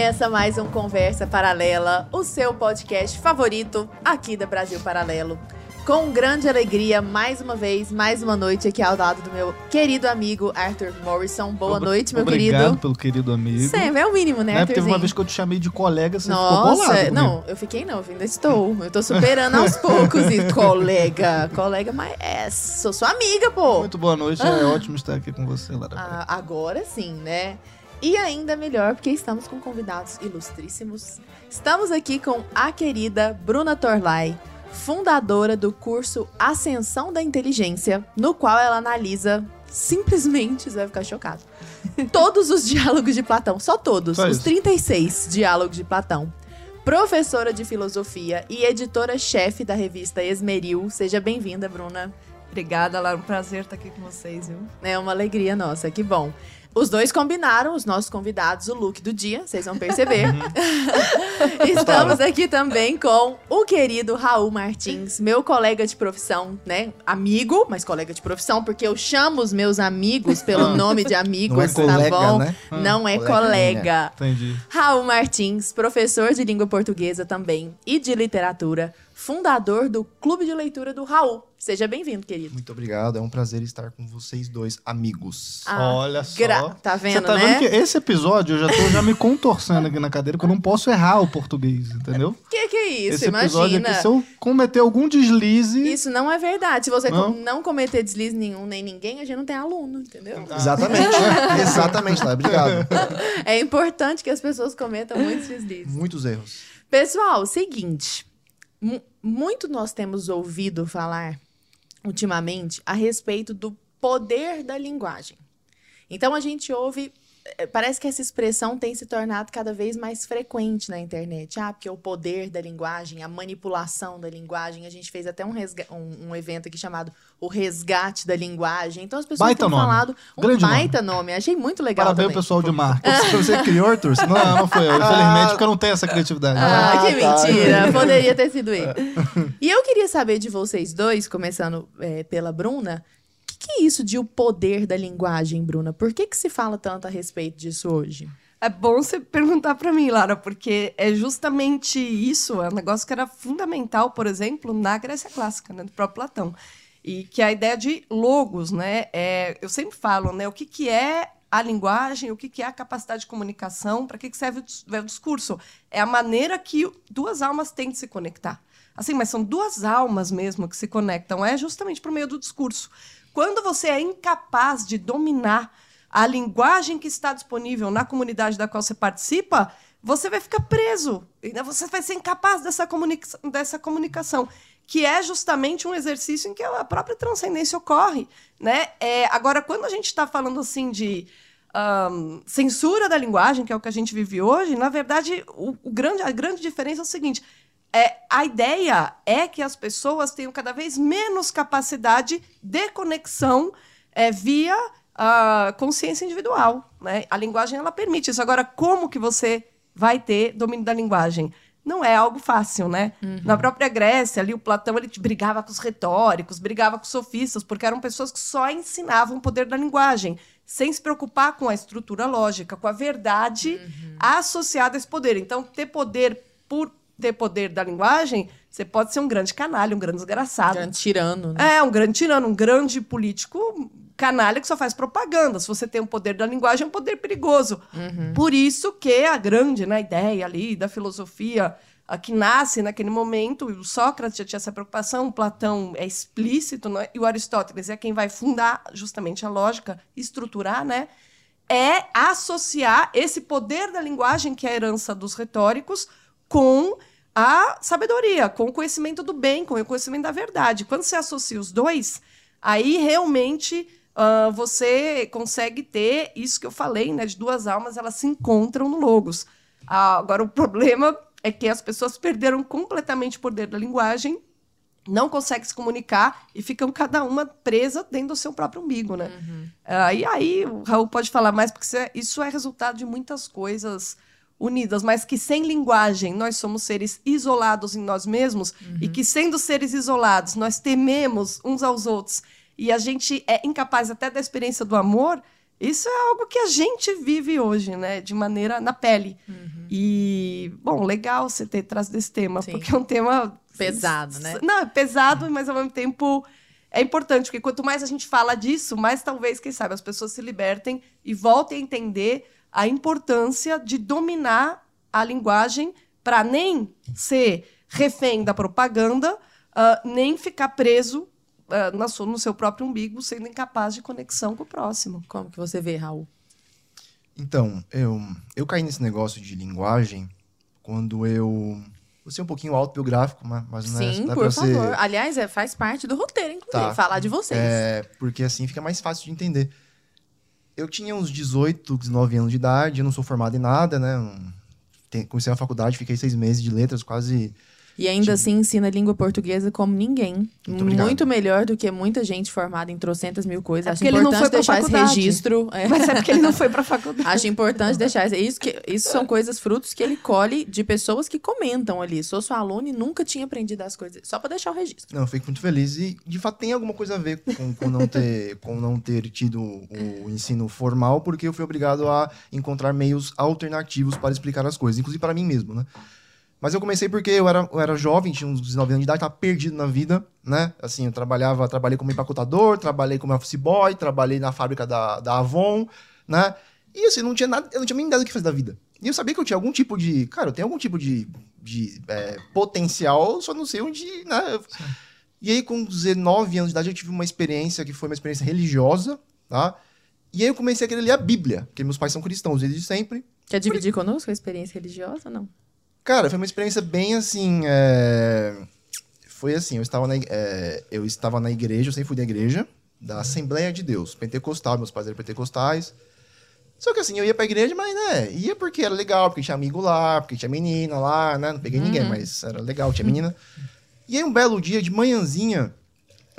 Começa mais um Conversa Paralela, o seu podcast favorito aqui da Brasil Paralelo. Com grande alegria, mais uma vez, mais uma noite aqui ao lado do meu querido amigo Arthur Morrison. Boa noite, meu Obrigado querido. pelo querido amigo. Sempre, é o mínimo, né, Né? Teve uma vez que eu te chamei de colega, você ficou Nossa, bolado comigo. não, eu fiquei não, eu ainda estou. Eu tô superando aos poucos. E colega, colega, mas é, sou sua amiga, pô. Muito boa noite, é ótimo estar aqui com você, Lara. Ah, agora sim, né? E ainda melhor, porque estamos com convidados ilustríssimos. Estamos aqui com a querida Bruna Torlai, fundadora do curso Ascensão da Inteligência, no qual ela analisa simplesmente, você vai ficar chocado, todos os diálogos de Platão, só todos, Só os isso. 36 diálogos de Platão. Professora de filosofia e editora-chefe da revista Esmeril. Seja bem-vinda, Bruna. Obrigada, Lara. Um prazer estar aqui com vocês, viu? É uma alegria nossa, que bom. Os dois combinaram, os nossos convidados, o look do dia, vocês vão perceber. Estamos aqui também com o querido Raul Martins, meu colega de profissão, né? Amigo, mas colega de profissão, porque eu chamo os meus amigos pelo Ah. nome de amigos, Não é tá colega, bom? né? Não é Coleguinha. colega. Entendi. Raul Martins, professor de língua portuguesa também e de literatura, fundador do Clube de Leitura do Raul. Seja bem-vindo, querido. Muito obrigado, é um prazer estar com vocês dois, amigos. Ah, Olha só. gra- Tá Você vendo, tá né? vendo que esse episódio eu já tô já me contorcendo aqui na cadeira, porque eu não posso errar o português, entendeu? Que que é isso? esse episódio Imagina. aqui, se eu cometer algum deslize. Isso não é verdade. Se você Não? com- não cometer deslize nenhum nem ninguém, a gente não tem aluno, entendeu? Exatamente, exatamente, Lara, obrigado. É importante que as pessoas cometam muitos deslizes. Muitos erros. Pessoal, seguinte. mu- muito nós temos ouvido falar ultimamente a respeito do poder da linguagem. Então a gente ouve. Eh, Parece que essa expressão tem se tornado cada vez mais frequente na internet. Ah, porque o poder da linguagem, a manipulação da linguagem. A gente fez até um, resga- um, um evento aqui chamado O Resgate da Linguagem. Então as pessoas Baita têm nome. falado um Grande baita nome. Achei muito legal. Parabéns, também. pessoal de marketing. Você, criou, Arthur? Não, não foi eu. Infelizmente, porque eu não tenho essa criatividade. Ah, Ah, que tá. mentira. Poderia ter sido ele. E eu queria saber de vocês dois, começando é, pela Bruna, que, é isso de o poder da linguagem, Bruna? Por que, que se fala tanto a respeito disso hoje? É bom você perguntar para mim, Lara, porque é justamente isso, é um negócio que era fundamental, por exemplo, na Grécia Clássica, né, do próprio Platão. E que a ideia de logos, né? É, eu sempre falo, né? O que, que é a linguagem, o que, que é a capacidade de comunicação, para que, que serve o discurso? É a maneira que duas almas têm de se conectar. Assim, mas são duas almas mesmo que se conectam, é justamente por meio do discurso. Quando você é incapaz de dominar a linguagem que está disponível na comunidade da qual você participa, você vai ficar preso. Você vai ser incapaz dessa, comunica dessa comunicação, que é justamente um exercício em que a própria transcendência ocorre. Né? É, agora, quando a gente está falando assim de ahn, censura da linguagem, que é o que a gente vive hoje, na verdade, o, o grande, a grande diferença é o seguinte: é, a ideia é que as pessoas tenham cada vez menos capacidade de conexão é, via a consciência individual. Né? A linguagem ela permite isso. Agora, como que você vai ter domínio da linguagem? Não é algo fácil, né? Na própria Grécia, ali o Platão ele brigava com os retóricos, brigava com os sofistas, porque eram pessoas que só ensinavam o poder da linguagem, sem se preocupar com a estrutura lógica, com a verdade associada a esse poder. Então, ter poder por ter poder da linguagem, você pode ser um grande canalha, um grande desgraçado. Grande tirano, né? É, um grande tirano, um grande político canalha que só faz propaganda. Se você tem o poder da linguagem, é um poder perigoso. Por isso que a grande né, ideia ali da filosofia a que nasce naquele momento, o Sócrates já tinha essa preocupação, o Platão é explícito, né, e o Aristóteles é quem vai fundar justamente a lógica, estruturar, né? É associar esse poder da linguagem, que é a herança dos retóricos, com a sabedoria, com o conhecimento do bem, com o conhecimento da verdade. Quando você associa os dois, aí realmente ah, você consegue ter isso que eu falei, né? De duas almas, elas se encontram no Logos. Ah, agora, o problema é que as pessoas perderam completamente o poder da linguagem, não conseguem se comunicar e ficam cada uma presa dentro do seu próprio umbigo, né? Ah, e aí, o Raul pode falar mais, porque isso é, isso é resultado de muitas coisas unidas, mas que sem linguagem nós somos seres isolados em nós mesmos e que sendo seres isolados nós tememos uns aos outros e a gente é incapaz até da experiência do amor, isso é algo que a gente vive hoje, né, de maneira na pele. E, bom, legal você ter trazido esse tema, Sim. porque é um tema. Pesado, né? Não, é pesado, mas ao mesmo tempo é importante, porque quanto mais a gente fala disso, mais talvez, quem sabe, as pessoas se libertem e voltem a entender a importância de dominar a linguagem para nem ser refém da propaganda, ah, nem ficar preso na sua- no seu próprio umbigo, sendo incapaz de conexão com o próximo. Como que você vê, Raul? Então, eu, eu caí nesse negócio de linguagem quando eu. Vou ser um pouquinho autobiográfico, mas, mas não é, Sim, por favor. ser. Aliás, é, faz parte do roteiro, inclusive, Tá. falar de vocês. É, porque assim fica mais fácil de entender. Eu tinha uns 18, 19 anos de idade, eu não sou formado em nada, né? Comecei a faculdade, fiquei seis meses de letras, quase. E ainda assim ensina a língua portuguesa como ninguém. Muito. Muito melhor do que muita gente formada em trocentas mil coisas. É Acho porque ele não importante foi pra deixar esse registro. é. Mas é porque ele não foi para a faculdade. Acho importante deixar isso. Isso, que, isso são coisas, frutos que ele colhe de pessoas que comentam ali. Sou sua aluna e nunca tinha aprendido as coisas. Só pra deixar o registro. Não, eu fico muito feliz e de fato tem alguma coisa a ver com, com não, ter, com não ter tido o ensino formal, porque eu fui obrigado a encontrar meios alternativos para explicar as coisas, inclusive para mim mesmo, né? Mas eu comecei porque eu era, eu era jovem, tinha uns 19 anos de idade, estava perdido na vida, né? Assim, eu trabalhava, trabalhei como empacotador, trabalhei como office boy, trabalhei na fábrica da, da Avon, né? E assim, não tinha nada, eu não tinha nem ideia do que fazer da vida. E eu sabia que eu tinha algum tipo de, cara, eu tenho algum tipo de, de é, potencial, só não sei onde, né? E aí, com 19 anos de idade, eu tive uma experiência que foi uma experiência religiosa, tá? E aí eu comecei a querer ler a Bíblia, porque meus pais são cristãos desde sempre. Quer dividir conosco a experiência religiosa ou não? Cara, foi uma experiência bem assim. é, Foi assim, eu estava, na... é, eu estava na igreja, eu sempre fui da igreja, da Assembleia de Deus, pentecostal, meus pais eram pentecostais. Só que assim, eu ia pra igreja, mas né, ia porque era legal, porque tinha amigo lá, porque tinha menina lá, né? Não peguei ninguém, mas era legal, tinha menina. E aí, um belo dia, de manhãzinha,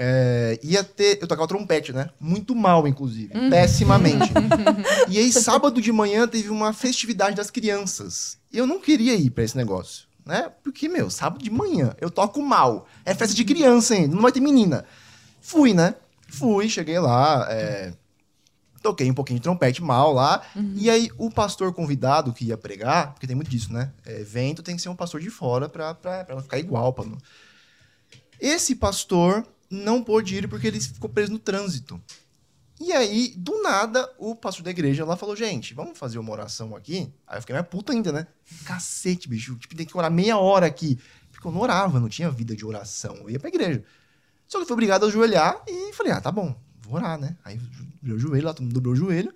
é, ia ter. Eu tocava trompete, né? Muito mal, inclusive. Pessimamente. e aí, sábado de manhã, teve uma festividade das crianças. E eu não queria ir pra esse negócio, né? Porque, meu, sábado de manhã, eu toco mal. É festa de criança ainda, não vai ter menina. Fui, né? Fui, cheguei lá, é, toquei um pouquinho de trompete mal lá. E aí, o pastor convidado que ia pregar, porque tem muito disso, né? É, evento tem que ser um pastor de fora pra, pra, pra não ficar igual. Pra não... Esse pastor não pôde ir porque ele ficou preso no trânsito. E aí, do nada, o pastor da igreja lá falou: gente, vamos fazer uma oração aqui. Aí eu fiquei mais puta ainda, né? Cacete, bicho. Tipo, tem que orar meia hora aqui. Porque eu não orava, não tinha vida de oração. Eu ia pra igreja. Só que eu fui obrigado a ajoelhar e falei: ah, tá bom, vou orar, né? Aí eu dobrei o joelho lá, todo mundo dobrou o joelho.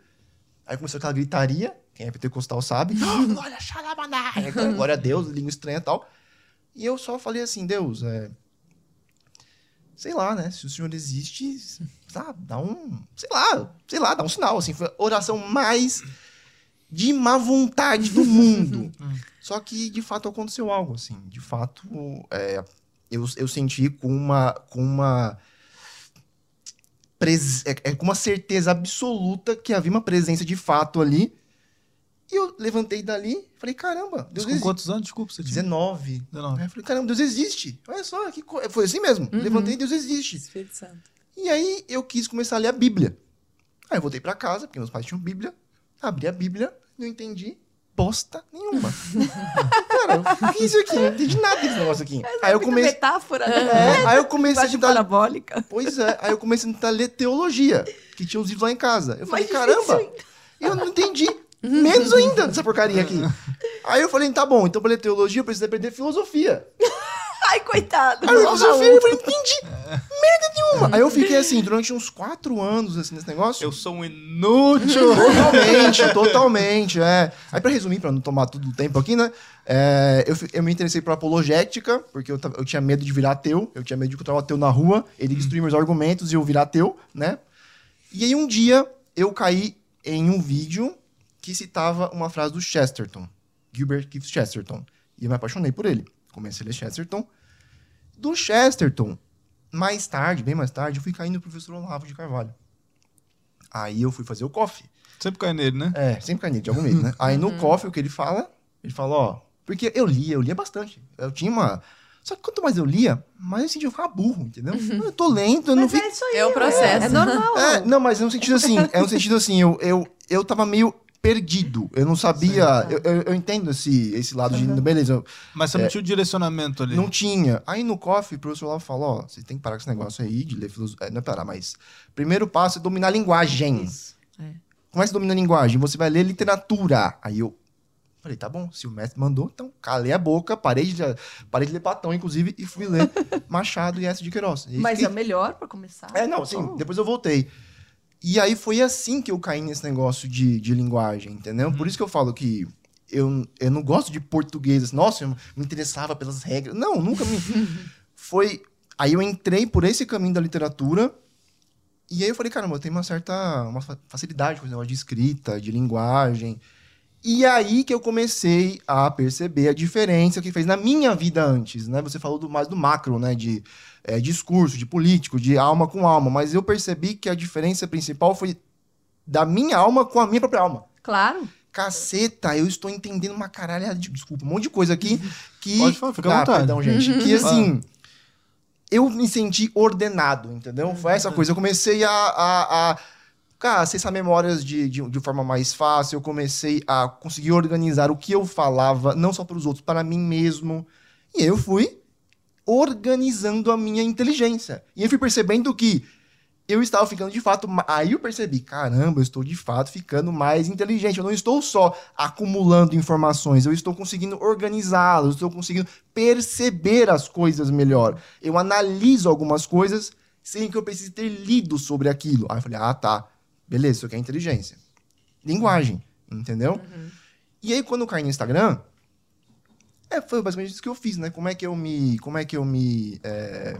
Aí começou aquela gritaria. Quem é pentecostal sabe. "Oh, glória, xalabandai", aquela glória a Deus, língua estranha e tal. E eu só falei assim: Deus, é. Sei lá, né? Se o senhor existe, tá, dá um. Sei lá, sei lá, dá um sinal. Assim, foi a oração mais de má vontade do mundo. Só que, de fato, aconteceu algo, assim. De fato, é, eu, eu senti com uma. Com uma pres- é, é, com uma certeza absoluta que havia uma presença de fato ali. E eu levantei dali e falei, caramba, Mas Deus com existe. quantos anos? Desculpa, você tinha? 19. 19. Aí eu falei, caramba, Deus existe. Olha só, que co... foi assim mesmo. Levantei, Deus existe. Espírito Santo. E aí eu quis começar a ler a Bíblia. Aí eu voltei pra casa, porque meus pais tinham Bíblia. Abri a Bíblia, não entendi bosta nenhuma. Cara, o que é isso aqui? Não entendi nada desse negócio aqui. Aí eu Muita comecei. metáfora, né? É, aí eu comecei a tentar. parabólica. Pois é, aí eu comecei a tentar ler teologia, que tinha os livros lá em casa. Eu falei, difícil caramba, eu não entendi. Menos ainda dessa porcaria aqui. Aí eu falei, tá bom, então pra ler teologia eu preciso aprender filosofia. Ai, coitado. Aí eu filosofia, eu falei, entendi. Merda nenhuma. Aí eu fiquei assim, durante uns quatro anos assim, nesse negócio. Eu sou um inútil! Totalmente, totalmente, é. Aí pra resumir, pra não tomar todo o tempo aqui, né? é, eu, eu me interessei por apologética, porque eu, eu tinha medo de virar ateu, eu tinha medo de encontrar um ateu na rua, ele destruir meus argumentos e eu virar ateu, né? E aí um dia eu caí em um vídeo que citava uma frase do Chesterton, Gilbert Keith Chesterton, e eu me apaixonei por ele. Comecei a ler Chesterton. Do Chesterton, mais tarde, bem mais tarde, eu fui caindo no professor Olavo de Carvalho. Aí eu fui fazer o coffee. Sempre cai nele, né? É, sempre cai nele, de algum meio, né? Aí no coffee, o que ele fala? Ele fala, ó... Porque eu lia, eu lia bastante. Eu tinha uma... Só que quanto mais eu lia, mais eu sentia eu ficava burro, entendeu? Eu tô lento, eu não Mas fico... é isso aí. É o processo. É normal. É, não, mas é um sentido assim, é um sentido assim, eu, eu, eu tava meio perdido. Eu não sabia. Eu, eu, eu entendo esse, esse lado de. Beleza, Mas você não tinha o direcionamento ali. não tinha. Aí no coffee, o professor lá falou: ó, você tem que parar com esse negócio aí de ler filosofia. Não é parar, mas. Primeiro passo é dominar a linguagem. É. Como é que você domina a linguagem? Você vai ler literatura. Aí eu. Falei, tá bom, se o mestre mandou, então calei a boca, parei de, parei de ler Platão, inclusive, e fui ler Machado e S. de Queiroz. E Mas fiquei- é melhor pra começar. é, não, sim. Então, Depois eu voltei. E aí foi assim que eu caí nesse negócio de, de linguagem, entendeu? Por isso que eu falo que eu, eu não gosto de português. Nossa, eu me interessava pelas regras. Não, nunca me. foi. Aí eu entrei por esse caminho da literatura. E aí eu falei, caramba, eu tenho uma certa uma fa- facilidade com esse negócio de escrita, de linguagem. E aí que eu comecei a perceber a diferença que fez na minha vida antes, né? Você falou do, mais do macro, né? De é, discurso, de político, de alma com alma. Mas eu percebi que a diferença principal foi da minha alma com a minha própria alma. Claro. Caceta, eu estou entendendo uma caralhada de... Desculpa, um monte de coisa aqui que... Pode falar, fica à Ah, vontade. Perdão, gente. Que, assim... Eu me senti ordenado, entendeu? Foi essa coisa. Eu comecei a... a, a cara, acessar memórias de, de, de forma mais fácil. Eu comecei a conseguir organizar o que eu falava, não só para os outros, para mim mesmo. E eu fui organizando a minha inteligência. E eu fui percebendo que eu estava ficando de fato. Aí eu percebi, caramba, eu estou de fato ficando mais inteligente. Eu não estou só acumulando informações, eu estou conseguindo organizá-las, eu estou conseguindo perceber as coisas melhor. Eu analiso algumas coisas sem que eu precise ter lido sobre aquilo. Aí eu falei, ah, tá. Beleza, isso aqui é inteligência. Linguagem, entendeu? E aí, quando eu caí no Instagram, é, foi basicamente isso que eu fiz, né? Como é que eu me. Como é que eu me. é,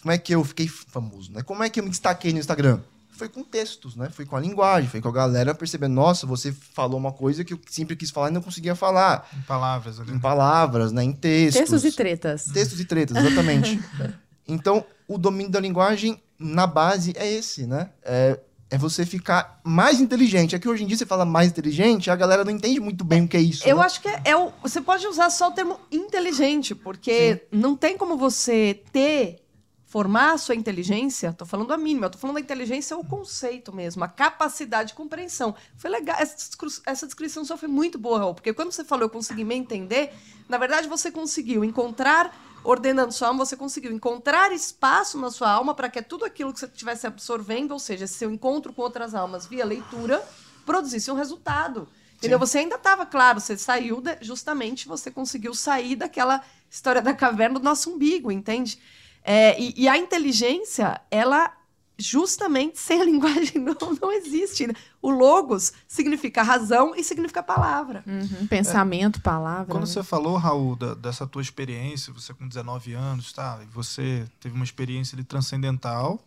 Como é que eu fiquei famoso, né? Como é que eu me destaquei no Instagram? Foi com textos, né? Foi com a linguagem, foi com a galera percebendo, nossa, você falou uma coisa que eu sempre quis falar e não conseguia falar. Em palavras ali. Em palavras, né? Em textos. Textos e tretas. Textos e tretas, exatamente. então, o domínio da linguagem, na base, é esse, né? É, é você ficar mais inteligente. É que hoje em dia você fala mais inteligente, a galera não entende muito bem o que é isso. Eu né? acho que é, é o, você pode usar só o termo inteligente, porque não tem como você ter, formar a sua inteligência, tô falando a mínima, eu tô falando da inteligência, o conceito mesmo, a capacidade de compreensão. Foi legal, essa descrição só foi muito boa, Raul, porque quando você falou eu consegui me entender, na verdade você conseguiu encontrar, ordenando sua alma, você conseguiu encontrar espaço na sua alma para que tudo aquilo que você estivesse absorvendo, ou seja, seu encontro com outras almas via leitura, produzisse um resultado. Entendeu? Você ainda estava, claro, você saiu, de- justamente você conseguiu sair daquela história da caverna do nosso umbigo, entende? É, e, e a inteligência, ela justamente sem a linguagem não, não existe. né? O logos significa razão e significa palavra. Uhum, Pensamento, palavra. Quando né? você falou, Raul, da- dessa tua experiência, você com 19 anos, tá? E você teve uma experiência ali transcendental.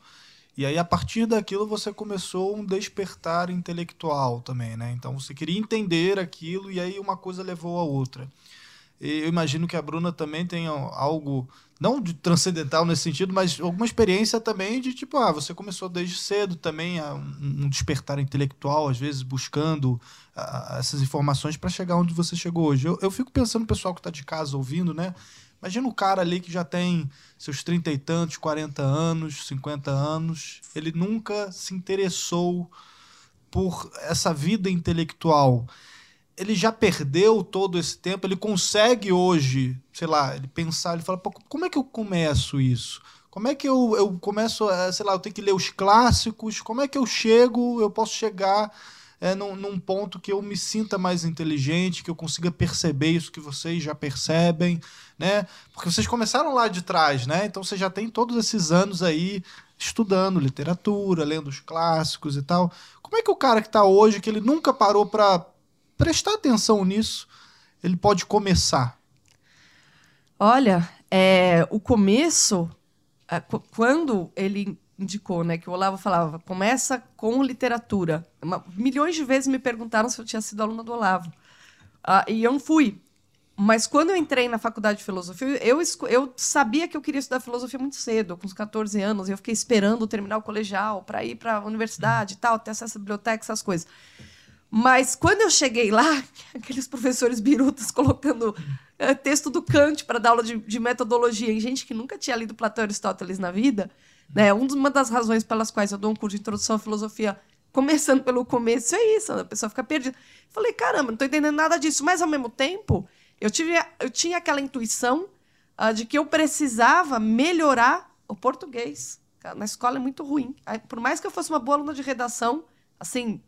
E aí, a partir daquilo, você começou um despertar intelectual também, né? Então, você queria entender aquilo e aí uma coisa levou a outra. E eu imagino que a Bruna também tenha algo, não de transcendental nesse sentido, mas alguma experiência também de tipo, ah, você começou desde cedo também a um, despertar intelectual, às vezes buscando ah, essas informações para chegar onde você chegou hoje. Eu, eu fico pensando no pessoal que está de casa ouvindo, né? Imagina o cara ali que já tem seus trinta e tantos, 40 anos, 50 anos, ele nunca se interessou por essa vida intelectual ele já perdeu todo esse tempo, ele consegue hoje, sei lá, ele pensar, ele fala, como é que eu começo isso? Como é que eu, eu começo, a, sei lá, eu tenho que ler os clássicos, como é que eu chego, eu posso chegar é, num, num ponto que eu me sinta mais inteligente, que eu consiga perceber isso que vocês já percebem, né? Porque vocês começaram lá de trás, né? Então você já tem todos esses anos aí estudando literatura, lendo os clássicos e tal. Como é que o cara que está hoje, que ele nunca parou para prestar atenção nisso, ele pode começar? Olha, é, o começo, é, qu- quando ele indicou, né, que o Olavo falava, começa com literatura. Uma- milhões de vezes me perguntaram se eu tinha sido aluna do Olavo. Ah, e eu não fui. Mas quando eu entrei na faculdade de filosofia, eu, eu sabia que eu queria estudar filosofia muito cedo, com uns 14 anos, eu fiquei esperando terminar o colegial para ir para a universidade e tal, ter acesso à biblioteca, essas coisas. Mas quando eu cheguei lá, aqueles professores birutas colocando eh, texto do Kant para dar aula de, de metodologia em gente que nunca tinha lido Platão e Aristóteles na vida, né? Um dos- Uma das razões pelas quais eu dou um curso de introdução à filosofia começando pelo começo, é isso, a pessoa fica perdida. Falei, caramba, não tô entendendo nada disso. Mas, ao mesmo tempo, eu, tive, eu tinha aquela intuição uh, de que eu precisava melhorar o português. Na escola é muito ruim. Por mais que eu fosse uma boa aluna de redação, assim,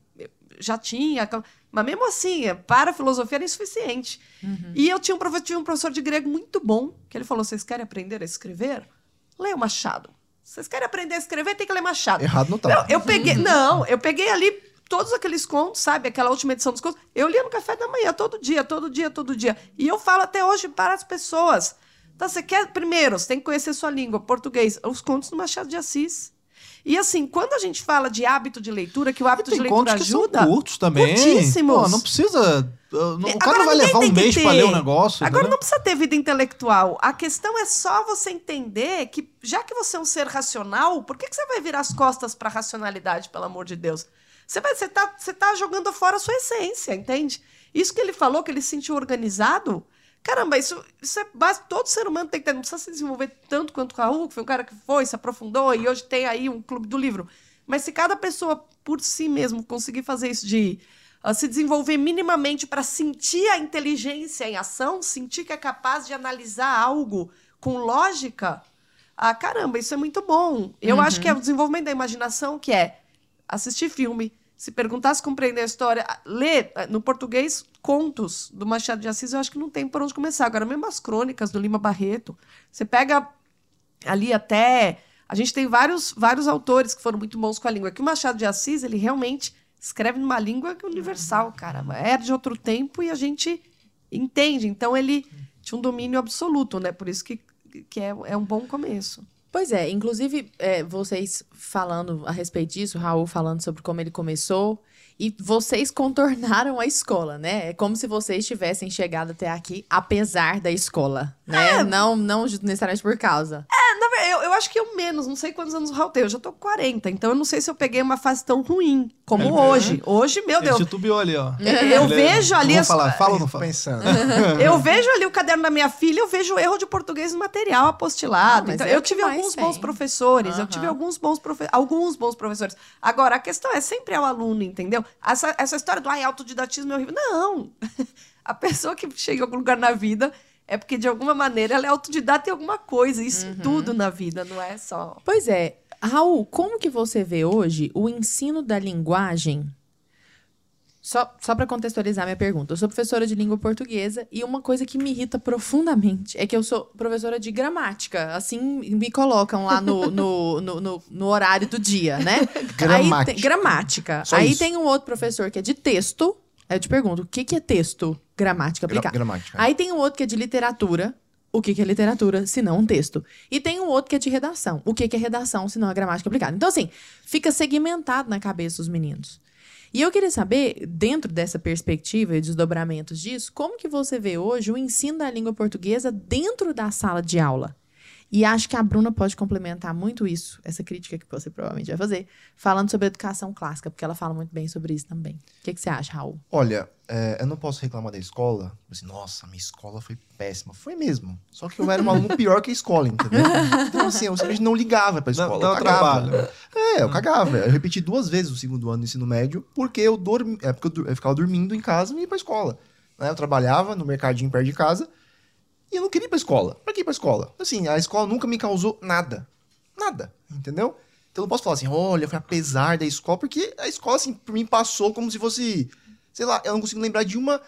já tinha. Mas mesmo assim, para a filosofia era insuficiente. Uhum. E eu tinha um, professor, tinha um professor de grego muito bom, que ele falou: vocês querem aprender a escrever? Leia o Machado. Vocês querem aprender a escrever, tem que ler Machado. Errado não tá. Eu, eu peguei. Não, eu peguei ali todos aqueles contos, sabe? Aquela última edição dos contos. Eu lia no café da manhã, todo dia, todo dia, todo dia. E eu falo até hoje para as pessoas. Então, você quer. Primeiro, você tem que conhecer sua língua, português. Os contos do Machado de Assis. E assim, quando a gente fala de hábito de leitura, que o hábito de leitura ajuda. Que são curtos também. Curtíssimos. Pô, não precisa. O cara não vai levar um mês para ler o um negócio. Agora não precisa ter vida intelectual. A questão é só você entender que, já que você é um ser racional, por que, que você vai virar as costas para a racionalidade, pelo amor de Deus? Você, vai, você, tá, você tá jogando fora a sua essência, entende? Isso que ele falou, que ele se sentiu organizado, Caramba, isso, isso é básico. Todo ser humano tem que ter. Não precisa se desenvolver tanto quanto o Raul, que foi um cara que foi, se aprofundou e hoje tem aí um clube do livro. Mas se cada pessoa por si mesmo conseguir fazer isso de uh, se desenvolver minimamente para sentir a inteligência em ação, sentir que é capaz de analisar algo com lógica, ah, caramba, isso é muito bom. Eu uhum. acho que é o desenvolvimento da imaginação que é assistir filme, se perguntasse compreender a história, ler eh, no português contos do Machado de Assis, eu acho que não tem por onde começar. Agora, mesmo as crônicas do Lima Barreto, você pega ali até. A gente tem vários, vários autores que foram muito bons com a língua. Que o Machado de Assis, ele realmente escreve numa língua universal, cara. É de outro tempo e a gente entende. Então, ele tinha um domínio absoluto, né? Por isso que, que é, é um bom começo. Pois é, inclusive é, vocês falando a respeito disso, Raul falando sobre como ele começou, e vocês contornaram a escola, né? É como se vocês tivessem chegado até aqui apesar da escola, né? É. Não, não necessariamente por causa. É, na verdade, eu, eu acho que eu menos, não sei quantos anos o Raul tem. Eu já tô com 40, então eu não sei se eu peguei uma fase tão ruim como é, hoje. Hoje, meu Deus. Titubeou ali, ó. Eu, Ele, vejo ali. Vou as... falar, fala ou não fala? Pensando. eu vejo ali o caderno da minha filha, eu vejo o erro de português no material apostilado. Ah, então, eu tive alguns bons professores, uhum. eu tive alguns bons, profe... alguns bons professores. Agora, a questão é sempre é o aluno, entendeu? Essa, essa história do ai, autodidatismo é horrível. Não! A pessoa que chega em algum lugar na vida é porque, de alguma maneira, ela é autodidata em alguma coisa. Isso uhum. tudo na vida, não é só. Pois é. Raul, como que você vê hoje o ensino da linguagem só, só para contextualizar minha pergunta, eu sou professora de língua portuguesa e uma coisa que me irrita profundamente é que eu sou professora de gramática. Assim me colocam lá no, no, no, no, no horário do dia, né? gramática. Aí tem, gramática. Só Aí isso. tem um outro professor que é de texto. Aí eu te pergunto, o que, que é texto? Gramática aplicada. Gra gramática. Aí tem um outro que é de literatura. O que, que é literatura, se não um texto? E tem um outro que é de redação. O que, que é redação, se não a gramática aplicada? Então, assim, fica segmentado na cabeça dos meninos. E eu queria saber, dentro dessa perspectiva e desdobramentos disso, como que você vê hoje o ensino da língua portuguesa dentro da sala de aula? E acho que a Bruna pode complementar muito isso, essa crítica que você provavelmente vai fazer, falando sobre educação clássica, porque ela fala muito bem sobre isso também. O que, que você acha, Raul? Olha, é, eu não posso reclamar da escola. Assim, Nossa, minha escola foi péssima. Foi mesmo. Só que eu era um aluno pior que a escola, entendeu? Então, assim, eu simplesmente não ligava pra escola. Não, eu cagava. Trabalho. É, eu cagava. Eu repeti duas vezes o segundo ano do ensino médio, porque eu, dormi, é porque eu, eu ficava dormindo em casa e não ia pra escola. Né? Eu trabalhava no mercadinho perto de casa e eu não queria ir pra escola. Pra que ir pra escola? Assim, a escola nunca me causou nada. Nada, entendeu? Então eu não posso falar assim, olha, foi apesar da escola, porque a escola, assim, por mim passou como se fosse. Sei lá, eu não consigo lembrar de uma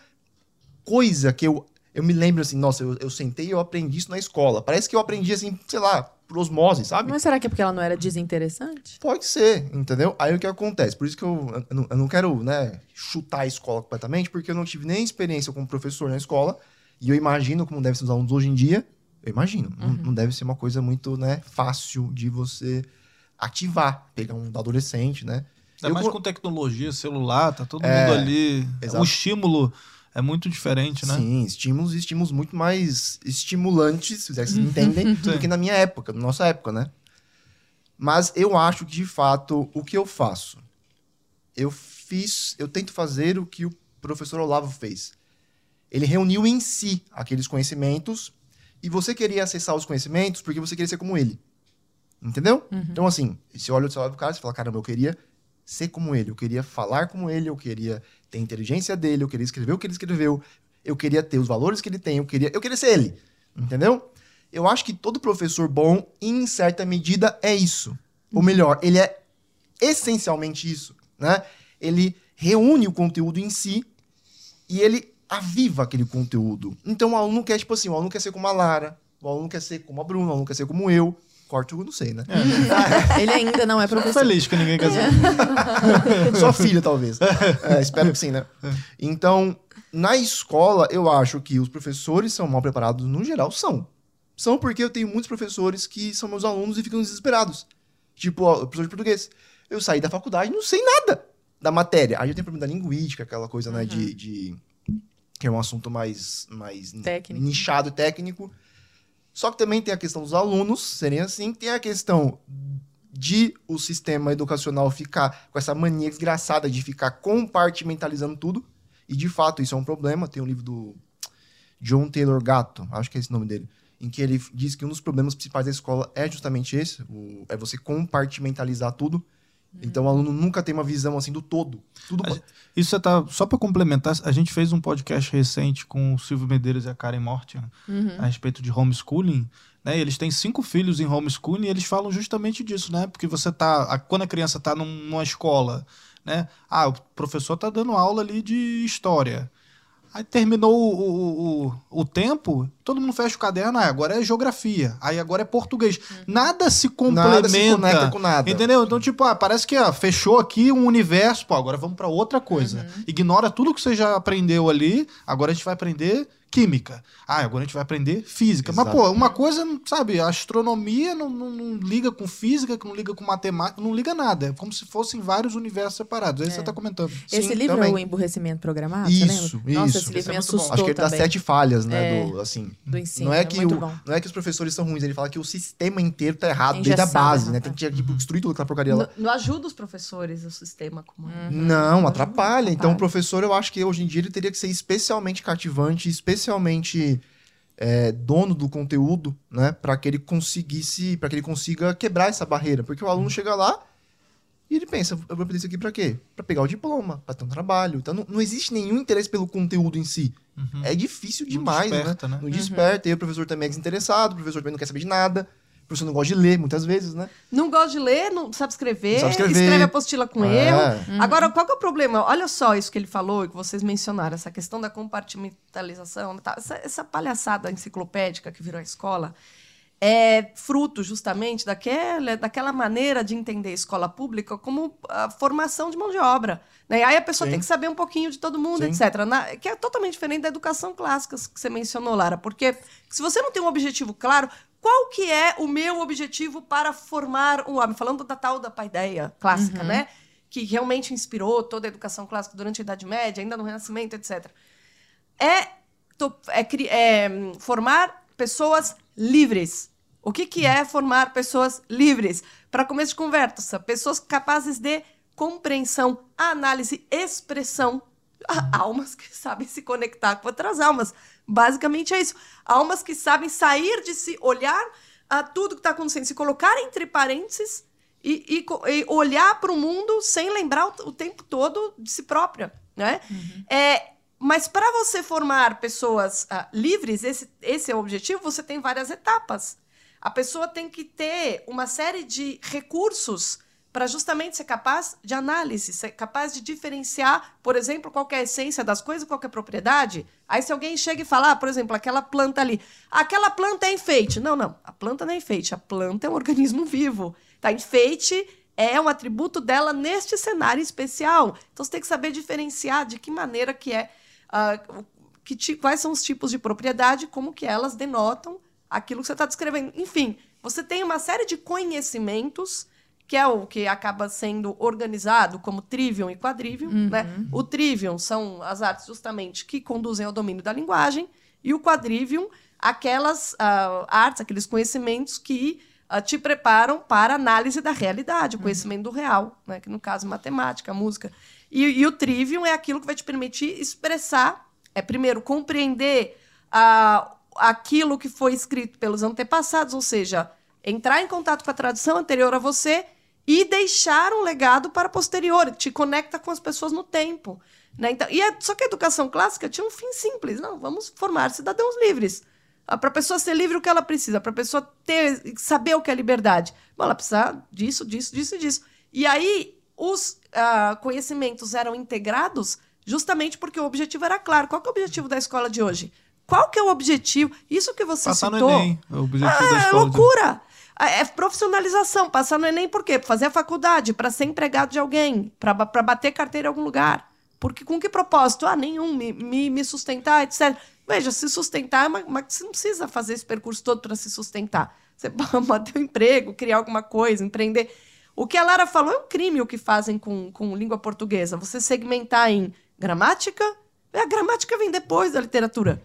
coisa que eu. Eu me lembro assim, nossa, eu, eu sentei e eu aprendi isso na escola. Parece que eu aprendi assim, sei lá, por osmose, sabe? Mas será que é porque ela não era desinteressante? Pode ser, entendeu? Aí o que acontece? Por isso que eu, eu, não, eu não quero, né, chutar a escola completamente, porque eu não tive nem experiência como professor na escola. E eu imagino como deve ser os alunos hoje em dia. Eu imagino. Uhum. Não, não, deve ser uma coisa muito né, fácil de você ativar. Pegar um adolescente, né? Ainda eu, mais com tecnologia, celular, tá todo é, mundo ali. Exato. O estímulo é muito diferente, né? Sim, estímulos e estímulos muito mais estimulantes, se vocês entendem, do que na minha época, na nossa época, né? Mas eu acho que, de fato, o que eu faço? Eu fiz, eu tento fazer o que o professor Olavo fez ele reuniu em si aqueles conhecimentos e você queria acessar os conhecimentos porque você queria ser como ele. Entendeu? Uhum. Então, assim, você olha o celular do cara e fala, caramba, eu queria ser como ele, eu queria falar como ele, eu queria ter a inteligência dele, eu queria escrever o que ele escreveu, eu queria ter os valores que ele tem, eu queria, eu queria ser ele. Entendeu? Eu acho que todo professor bom, em certa medida, é isso. Ou melhor, ele é essencialmente isso, né? Ele reúne o conteúdo em si e ele aviva aquele conteúdo. Então o aluno quer, tipo assim, o aluno quer ser como a Lara, o aluno quer ser como a Bruna, o aluno quer ser como eu. Corto, eu não sei, né? Ele ainda não é professor. feliz que ninguém quer ser. Sua filha, talvez. É, espero que sim, né? Então, na escola, eu acho que os professores são mal preparados, no geral, são. São porque eu tenho muitos professores que são meus alunos e ficam desesperados. Tipo, ó, professor de português. Eu saí da faculdade e não sei nada da matéria. Aí eu tenho problema da linguística, aquela coisa, né, de, de- Que é um assunto mais, mais Técnico. nichado e técnico. Só que também tem a questão dos alunos serem assim, tem a questão de o sistema educacional ficar com essa mania desgraçada de ficar compartimentalizando tudo. E de fato isso é um problema. Tem um livro do John Taylor Gatto, acho que é esse o nome dele, em que ele diz que um dos problemas principais da escola é justamente esse, o- é você compartimentalizar tudo. Então o aluno nunca tem uma visão assim do todo. Tudo Isso você tá. Só pra complementar, a gente fez um podcast recente com o Silvio Medeiros e a Karen Mortian a respeito de homeschooling. Né? Eles têm cinco filhos em homeschooling e eles falam justamente disso, né? Porque você tá. a- quando a criança tá num- numa escola, né? Ah, o professor tá dando aula ali de história. Aí terminou o, o, o, o tempo, todo mundo fecha o caderno, ah, agora é geografia, aí agora é português. Nada se complementa. Nada se conecta com nada. Entendeu? Então, tipo, ah, parece que ó, fechou aqui um universo, pô, agora vamos pra outra coisa. Ignora tudo que você já aprendeu ali, agora a gente vai aprender química. Ah, agora a gente vai aprender física. Mas, pô, uma coisa, sabe, a astronomia não, não, não liga com física, que não liga com matemática, não liga nada. É como se fossem vários universos separados. É isso que você tá comentando. Esse Sim, livro é também. o Emburrecimento Programado, Isso, você lembra? Nossa, isso. esse livro Esse é me assustou Acho que ele dá também. sete falhas, né? É. Do, assim, Do ensino, não é, é que muito o, bom. não é que os professores são ruins, ele fala que o sistema inteiro tá errado, desde a base, né? né? Tem que tipo, destruir tudo aquela porcaria lá. Não, não ajuda os professores o sistema como é. Não, atrapalha. Então, o professor, eu acho que hoje em dia ele teria que ser especialmente cativante, especialmente é, dono do conteúdo, né? Para que ele conseguisse, para que ele consiga quebrar essa barreira. Porque o aluno chega lá e ele pensa, eu vou aprender isso aqui pra quê? Pra pegar o diploma, pra ter um trabalho. Então, não, não existe nenhum interesse pelo conteúdo em si. É difícil Não demais, desperta, né? Não desperta. E aí o professor também é desinteressado, o professor também não quer saber de nada. Professor não gosta de ler, muitas vezes, né? Não gosta de ler, não sabe escrever, Não sabe escrever. escreve apostila com É. erro. Agora, qual que é o problema? Olha só isso que ele falou e que vocês mencionaram, essa questão da compartimentalização, tá? essa, essa palhaçada enciclopédica que virou a escola, é fruto justamente daquela, daquela maneira de entender a escola pública como a formação de mão de obra. Né? Aí a pessoa Sim. tem que saber um pouquinho de todo mundo, Sim. etc. Na- que é totalmente diferente da educação clássica que você mencionou, Lara. Porque se você não tem um objetivo claro, qual que é o meu objetivo para formar um homem? Falando da tal da paideia clássica, né? Que realmente inspirou toda a educação clássica durante a Idade Média, ainda no Renascimento, etc. É, é é, formar pessoas livres. O que, que é formar pessoas livres? Para começo de conversa, pessoas capazes de compreensão, análise, expressão. Almas que sabem se conectar com outras almas. Basicamente é isso. Almas que sabem sair de si, olhar a tudo que está acontecendo, se colocar entre parênteses e, e e olhar para o mundo sem lembrar o, o tempo todo de si própria. Né? É, mas para você formar pessoas ah, livres, esse, esse é o objetivo, você tem várias etapas. A pessoa tem que ter uma série de recursos para justamente ser capaz de análise, ser capaz de diferenciar, por exemplo, qual é a essência das coisas, qual é a propriedade. Aí se alguém chega e fala, ah, por exemplo, aquela planta ali, aquela planta é enfeite. Não, não, a planta não é enfeite, a planta é um organismo vivo. Tá? Enfeite é um atributo dela neste cenário especial. Então você tem que saber diferenciar de que maneira que é, o- que ti- quais são os tipos de propriedade, como que elas denotam aquilo que você está descrevendo. Enfim, você tem uma série de conhecimentos que é o que acaba sendo organizado como trivium e quadrivium. Né? O trivium são as artes justamente que conduzem ao domínio da linguagem, e o quadrivium, aquelas ah, artes, aqueles conhecimentos que ah, te preparam para análise da realidade, o conhecimento do real, né? que no caso matemática, música. E, e o trivium é aquilo que vai te permitir expressar, é primeiro compreender ah, aquilo que foi escrito pelos antepassados, ou seja, entrar em contato com a tradição anterior a você e deixar um legado para posterior, te conecta com as pessoas no tempo. Né? Então, e a, só que a educação clássica tinha um fim simples. Não, vamos formar cidadãos livres. Ah, Para a pessoa ser livre o que ela precisa, para a pessoa ter, saber o que é liberdade. Bom, ela precisa disso, disso, disso e disso. E aí os ah, conhecimentos eram integrados justamente porque o objetivo era claro. Qual que é o objetivo da escola de hoje? Qual que é o objetivo? Isso que você Passar no citou. Enem. É o objetivo da Ah, é escola. de- loucura! Ah, É profissionalização, passar no Enem por quê? Fazer a faculdade, para ser empregado de alguém, para bater carteira em algum lugar. Porque com que propósito? Ah, nenhum, me, me, me sustentar, etc. Veja, se sustentar, mas, mas você não precisa fazer esse percurso todo para se sustentar. Você pode ter um emprego, criar alguma coisa, empreender. O que a Lara falou é um crime o que fazem com, com língua portuguesa. Você segmentar em gramática, a gramática vem depois da literatura.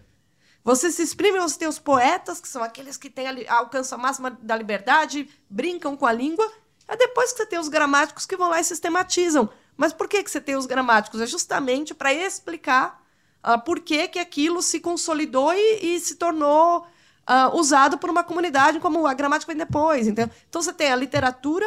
Você se exprime, você tem os poetas, que são aqueles que têm a alcançam a máxima da liberdade, brincam com a língua. É depois que você tem os gramáticos que vão lá e sistematizam. Mas por que, que você tem os gramáticos? É justamente para explicar ah, por que, que aquilo se consolidou e, e se tornou ah, usado por uma comunidade, como a gramática vem depois. Então, então você tem a literatura,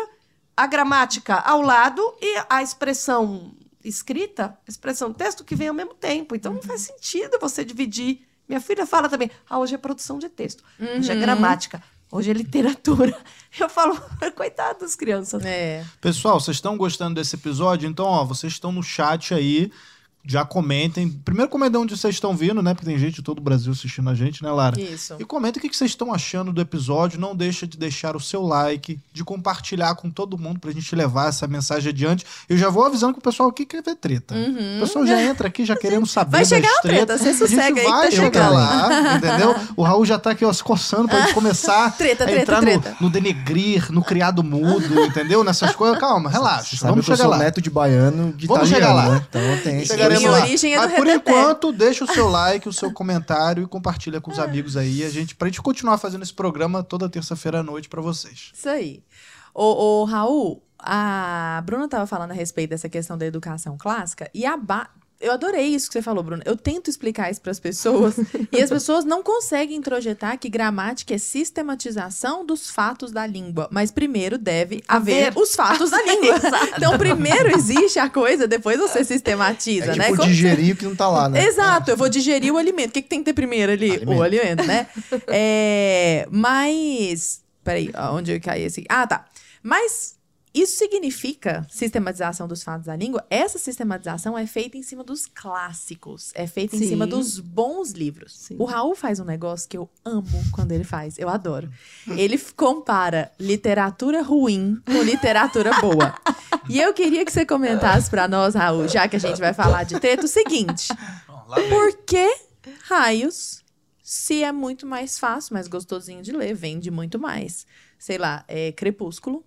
a gramática ao lado e a expressão escrita, expressão texto que vem ao mesmo tempo. Então não faz sentido você dividir. Minha filha fala também, ah, hoje é produção de texto, hoje é gramática, hoje é literatura. Eu falo, coitado das crianças. É. Pessoal, vocês estão gostando desse episódio? Então, ó, vocês estão no chat aí. Já comentem. Primeiro comentem onde vocês estão vindo, né? Porque tem gente de todo o Brasil assistindo a gente, né, Lara? Isso. E comenta o que que vocês estão achando do episódio. Não deixa de deixar o seu like, de compartilhar com todo mundo pra gente levar essa mensagem adiante. Eu já vou avisando que o pessoal aqui quer ver treta. O pessoal já entra aqui já querendo saber Uhum. Vai chegar das a treta, você sossega aí que vai tá chegar chegando. lá, entendeu? O Raul já tá aqui, ó, se coçando pra gente começar Treta, a treta, entrar treta. No, no denegrir, no criado mudo, entendeu? Nessas coisas. Calma, relaxa. Sabe Vamos que chegar lá. neto de baiano de Vamos italiano, chegar lá. né? Então tem esse Lá. origem é do Mas por enquanto, deixa o seu like, o seu comentário e compartilha com os amigos aí. A gente, pra gente continuar fazendo esse programa toda terça-feira à noite pra vocês. Isso aí. Ô, ô, Raul, a Bruna estava falando a respeito dessa questão da educação clássica e a ba... Eu adorei isso que você falou, Bruna. Eu tento explicar isso para as pessoas e as pessoas não conseguem introjetar que gramática é sistematização dos fatos da língua. Mas primeiro deve haver Haver. os fatos da língua. então, primeiro existe a coisa, depois você É sistematiza, tipo né? Como- digerir o que não tá lá, né? Exato, eu vou digerir o alimento. O que, que tem que ter primeiro ali? Alimento. O alimento, né? É, mas. Peraí, onde eu caí esse? Ah, tá. Mas isso significa sistematização dos fatos da língua? Essa sistematização é feita em cima dos clássicos, é feita em Sim. cima dos bons livros. Sim. O Raul faz um negócio que eu amo quando ele faz, eu adoro. Ele compara literatura ruim com literatura boa. E eu queria que você comentasse pra nós, Raul, já que a gente vai falar de treta, o seguinte: por que raios, se é muito mais fácil, mais gostosinho de ler, vende muito mais? Sei lá, é Crepúsculo.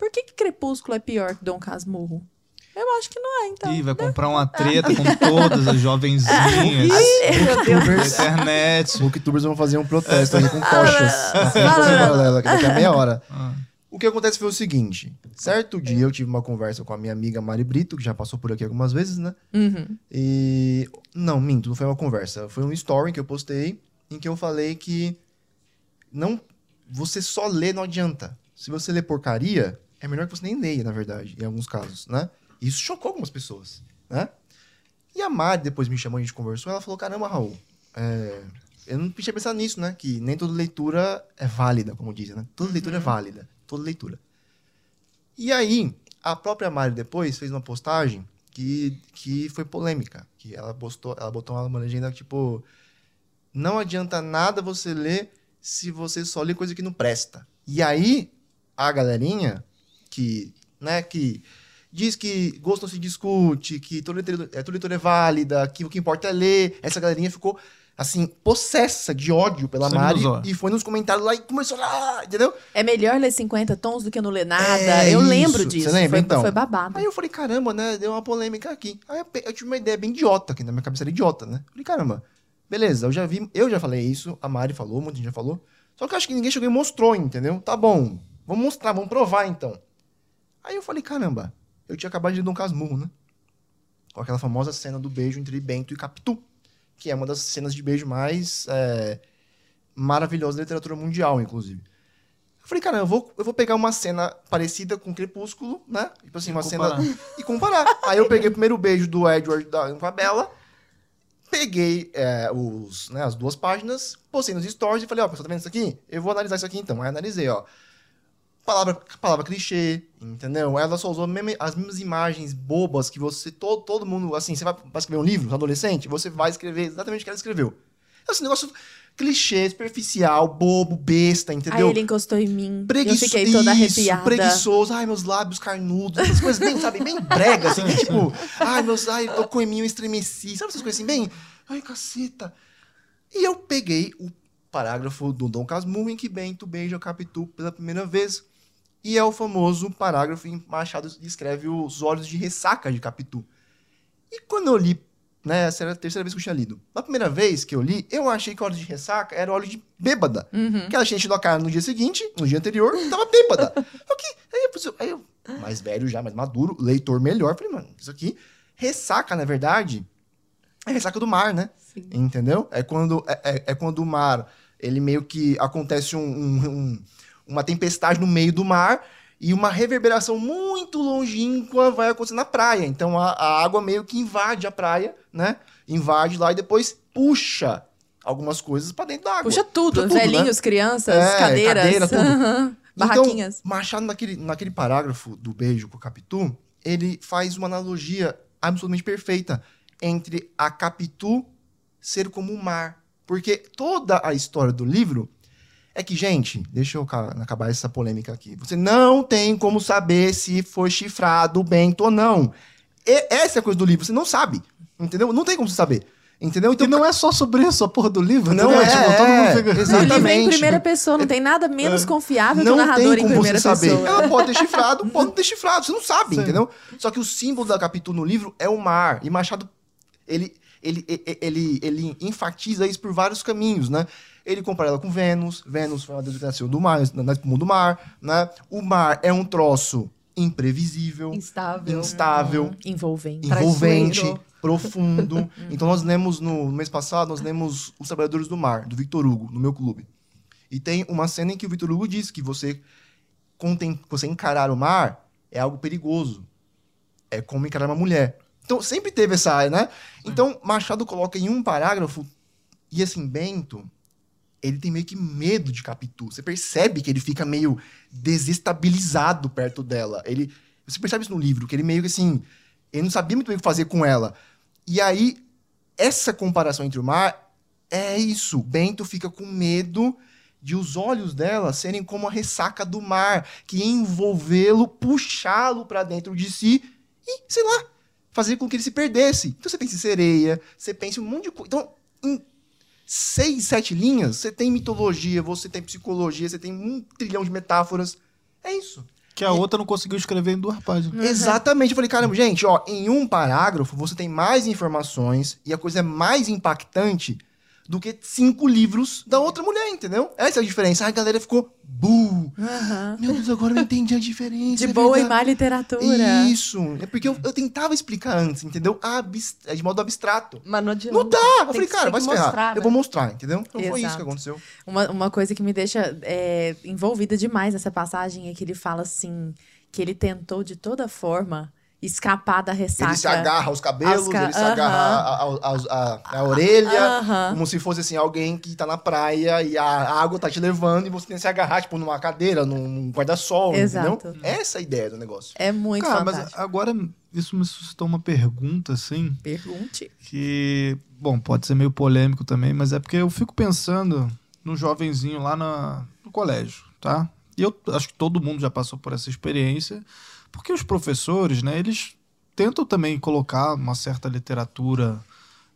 Por que, que Crepúsculo é pior que Dom Casmurro? Eu acho que não é, então. Ih, vai comprar uma treta com todas as jovenzinhas Meu Deus. da internet. Booktubers vão fazer um protesto aí com tochas. da Fala, paralela, que daqui a meia hora. Ah. O que acontece foi o seguinte: certo dia eu tive uma conversa com a minha amiga Mari Brito, que já passou por aqui algumas vezes, né? Uhum. E. Não, minto, não foi uma conversa. Foi um story que eu postei em que eu falei que não. Você só lê não adianta. Se você lê porcaria, é melhor que você nem leia, na verdade, em alguns casos, né? E Isso chocou algumas pessoas, né? E a Mari depois me chamou, a gente conversou, ela falou: caramba, Raul, é, eu não tinha pensado nisso, né? Que nem toda leitura é válida, como dizem, né? Toda leitura é válida. Toda leitura. E aí, a própria Mari depois fez uma postagem que, que foi polêmica. Que ela postou, ela botou uma legenda tipo: Não adianta nada você ler se você só lê coisa que não presta. E aí, a galerinha que, né, que diz que gosto não se discute, que toda leitura, é, toda leitura é válida, que o que importa é ler. Essa galerinha ficou, assim, possessa de ódio pela Mari e foi nos comentários lá e começou a... Entendeu? É melhor ler 50 tons do que não ler nada. É eu isso. lembro Você disso. lembra, foi, então? foi babado. Aí eu falei, caramba, né? Deu uma polêmica aqui. Aí eu, eu tive uma ideia bem idiota, que na minha cabeça era idiota, né? Falei, caramba, beleza, eu já vi, eu já falei isso, a Mari falou, muita gente já falou. Só que eu acho que ninguém chegou e mostrou, entendeu? Tá bom, vamos mostrar, vamos provar então. Aí eu falei, caramba, eu tinha acabado de ler Dom Casmurro, né? Com aquela famosa cena do beijo entre Bento e Capitu, que é uma das cenas de beijo mais é, maravilhosas da literatura mundial, inclusive. Falei, cara, eu vou, eu vou pegar uma cena parecida com Crepúsculo, né? Tipo assim, E uma comparar. cena. E comparar. Aí eu peguei o primeiro beijo do Edward da, com a Bella, peguei é, os, né, as duas páginas, postei nos stories e falei, ó, pessoal, tá vendo isso aqui? Eu vou analisar isso aqui então. Aí analisei, ó. Palavra, palavra clichê, entendeu? Ela só usou as mesmas imagens bobas que você, todo, todo mundo, assim, você vai, escrever um livro, um adolescente, você vai escrever exatamente o que ela escreveu. Esse negócio clichê, superficial, bobo, besta, entendeu? Aí ele encostou em mim. Preguiço- eu fiquei toda arrepiada. preguiçoso, ai, meus lábios carnudos, essas coisas bem, sabe, bem brega, assim, tipo, ai, meus, ai, tocou em mim, eu estremeci, sabe essas coisas assim, bem, ai, caceta. E eu peguei o parágrafo do Dom Casmurro em que Bento beija Capitu pela primeira vez, e é o famoso parágrafo em que Machado descreve os olhos de ressaca de Capitu. E quando eu li, né, essa era a terceira vez que eu tinha lido, na primeira vez que eu li, eu achei que o olho de ressaca era óleo de bêbada. Uhum. Que ela tinha enchido a cara no dia seguinte, no dia anterior, e tava bêbada. Que, aí eu, aí eu, mais velho já, mais maduro, leitor melhor, falei, mano, isso aqui, ressaca, na verdade, é ressaca do mar, né? Sim. Entendeu? É quando, é, é- é quando o mar, ele meio que acontece um- um- um- uma tempestade no meio do mar e uma reverberação muito longínqua vai acontecer na praia. Então a, a água meio que invade a praia, né? Invade lá e depois puxa algumas coisas pra dentro da água. Puxa tudo. Puxa tudo, né? Velhinhos, crianças, É, cadeiras. cadeira, tudo. aham, Barraquinhas. Então, Machado, naquele, naquele parágrafo do beijo com o Capitu, ele faz uma analogia absolutamente perfeita entre a Capitu ser como o mar. Porque toda a história do livro é que, gente, deixa eu ca- acabar essa polêmica aqui. Você não tem como saber se foi chifrado o Bento ou não. E- essa é a coisa do livro, você não sabe. Entendeu? Não tem como você saber. Entendeu? E não é só sobre isso, a porra do livro. Não entendeu? é, Tipo, todo é, mundo fica... O livro é em exatamente. primeira pessoa, não tem nada menos confiável que o não narrador tem em como primeira você saber. pessoa. Ela pode ter chifrado, pode não ter chifrado, você não sabe, Sim. entendeu? Só que o símbolo da Capitu no livro é o mar. E Machado, ele, ele, ele, ele, enfatiza isso por vários caminhos, né? Ele compara ela com Vênus. Vênus foi uma deusa que nasceu do mar, na espuma do mar, né? O mar é um troço imprevisível, Instável. instável, Envolvente. envolvente, Traiçoeiro. profundo. então nós lemos no, no mês passado, nós lemos Os Trabalhadores do Mar, do Victor Hugo, no meu clube. E tem uma cena em que o Victor Hugo diz que você, contem, você encarar o mar é algo perigoso. É como encarar uma mulher. Então sempre teve essa, né? Então Machado coloca em um parágrafo e assim Bento, ele tem meio que medo de Capitu. Você percebe que ele fica meio desestabilizado perto dela. Ele, você percebe isso no livro, que ele meio que assim, ele não sabia muito bem o que fazer com ela. E aí essa comparação entre o mar é isso. Bento fica com medo de os olhos dela serem como a ressaca do mar, que envolvê-lo, puxá-lo para dentro de si e, sei lá, fazer com que ele se perdesse. Então você pensa em sereia, você pensa em um monte de coisa. Então, em seis, sete linhas, você tem mitologia, você tem psicologia, você tem um trilhão de metáforas. É isso. Que a outra não conseguiu escrever em duas páginas. Exatamente. Eu falei, caramba, gente, ó, em um parágrafo você tem mais informações e a coisa é mais impactante do que cinco livros da outra mulher, entendeu? Essa é a diferença. Aí a galera ficou, bu. Aham. Meu Deus, agora eu entendi a diferença. De é boa e verdade." má literatura. Isso. É porque eu, eu tentava explicar antes, entendeu? Abs- é de modo abstrato. Mas não adianta. Não dá. Eu falei, que- cara, vai se ferrar. mostrar, Eu né? vou mostrar, entendeu? Então foi isso Exato. que aconteceu. Uma, uma coisa que me deixa é, envolvida demais nessa passagem é que ele fala assim: que ele tentou de toda forma escapar da ressaca. Ele se agarra aos cabelos, ca- ele se agarra a orelha, como se fosse assim, alguém que tá na praia e a água tá te levando e você tem que se agarrar, tipo, numa cadeira, num, guarda-sol, Exato. entendeu? Essa é a ideia do negócio. É muito Cara, mas fantástico. agora isso me suscitou uma pergunta, assim, Pergunte. que, bom, pode ser meio polêmico também, mas é porque eu fico pensando no jovenzinho lá na- no colégio, tá? E eu acho que todo mundo já passou por essa experiência, porque os professores, né, eles tentam também colocar uma certa literatura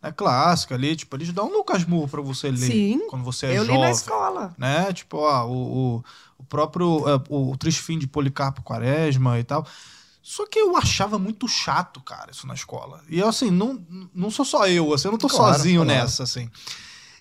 né, clássica ali, tipo, eles dão um Lucas Moore pra você ler Sim, quando você é eu li jovem na escola. né? Tipo, ó, o, o, o próprio é, o, o Triste Fim de Policarpo Quaresma e tal. Só que eu achava muito chato, cara, isso na escola. E assim, não, não sou só eu, assim, eu não tô Claro, sozinho claro. nessa, assim.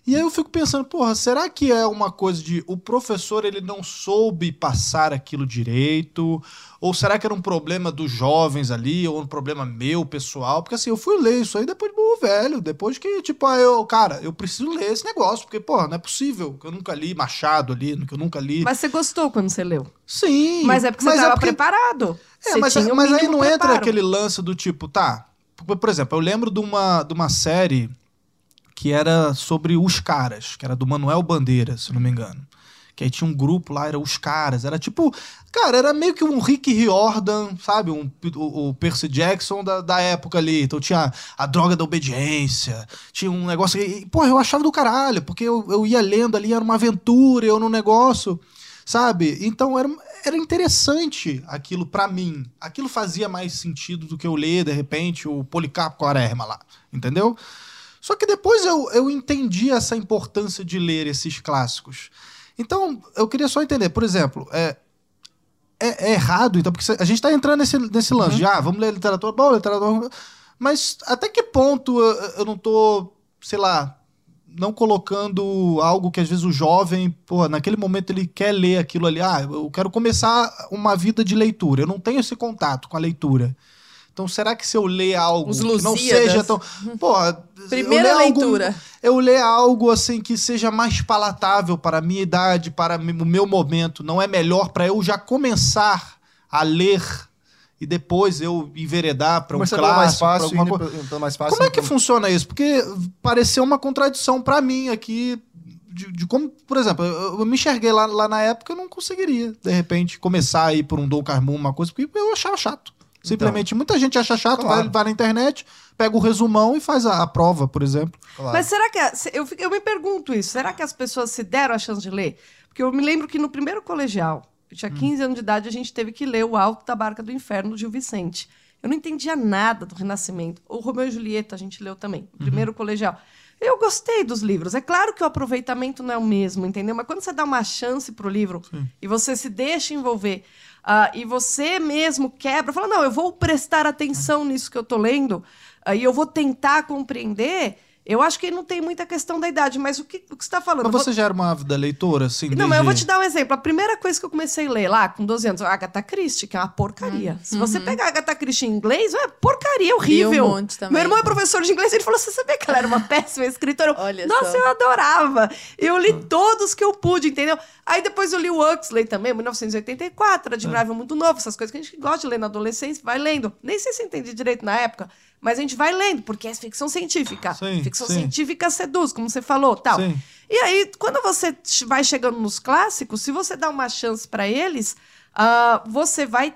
E aí eu fico pensando, porra, será que é uma coisa de o professor ele não soube passar aquilo direito? Ou será que era um problema dos jovens ali, ou um problema meu, pessoal? Porque assim, eu fui ler isso aí depois de burro velho, depois que, tipo, ah, eu, cara, eu preciso ler esse negócio, porque, porra, não é possível que eu nunca li Machado ali, que eu nunca li. Mas você gostou quando você leu. Sim. Mas é porque você estava porque- preparado. É, Você mas, mas aí não entra preparo. aquele lance do tipo, tá. Por, por exemplo, eu lembro de uma, de uma série que era sobre os caras, que era do Manuel Bandeira, se não me engano. Que aí tinha um grupo lá, era os caras. Era tipo. Cara, era meio que um Rick Riordan, sabe? Um, o, o Percy Jackson da, da época ali. Então tinha a droga da obediência. Tinha um negócio. E, porra, eu achava do caralho, porque eu, eu ia lendo ali, era uma aventura, eu num negócio sabe? Então era, era interessante aquilo pra mim. Aquilo fazia mais sentido do que eu ler, de repente, o Policarpo Quaresma lá, entendeu? Só que depois eu, eu entendi essa importância de ler esses clássicos. Então, eu queria só entender, por exemplo, é, é, é errado, então, porque a gente tá entrando nesse, nesse lance de, ah, vamos ler literatura boa, literatura... Mas até que ponto eu, eu não tô, sei lá, não colocando algo que às vezes o jovem, pô, naquele momento ele quer ler aquilo ali. Ah, eu quero começar uma vida de leitura. Eu não tenho esse contato com a leitura. Então, será que se eu ler algo Os que não seja tão. Pô, Primeira eu ler algo- leitura. eu ler algo assim que seja mais palatável para a minha idade, para o meu momento, não é melhor para eu já começar a ler e depois eu enveredar para um clássico, mais fácil, alguma coisa. pelo mais fácil. Como é que então- funciona isso? Porque pareceu uma contradição pra mim aqui. De, de como, por exemplo, eu, eu me enxerguei lá, lá na época, eu não conseguiria, de repente, começar a ir por um Dom Carmum, uma coisa, porque eu achava chato. Simplesmente, muita gente acha chato, Claro. vai, vai na internet, pega o resumão e faz a, a prova, por exemplo. Claro. Mas será que. a- se- Eu, eu me pergunto isso. Será que as pessoas se deram a chance de ler? Porque eu me lembro que no primeiro colegial, eu Hum. tinha 15 anos de idade, a gente teve que ler O Alto da Barca do Inferno, do Gil Vicente. Eu não entendia nada do Renascimento. O Romeu e Julieta a gente leu também, Uhum. no primeiro colegial. Eu gostei dos livros. É claro que o aproveitamento não é o mesmo, entendeu? Mas quando você dá uma chance pro livro e você se deixa envolver ah, e você mesmo quebra, fala, não, eu vou prestar atenção nisso que eu tô lendo ah, e eu vou tentar compreender, eu acho que não tem muita questão da idade. Mas o que, o que você está falando? Mas você já era uma ávida leitora, assim? não, mas eu vou desde- te dar um exemplo. A primeira coisa que eu comecei a ler lá, com 12 anos, a Agatha Christie, que é uma porcaria. Se você pegar a Agatha Christie em inglês, é porcaria, horrível. Li um monte também. Meu irmão é professor de inglês, ele falou: você sabia que ela era uma péssima escritora? Eu, Olha Nossa, só. eu adorava. Eu li todos que eu pude, entendeu? Aí depois eu li o Huxley também, 1984, admirável muito novo, essas coisas que a gente gosta de ler na adolescência, vai lendo. Nem sei se entendi direito na época, mas a gente vai lendo, porque é ficção científica. Sim, ficção sim. científica seduz, como você falou, tal. Sim. E aí, quando você vai chegando nos clássicos, se você dá uma chance para eles, ah, você vai.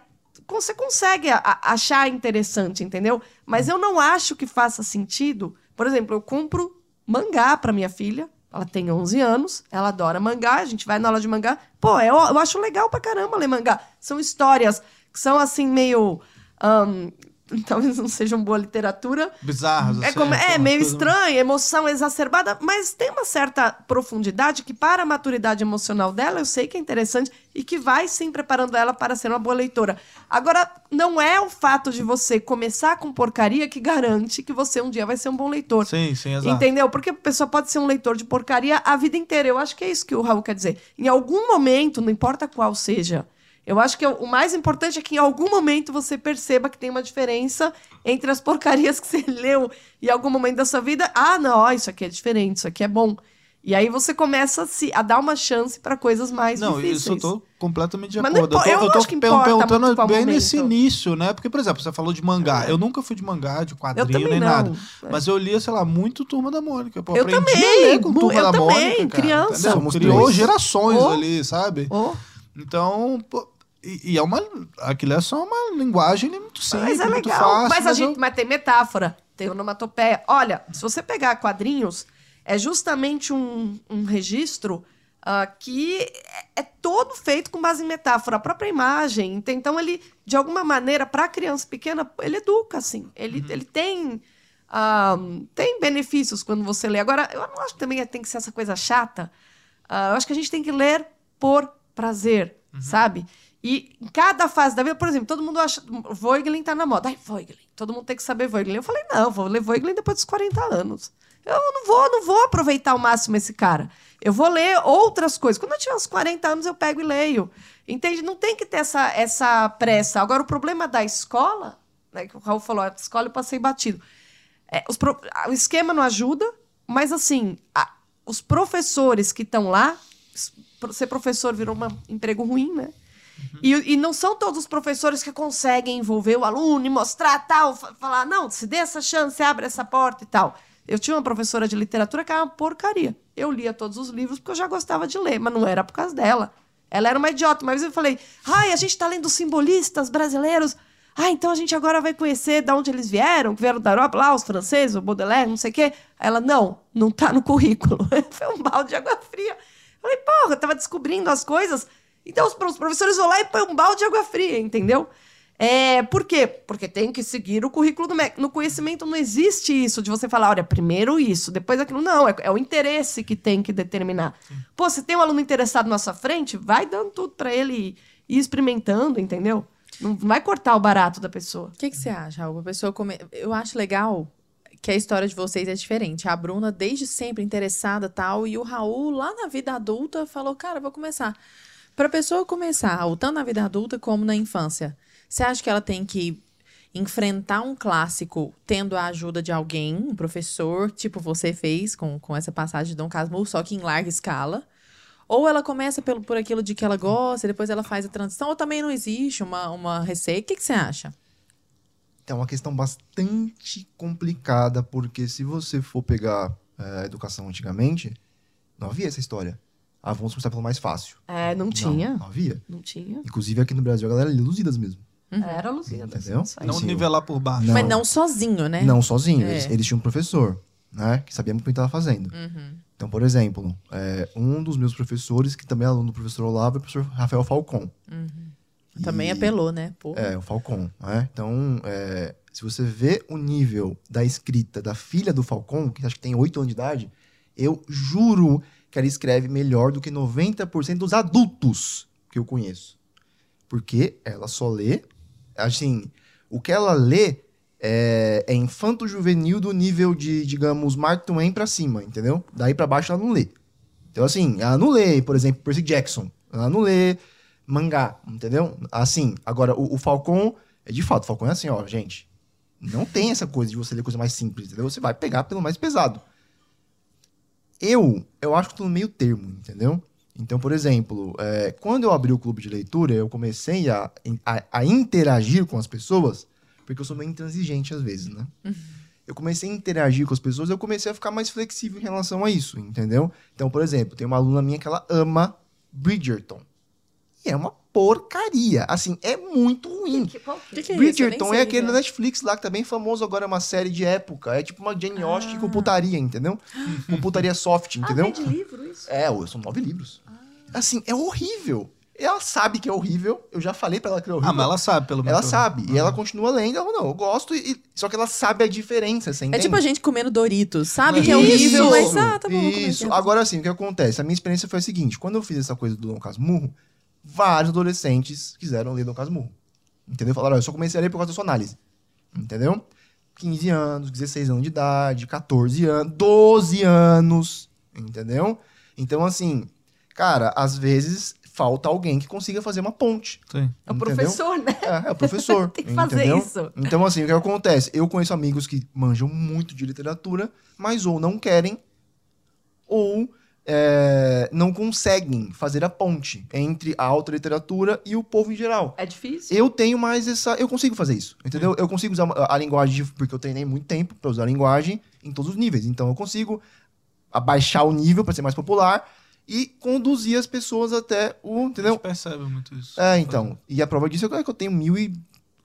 Você consegue achar interessante, entendeu? Mas eu não acho que faça sentido. Por exemplo, eu compro mangá para minha filha. Ela tem 11 anos, ela adora mangá, a gente vai na aula de mangá. Pô, eu, eu acho legal pra caramba ler mangá. São histórias que são assim, meio. ahn, talvez não sejam boa literatura, Bizarras, é, assim, como- é aquelas meio estranho, emoção exacerbada, mas tem uma certa profundidade que, para a maturidade emocional dela, eu sei que é interessante e que vai sim preparando ela para ser uma boa leitora. Agora, não é o fato de você começar com porcaria que garante que você um dia vai ser um bom leitor. Sim, sim, exato. Entendeu? Porque a pessoa pode ser um leitor de porcaria a vida inteira. Eu acho que é isso que o Raul quer dizer. Em algum momento, não importa qual seja, eu acho que o mais importante é que em algum momento você perceba que tem uma diferença entre as porcarias que você leu em algum momento da sua vida. Ah, não, ó, isso aqui é diferente, isso aqui é bom. E aí você começa a, se, a dar uma chance para coisas mais Não, difíceis. isso eu tô completamente de Mas não acordo. Eu tô, eu eu tô acho que per- importa perguntando bem momento. nesse início, né? Porque, por exemplo, você falou de mangá. Eu nunca fui de mangá, de quadrinho, nem não. nada. É. Mas eu lia, sei lá, muito Turma da Mônica. Pô, Eu aprendi também, a ler com Turma eu da também, Mônica, cara, criança. Criou três. gerações Oh. ali, sabe? Oh, Então, pô, e, e é uma... Aquilo é só uma linguagem muito simples, mas é legal. fácil. mas, a eu- gente, mas tem metáfora, tem onomatopeia. Olha, se você pegar quadrinhos, é justamente um, um registro ah, que é, é todo feito com base em metáfora, a própria imagem. Ent- Então, ele, de alguma maneira, para a criança pequena, ele educa, assim. Ele, ele tem. ah, tem benefícios quando você lê. Agora, eu não acho que também tem que ser essa coisa chata. Ah, eu acho que a gente tem que ler por prazer, sabe? E em cada fase da vida, por exemplo, todo mundo acha. Voigelin tá na moda. Ai, Voigelin. Todo mundo tem que saber Voigelin. Eu falei, não, vou ler Voigelin depois dos 40 anos. Eu não vou, não vou aproveitar ao máximo esse cara. Eu vou ler outras coisas. Quando eu tiver uns 40 anos, eu pego e leio. Entende? Não tem que ter essa, essa pressa. Agora, o problema da escola, né, que o Raul falou, a escola eu passei batido. É, pro- O esquema não ajuda, mas assim, a- os professores que estão lá, ser professor virou um emprego ruim, né? E, e não são todos os professores que conseguem envolver o aluno e mostrar tal, fa- falar, não, se dê essa chance, abre essa porta e tal. Eu tinha uma professora de literatura que era uma porcaria. Eu lia todos os livros porque eu já gostava de ler, mas não era por causa dela. Ela era uma idiota. Mas eu falei, ai, a gente tá lendo simbolistas brasileiros. Ah, então a gente agora vai conhecer de onde eles vieram, que vieram da Europa, lá, os franceses, o Baudelaire, não sei o quê. Ela, não, não tá no currículo. Foi um balde de água fria. Eu falei, porra, eu tava descobrindo as coisas. Então os os professores vão lá e põem um balde de água fria, entendeu? É, por quê? Porque tem que seguir o currículo do MEC. No conhecimento não existe isso de você falar, olha, primeiro isso, depois aquilo. Não, é, é o interesse que tem que determinar. Pô, se tem um aluno interessado na sua frente, vai dando tudo pra ele e ir experimentando, entendeu? Não vai cortar o barato da pessoa. O que, que você acha, Raul? A pessoa come... Eu acho legal que a história de vocês é diferente. A Bruna, desde sempre interessada tal, e o Raul, lá na vida adulta, falou: Cara, vou começar. Pra pessoa começar, tanto na vida adulta como na infância, você acha que ela tem que enfrentar um clássico tendo a ajuda de alguém, um professor, tipo você fez com, com essa passagem de Dom Casmurro, só que em larga escala? Ou ela começa pelo, por aquilo de que ela gosta, depois ela faz a transição, ou também não existe uma, uma receita? O que, que você acha? É uma questão bastante complicada, porque se você for pegar eh, a educação antigamente, não havia essa história. Ah, vamos começar pelo mais fácil. É, não tinha. Não, não havia. Não tinha. Inclusive aqui no Brasil a galera lia Luzidas mesmo. Era Luzia. Entendeu? Aí. Não Sim. nivelar por baixo. Não. Mas não sozinho, né? Não sozinho. É. Eles, eles tinham um professor, né? Que sabia muito o que estava fazendo. Uhum. Então, por exemplo, eh, um dos meus professores, que também é aluno do professor Olavo, é o professor Rafael Falcon. Também E- apelou, né? Pô. É, o Falcon, né? Então, é, se você vê o nível da escrita da filha do Falcon, que acho que tem 8 anos de idade, eu juro que ela escreve melhor do que 90% dos adultos que eu conheço. Porque ela só lê, assim, o que ela lê é, é infanto-juvenil do nível de, digamos, Mark Twain pra cima, entendeu? Daí pra baixo ela não lê. Então, assim, ela não lê, por exemplo, Percy Jackson. Ela não lê mangá, entendeu? Assim, agora, o, o Falcon, é de fato, o Falcon é assim, ó, gente. Não tem essa coisa de você ler coisa mais simples, entendeu? Você vai pegar pelo mais pesado. Eu, eu acho que tô no meio termo, entendeu? Então, por exemplo, é, quando eu abri o clube de leitura, eu comecei a, a, a interagir com as pessoas, porque eu sou meio intransigente às vezes, né? Eu comecei a interagir com as pessoas, eu comecei a ficar mais flexível em relação a isso, entendeu? Então, por exemplo, tem uma aluna minha que ela ama Bridgerton. E é uma porcaria. Assim, é muito ruim. Que- é? Que que é isso? Bridgerton é aquele é. da Netflix lá, que tá bem famoso agora, é uma série de época. É tipo uma Jane Austen com putaria, entendeu? Com putaria soft, entendeu? Ah, vem de livro isso? É, são nove livros. Assim, é horrível. Ela sabe que é horrível. Eu já falei pra ela que é horrível. Ah, mas ela sabe, pelo menos. Ela sabe. E ela continua lendo. Ela, não, eu gosto. E, só que ela sabe a diferença, você É tipo a gente comendo Doritos. Sabe que é Isso, horrível, mas ah, tá bom. Isso. Agora sim, o que acontece? A minha experiência foi a seguinte: quando eu fiz essa coisa do Dom Casmurro, vários adolescentes quiseram ler Dom Casmurro. Entendeu? Falaram, "Olha, eu só comecei a ler por causa da sua análise. Entendeu? 15 anos, 16 anos de idade, 14 anos, 12 anos. Entendeu? Então, assim, cara, às vezes falta alguém que consiga fazer uma ponte. Sim. É o entendeu? professor, né? É, é o professor. Tem que fazer entendeu? isso. Então, assim, o que acontece? Eu conheço amigos que manjam muito de literatura, mas ou não querem, ou é, não conseguem fazer a ponte entre a alta literatura e o povo em geral. É difícil. Eu tenho mais essa. Eu consigo fazer isso, entendeu? Eu consigo usar a, a linguagem, porque eu treinei muito tempo para usar a linguagem em todos os níveis. Então, eu consigo abaixar o nível para ser mais popular e conduzir as pessoas até o. A Entendeu? gente percebe muito isso. É, então. E a prova disso é que eu tenho mil e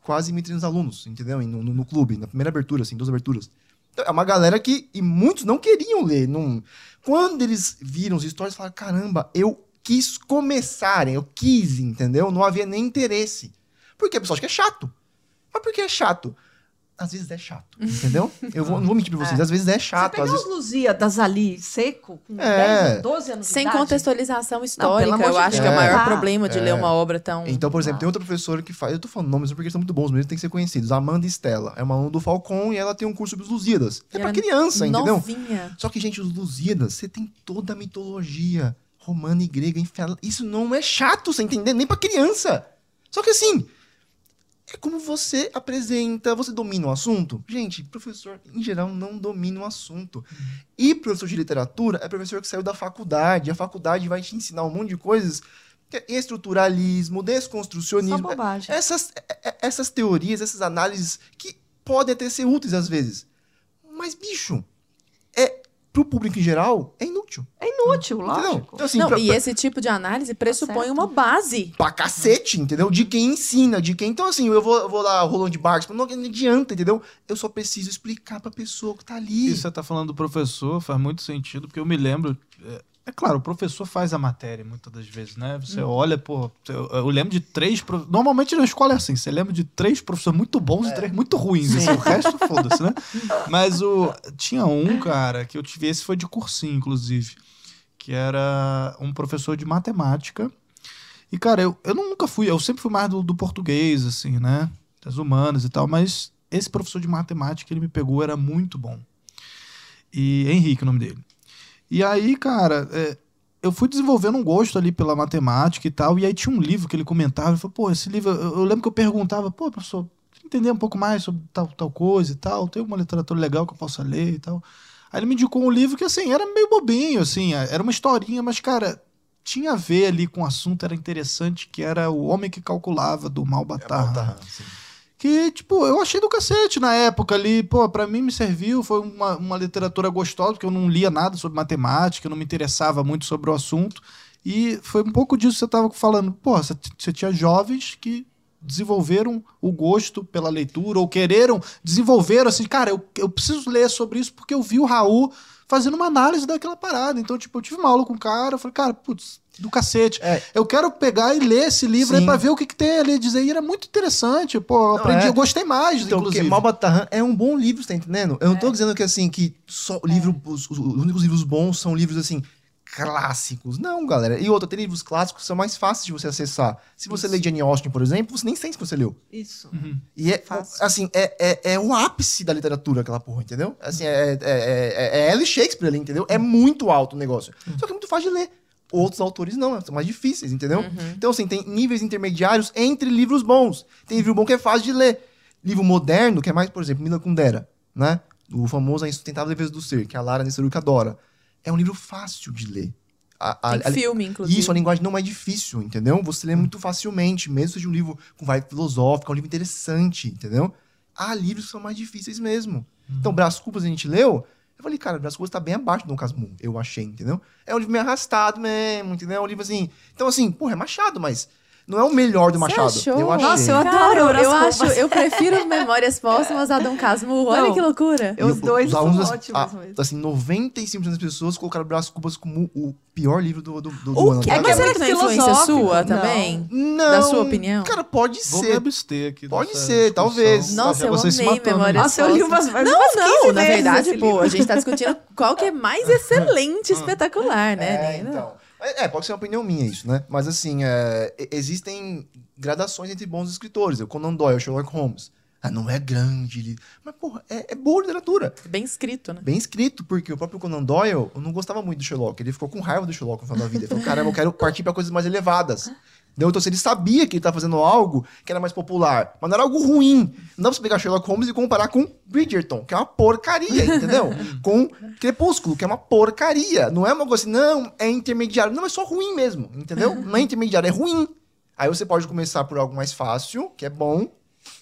quase 1.300 alunos, entendeu? No, no, no clube, na primeira abertura, assim, duas aberturas. É uma galera que. E muitos não queriam ler. Não, quando eles viram os stories, falaram: caramba, eu quis começarem, eu quis, entendeu? Não havia nem interesse. Porque a pessoa acha que é chato. Mas por que é chato? Às vezes é chato, entendeu? Eu vou, não vou mentir pra vocês, às vezes é Você chato. pegar Às vezes... os Lusíadas ali, seco, com É. 10, 12 anos Sem de idade. contextualização histórica, amor eu acho que é o maior Ah, problema de ler uma obra tão. Então, por exemplo, tem outra professora que faz. Eu tô falando nomes porque eles são muito bons mesmo, tem que ser conhecidos. Amanda Stella. É uma aluna do Falcon e ela tem um curso sobre os Lusíadas. É pra ela criança, entendeu? Novinha. Só que, gente, os Lusíadas, você tem toda a mitologia romana e grega. Isso não é chato, você entender? Nem pra criança. Só que assim, é como você apresenta, você domina o assunto? Gente, professor, em geral, não domina o assunto. E professor de literatura é professor que saiu da faculdade. A faculdade vai te ensinar um monte de coisas. é Estruturalismo, Só desconstrucionismo. bobagem. Essas, é- é- essas teorias, essas análises que podem até ser úteis às vezes. Mas, bicho, é, pro público em geral, é inútil. É inútil, Entendeu? lógico. Então, assim, não, pra, e pra- esse tipo de análise pressupõe certo. uma base. pra cacete, entendeu? De quem ensina, de quem. Então, assim, eu vou, eu vou lá, Roland não, não adianta, entendeu? Eu só preciso explicar pra pessoa que tá ali. E você tá falando do professor, faz muito sentido, porque eu me lembro. É, é claro, o professor faz a matéria muitas das vezes, né? Você olha, pô. Eu, eu lembro de três. prof- Normalmente na escola é assim: você lembra de três professores muito bons e três muito ruins. Assim, o resto, foda-se, né? Mas o, tinha um, cara, que eu tive. Esse foi de cursinho, inclusive. Que era um professor de matemática. E, cara, eu, eu nunca fui. Eu sempre fui mais do, do português, assim, né? Das humanas e tal. Mas esse professor de matemática que ele me pegou era muito bom. E Henrique, o nome dele. E aí, cara, é, eu fui desenvolvendo um gosto ali pela matemática e tal. E aí tinha um livro que ele comentava. Ele falou, pô, esse livro. Eu, eu lembro que eu perguntava, pô, professor, entender um pouco mais sobre tal, tal coisa e tal. Tem alguma literatura legal que eu possa ler e tal. Aí ele me indicou um livro que, assim, era meio bobinho, assim, era uma historinha, mas, cara, tinha a ver ali com o assunto, era interessante, que era O Homem que Calculava, do Malbatar. Assim. Que, tipo, eu achei do cacete na época ali. Pô, pra mim me serviu. Foi uma, uma literatura gostosa, porque eu não lia nada sobre matemática, eu não me interessava muito sobre o assunto. E foi um pouco disso que você tava falando. Pô, você, tinha jovens que desenvolveram o gosto pela leitura, ou quereram, desenvolveram assim, cara, eu, eu preciso ler sobre isso porque eu vi o Raul fazendo uma análise daquela parada. Então, tipo, eu tive uma aula com o cara, eu falei, cara, putz, do cacete. É. Eu quero pegar e ler esse livro aí Sim. pra ver o que, que tem ali a dizer. E era muito interessante, pô, Não, aprendi, é. eu gostei mais, Então, porque inclusive. Malbatarran é um bom livro, você tá entendendo? Eu não tô dizendo que, assim, que só o livro, os, os únicos livros bons são livros, assim, clássicos. Não, galera. E outra, tem livros clássicos que são mais fáceis de você acessar. Se você lê Jane Austen, por exemplo, você nem sente que você leu. Isso. E é, Fácil. assim, é, é, é o ápice da literatura, aquela porra, entendeu? Assim, é, é, é, é Ella Shakespeare ali, entendeu? É muito alto o negócio. Só que é muito fácil de ler. Outros autores não, são mais difíceis, entendeu? Então, assim, tem níveis intermediários entre livros bons. Tem livro bom que é fácil de ler. Livro moderno, que é mais, por exemplo, Mila Kundera, né? O famoso A Insustentável Defesa do Ser, que a Lara Nesseruca adora. É um livro fácil de ler. A- a- Tem a- filme, inclusive. isso, a linguagem não é difícil, entendeu? Você lê muito facilmente, mesmo seja um livro com vibe filosófica, um livro interessante, entendeu? Há livros que são mais difíceis mesmo. Então, Brás Cubas a gente leu, eu falei, cara, Brás Cubas tá bem abaixo do Dom Casmurro, eu achei, entendeu? É um livro meio arrastado mesmo, entendeu? É um livro assim... Então, assim, porra, é Machado, mas não é o melhor do Você Machado. achou? Eu achei. Nossa, eu adoro Cara, eu acho, eu prefiro Memórias Póstumas a Dom Casmurro. Olha Não. que loucura. Os dois são alunos, ótimos ah, mesmo. Assim, 95% das pessoas colocaram Brás Cubas como o pior livro do, do, do, do O ano. que? tá? É que é Mas é muito na influência filosófico. sua Não. também? Não, Da sua opinião? Cara, pode Vou me ser. abster aqui. Pode ser, discussão. talvez. Nossa, eu vocês se amei matando. Memórias Nossa, eu li umas, umas Não, 15 não, na verdade, pô, livro. a gente tá discutindo qual que é mais excelente, espetacular, né? É, então. É, é, pode ser uma opinião minha isso, né? Mas assim, é, existem gradações entre bons escritores. O Conan Doyle, Sherlock Holmes. Ah, não é grande. ele- Mas, porra, é, é boa literatura. Bem escrito, né? Bem escrito, porque o próprio Conan Doyle não gostava muito do Sherlock. Ele ficou com raiva do Sherlock no final da vida. Ele falou, caramba, eu quero partir pra coisas mais elevadas. Entendeu? Então, se ele sabia que ele tá fazendo algo que era mais popular, mas não era algo ruim. Não dá pra você pegar Sherlock Holmes e comparar com Bridgerton, que é uma porcaria, entendeu? com Crepúsculo, que é uma porcaria. Não é uma coisa assim, não, é intermediário. Não, é só ruim mesmo, entendeu? Não é intermediário, é ruim. Aí você pode começar por algo mais fácil, que é bom,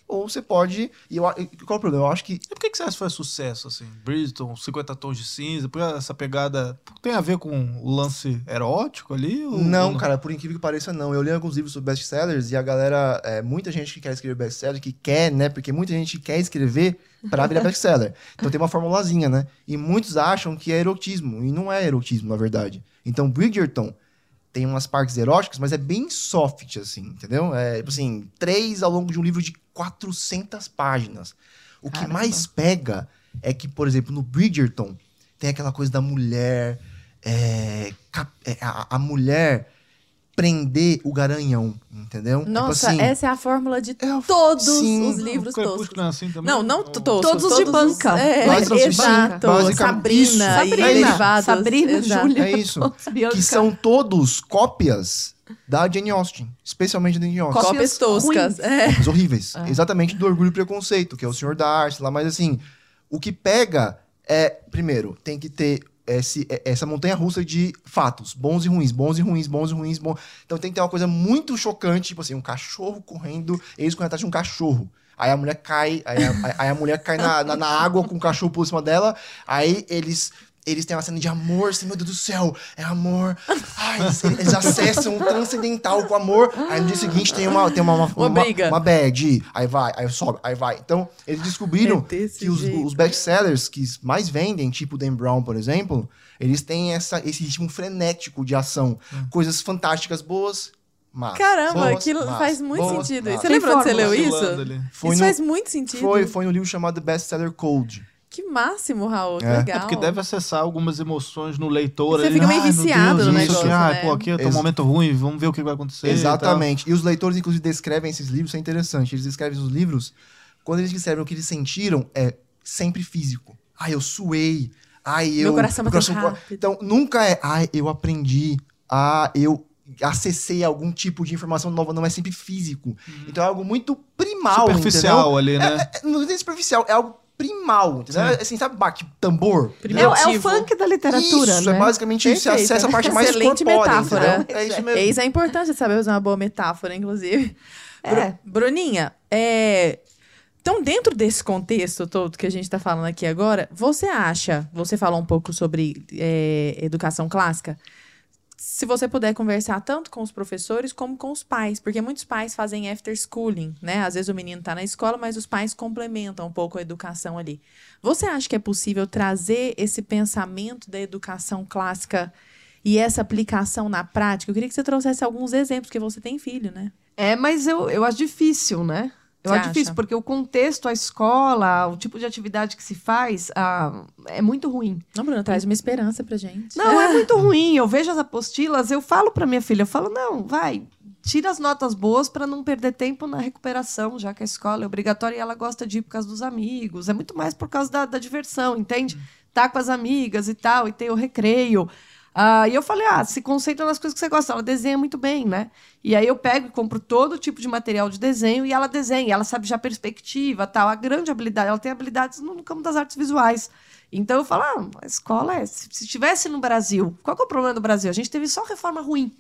ou você pode. E eu, e qual é o problema? Eu acho que E por que, que você acha que faz sucesso, assim? Bridgeton, 50 Tons de Cinza, por essa pegada... Tem a ver com o lance erótico ali? ou- Não, cara, por incrível que pareça, não. Eu li alguns livros sobre best-sellers e a galera, é, muita gente que quer escrever best-seller, que quer, né? Porque muita gente quer escrever pra virar best-seller. Então tem uma formulazinha, né? E muitos acham que é erotismo, e não é erotismo, na verdade. Então Bridgerton tem umas partes eróticas, mas é bem soft, assim, entendeu? É, tipo assim, três ao longo de um livro de 400 páginas. O que Caramba. mais pega é que, por exemplo, no Bridgerton, tem aquela coisa da mulher. é, é, a, a mulher prender o garanhão, entendeu? Nossa, tipo assim, essa é a fórmula de é a- todos sim. os livros toscos. não é assim também? Não, não Ou- toscos. Todos os de banca. É, Basicamente, exato. basicamente, Sabrina isso. e Sabrina. Sabrina, exato. Júlia. É isso. todos, que são todos cópias da Jane Austen, especialmente da Jane Austen. Cópias Cópias toscas. É. Cópias horríveis. É. Exatamente do Orgulho e Preconceito, que é o Senhor Darcy lá, mas assim, o que pega é, primeiro, tem que ter esse, é- essa montanha russa de fatos, bons e ruins, bons e ruins, bons e ruins, bons. Então tem que ter uma coisa muito chocante, tipo assim, um cachorro correndo, eles correndo atrás de um cachorro. Aí a mulher cai, aí a, aí a mulher cai na, na, na água com o cachorro por cima dela, aí eles. Eles têm uma cena de amor, assim, meu Deus do céu, é amor. Ai, eles, eles acessam o transcendental com amor. Aí no dia seguinte tem uma, tem uma, uma, Uma briga. uma bad, aí vai, aí sobe, aí vai. Então, eles descobriram É que os, os best-sellers que mais vendem, tipo Dan Brown, por exemplo, eles têm essa, esse ritmo frenético de ação. Coisas fantásticas, boas, mas. Caramba, boas, aquilo mas, faz muito boas, sentido. mas. Você lembra onde você leu isso? Isso no- faz muito sentido. Foi, foi no livro chamado Bestseller Code. Que máximo, Raul. Que É. legal. É porque deve acessar algumas emoções no leitor. Você ali, fica meio "Ai, meu viciado Deus, no isso aqui, negócio, ah, né? pô, aqui tá um Ex- momento ruim, vamos ver o que vai acontecer. e Exatamente. E os leitores, inclusive, descrevem esses livros, isso é interessante. Eles descrevem os livros, quando eles descrevem o que eles sentiram, é sempre físico. Ah, eu suei. Ai, eu. Meu coração bateu rápido. Então, nunca é, ai, eu aprendi. Ah, eu acessei algum tipo de informação nova. Não é sempre físico. Então, é algo muito primal. Superficial ali, né? entendeu? É, não é superficial, é algo primal. Entendeu? É Assim, sabe, bate tambor? É, o- é o funk da literatura, isso, né? é basicamente isso. Você Perfeito. acessa a parte mais Excelente corpórea. metáfora. entendeu? É isso mesmo. Eis a importância de saber usar uma boa metáfora, inclusive. É. Bru- Bruninha, é... então dentro desse contexto todo que a gente está falando aqui agora, você acha, você falou um pouco sobre é, educação clássica, se você puder conversar tanto com os professores como com os pais, porque muitos pais fazem after schooling, né? Às vezes o menino está na escola, mas os pais complementam um pouco a educação ali. Você acha que é possível trazer esse pensamento da educação clássica e essa aplicação na prática? Eu queria que você trouxesse alguns exemplos, porque você tem filho, né? É, mas eu, eu acho difícil, né? Eu acho difícil, porque o contexto, a escola, o tipo de atividade que se faz ah, é muito ruim. Não, Bruno, traz uma esperança pra gente. Não, é muito ruim. Eu vejo as apostilas, eu falo pra minha filha, eu falo, não, vai, tira as notas boas pra não perder tempo na recuperação, já que a escola é obrigatória e ela gosta de ir por causa dos amigos. É muito mais por causa da, da diversão, entende? Tá com as amigas e tal, e tem o recreio. Ah, e eu falei, ah, se concentra nas coisas que você gosta. Ela desenha muito bem, né? E aí eu pego e compro todo tipo de material de desenho e ela desenha. Ela sabe já perspectiva, tal. A grande habilidade, ela tem habilidades no, campo das artes visuais. Então eu falo, ah, a escola é. Se, se tivesse no Brasil, qual é o problema do Brasil? A gente teve só reforma ruim.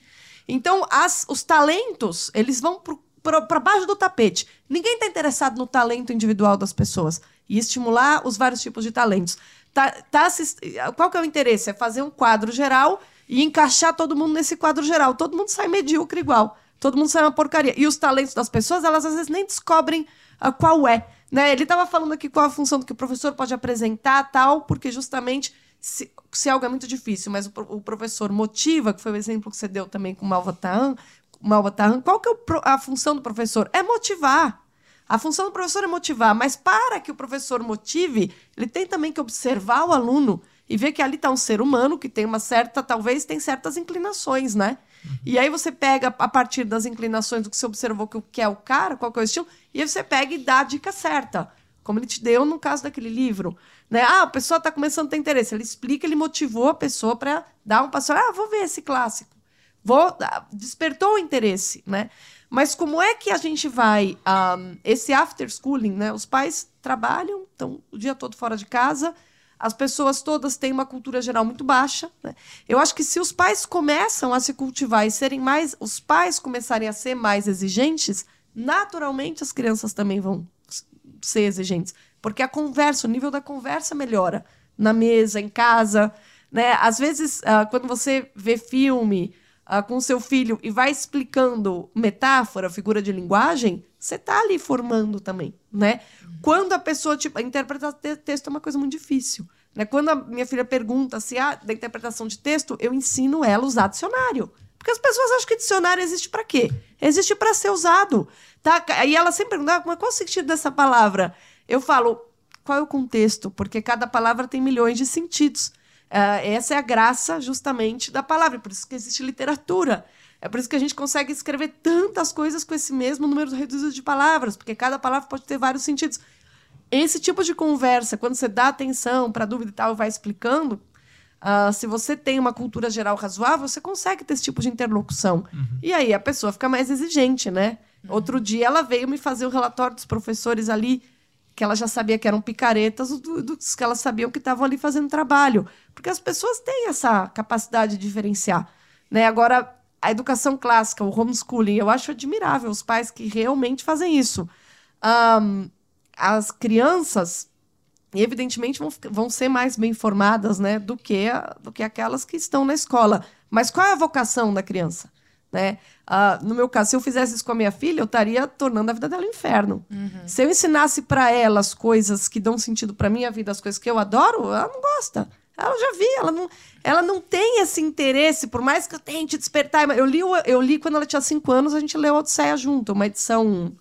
Então as, os talentos, eles vão para baixo do tapete. Ninguém está interessado no talento individual das pessoas e estimular os vários tipos de talentos. Tá, tá assist... Qual que é o interesse? É fazer um quadro geral e encaixar todo mundo nesse quadro geral. Todo mundo sai medíocre igual. Todo mundo sai uma porcaria. E os talentos das pessoas, elas às vezes nem descobrem ah, qual é. Né? Ele estava falando aqui qual a função que o professor pode apresentar, tal, porque justamente se, se algo é muito difícil, mas o, o professor motiva, que foi o exemplo que você deu também com o Malvatahan, Malvatahan, qual que é a função do professor? É motivar. A função do professor é motivar, mas para que o professor motive, ele tem também que observar o aluno e ver que ali está um ser humano que tem uma certa, talvez tem certas inclinações, né? E aí você pega a partir das inclinações do que você observou que que é o cara, qual que é o estilo, e aí você pega e dá a dica certa, como ele te deu no caso daquele livro, né? Ah, a pessoa está começando a ter interesse, ele explica, ele motivou a pessoa para dar um passo, ah, vou ver esse clássico. Vou, ah, despertou o interesse, né? Mas como é que a gente vai. ah, esse after schooling, né? Os pais trabalham, estão o dia todo fora de casa, as pessoas todas têm uma cultura geral muito baixa. Né? Eu acho que se os pais começam a se cultivar e serem mais. Os pais começarem a ser mais exigentes, naturalmente as crianças também vão ser exigentes. Porque a conversa, o nível da conversa melhora na mesa, em casa. Né? Às vezes, ah, quando você vê filme ah, com seu filho e vai explicando metáfora, figura de linguagem, você tá ali formando também, né? Quando a pessoa, tipo, interpretar te- texto é uma coisa muito difícil, né? Quando a minha filha pergunta se ah, da interpretação de texto, eu ensino ela a usar dicionário. Porque as pessoas acham que dicionário existe para quê? Existe para ser usado, tá? Aí ela sempre pergunta, ah, mas qual o sentido dessa palavra? Eu falo, qual é o contexto, porque cada palavra tem milhões de sentidos. Ah, essa é a graça, justamente, da palavra, por isso que existe literatura. É por isso que a gente consegue escrever tantas coisas com esse mesmo número reduzido de palavras, porque cada palavra pode ter vários sentidos. Esse tipo de conversa, quando você dá atenção para a dúvida e tal, vai explicando, ah, se você tem uma cultura geral razoável, você consegue ter esse tipo de interlocução. E aí a pessoa fica mais exigente, né? Outro dia ela veio me fazer o relatório dos professores ali, que ela já sabia que eram picaretas, do- dos que elas sabiam que estavam ali fazendo trabalho. Porque as pessoas têm essa capacidade de diferenciar. Né? Agora, a educação clássica, o homeschooling, eu acho admirável os pais que realmente fazem isso. Ahn, as crianças, evidentemente, vão, vão ser mais bem informadas né, do, que do que aquelas que estão na escola. Mas qual é a vocação da criança? Né? Ah, no meu caso, se eu fizesse isso com a minha filha, eu estaria tornando a vida dela um inferno. Se eu ensinasse para ela as coisas que dão sentido para minha vida, as coisas que eu adoro, ela não gosta. Ela já vi, ela não, ela não tem esse interesse, por mais que eu tente despertar. Eu li, eu li quando ela tinha cinco anos, a gente leu a Odisseia junto, uma edição,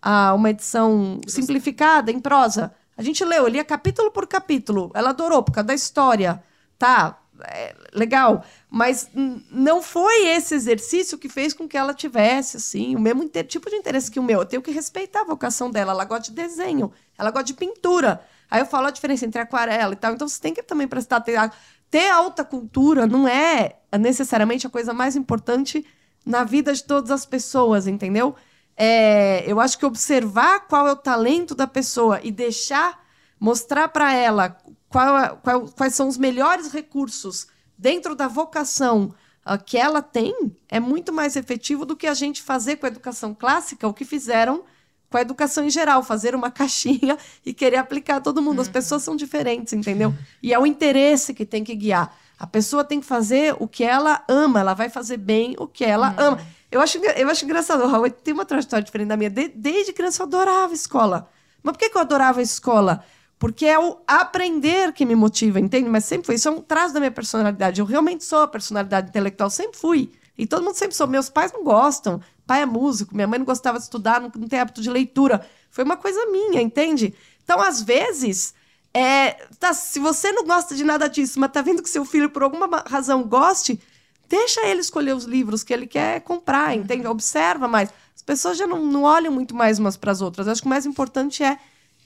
ah, uma edição simplificada, em prosa. A gente leu, eu lia capítulo por capítulo. Ela adorou, por causa da história. Tá, é, legal. Mas não foi esse exercício que fez com que ela tivesse, assim, o mesmo tipo de interesse que o meu. Eu tenho que respeitar a vocação dela. Ela gosta de desenho, ela gosta de pintura. Aí eu falo a diferença entre aquarela e tal. Então você tem que também prestar atenção. Ter alta cultura não é necessariamente a coisa mais importante na vida de todas as pessoas, entendeu? É, eu acho que observar qual é o talento da pessoa e deixar mostrar para ela qual qual- quais são os melhores recursos dentro da vocação ah, que ela tem é muito mais efetivo do que a gente fazer com a educação clássica o que fizeram com a educação em geral, fazer uma caixinha e querer aplicar a todo mundo. As pessoas são diferentes, entendeu? E é o interesse que tem que guiar. A pessoa tem que fazer o que ela ama, ela vai fazer bem o que ela ama. Eu acho, eu acho engraçado, o Raul tem uma trajetória diferente da minha. De- desde criança eu adorava escola. Mas por que, que eu adorava escola? Porque é o aprender que me motiva, entende? Mas sempre foi. Isso é um traço da minha personalidade. Eu realmente sou a personalidade intelectual, sempre fui. E todo mundo sempre sou. Meus pais não gostam. Pai é músico, minha mãe não gostava de estudar, não, não tem hábito de leitura. Foi uma coisa minha, entende? Então, às vezes, é, tá, se você não gosta de nada disso, mas tá vendo que seu filho, por alguma ma- razão, goste, deixa ele escolher os livros que ele quer comprar, entende? Observa mais. As pessoas já não, não olham muito mais umas para as outras. Acho que o mais importante é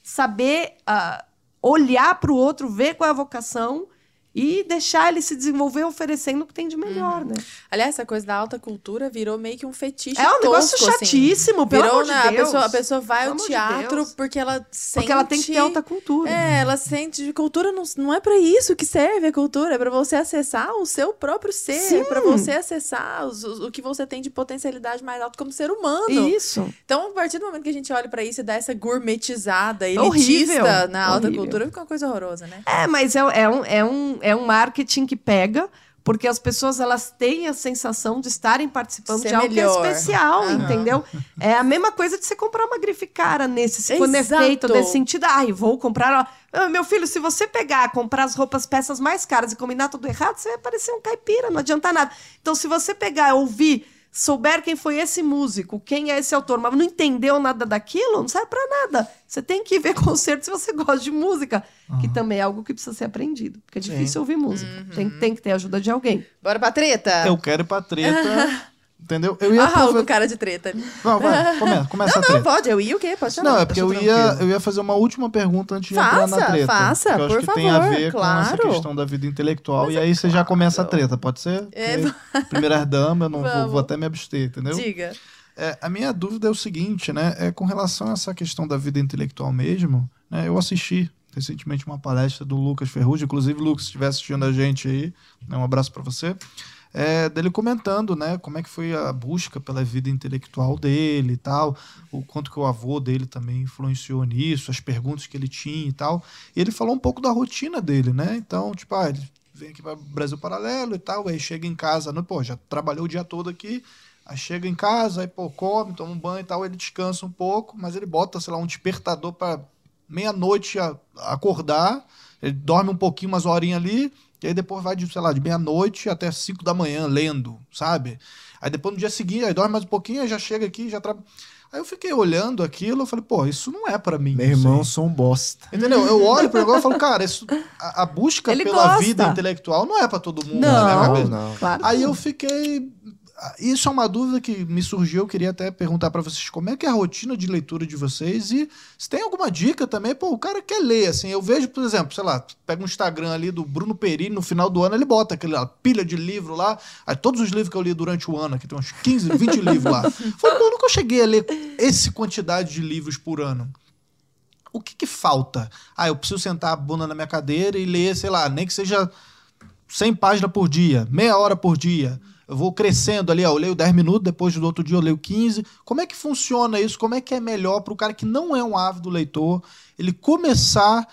saber ah, olhar para o outro, ver qual é a vocação e deixar ele se desenvolver oferecendo o que tem de melhor, né? Aliás, essa coisa da alta cultura virou meio que um fetiche É um negócio tosco, assim. chatíssimo, pelo Virou, amor de né, a Deus. pessoa, a pessoa vai Pelo ao de teatro Deus. porque ela sente... Porque ela tem que ter alta cultura. É, ela sente de cultura não, não é pra isso que serve a cultura, é pra você acessar o seu próprio ser, Sim. é pra você acessar os- os- o que você tem de potencialidade mais alto como ser humano. Isso. Então, a partir do momento que a gente olha pra isso e dá essa gourmetizada, Horrível. elitista na alta Horrível. cultura, fica uma coisa horrorosa, né? É, mas é, é, um, é, um, é um marketing que pega, porque as pessoas elas têm a sensação de estarem participando Ser de algo melhor. que é especial, Aham. entendeu? É a mesma coisa de você comprar uma grife cara nesse, se for Exato. feito nesse sentido. Ai, vou comprar. Ah, Meu filho, se você pegar, comprar as roupas, peças mais caras e combinar tudo errado, você vai parecer um caipira, não adianta nada. Então, se você pegar, ouvir, souber quem foi esse músico, quem é esse autor, mas não entendeu nada daquilo, não serve pra nada. Você tem que ver concerto se você gosta de música, que também é algo que precisa ser aprendido, porque é Sim. difícil ouvir música. Uhum. Tem, tem que ter a ajuda de alguém. Bora pra treta? Eu quero ir pra treta. entendeu? Eu ia Ah, com aproveitar. cara de treta. Não, vai, começa, começa a Não, treta. pode, eu ia o quê? Pode chamar. Não, é porque eu ia, eu ia fazer uma última pergunta antes de entrar na Faça, treta. faça, que eu acho por que tem a favor, ver com essa claro. questão da vida intelectual. e aí você já começa a treta, pode ser? É, Porque Primeiras damas, eu não vou, vou até me abster, entendeu? Diga. É, a minha dúvida é o seguinte, né? É com relação a essa questão da vida intelectual mesmo, né? Eu assisti recentemente uma palestra do Lucas Ferrugem, inclusive, Lucas, se estiver assistindo a gente aí, né, um abraço para você. É, dele comentando, né, como é que foi a busca pela vida intelectual dele e tal, o quanto que o avô dele também influenciou nisso, as perguntas que ele tinha e tal. E ele falou um pouco da rotina dele, né? Então, tipo, ah, ele vem aqui para Brasil Paralelo e tal, aí chega em casa, né, pô, já trabalhou o dia todo aqui, Aí chega em casa, aí pô, come, toma um banho e tal, ele descansa um pouco, mas ele bota, sei lá, um despertador para meia-noite acordar, ele dorme um pouquinho, umas horinhas ali, e aí depois vai de, sei lá, de meia-noite até cinco da manhã lendo, sabe? Aí depois no dia seguinte, aí dorme mais um pouquinho, aí já chega aqui, já trabalha. Aí eu fiquei olhando aquilo, eu falei, pô, isso não é pra mim. Meu irmão, sou um bosta. Entendeu? Eu olho pro negócio e falo, cara, isso, a, a busca Ele pela gosta. vida intelectual não é pra todo mundo. Não. na minha cabeça. não. Claro. Aí eu fiquei. Isso é uma dúvida que me surgiu. Eu queria até perguntar pra vocês como é que é a rotina de leitura de vocês e se tem alguma dica também. Pô, o cara quer ler, assim. Eu vejo, por exemplo, sei lá, pega um Instagram ali do Bruno Perini, no final do ano ele bota aquela pilha de livro lá. Aí todos os livros que eu li durante o ano, aqui tem uns 15, 20 livros lá. Falei, pô, eu nunca cheguei a ler esse quantidade de livros por ano. O que que falta? Ah, eu preciso sentar a bunda na minha cadeira e ler, sei lá, nem que seja 100 páginas por dia, meia hora por dia. Eu vou crescendo ali, ó, eu leio 10 minutos, depois do outro dia eu leio 15. Como é que funciona isso? Como é que é melhor para o cara que não é um ávido leitor, ele começar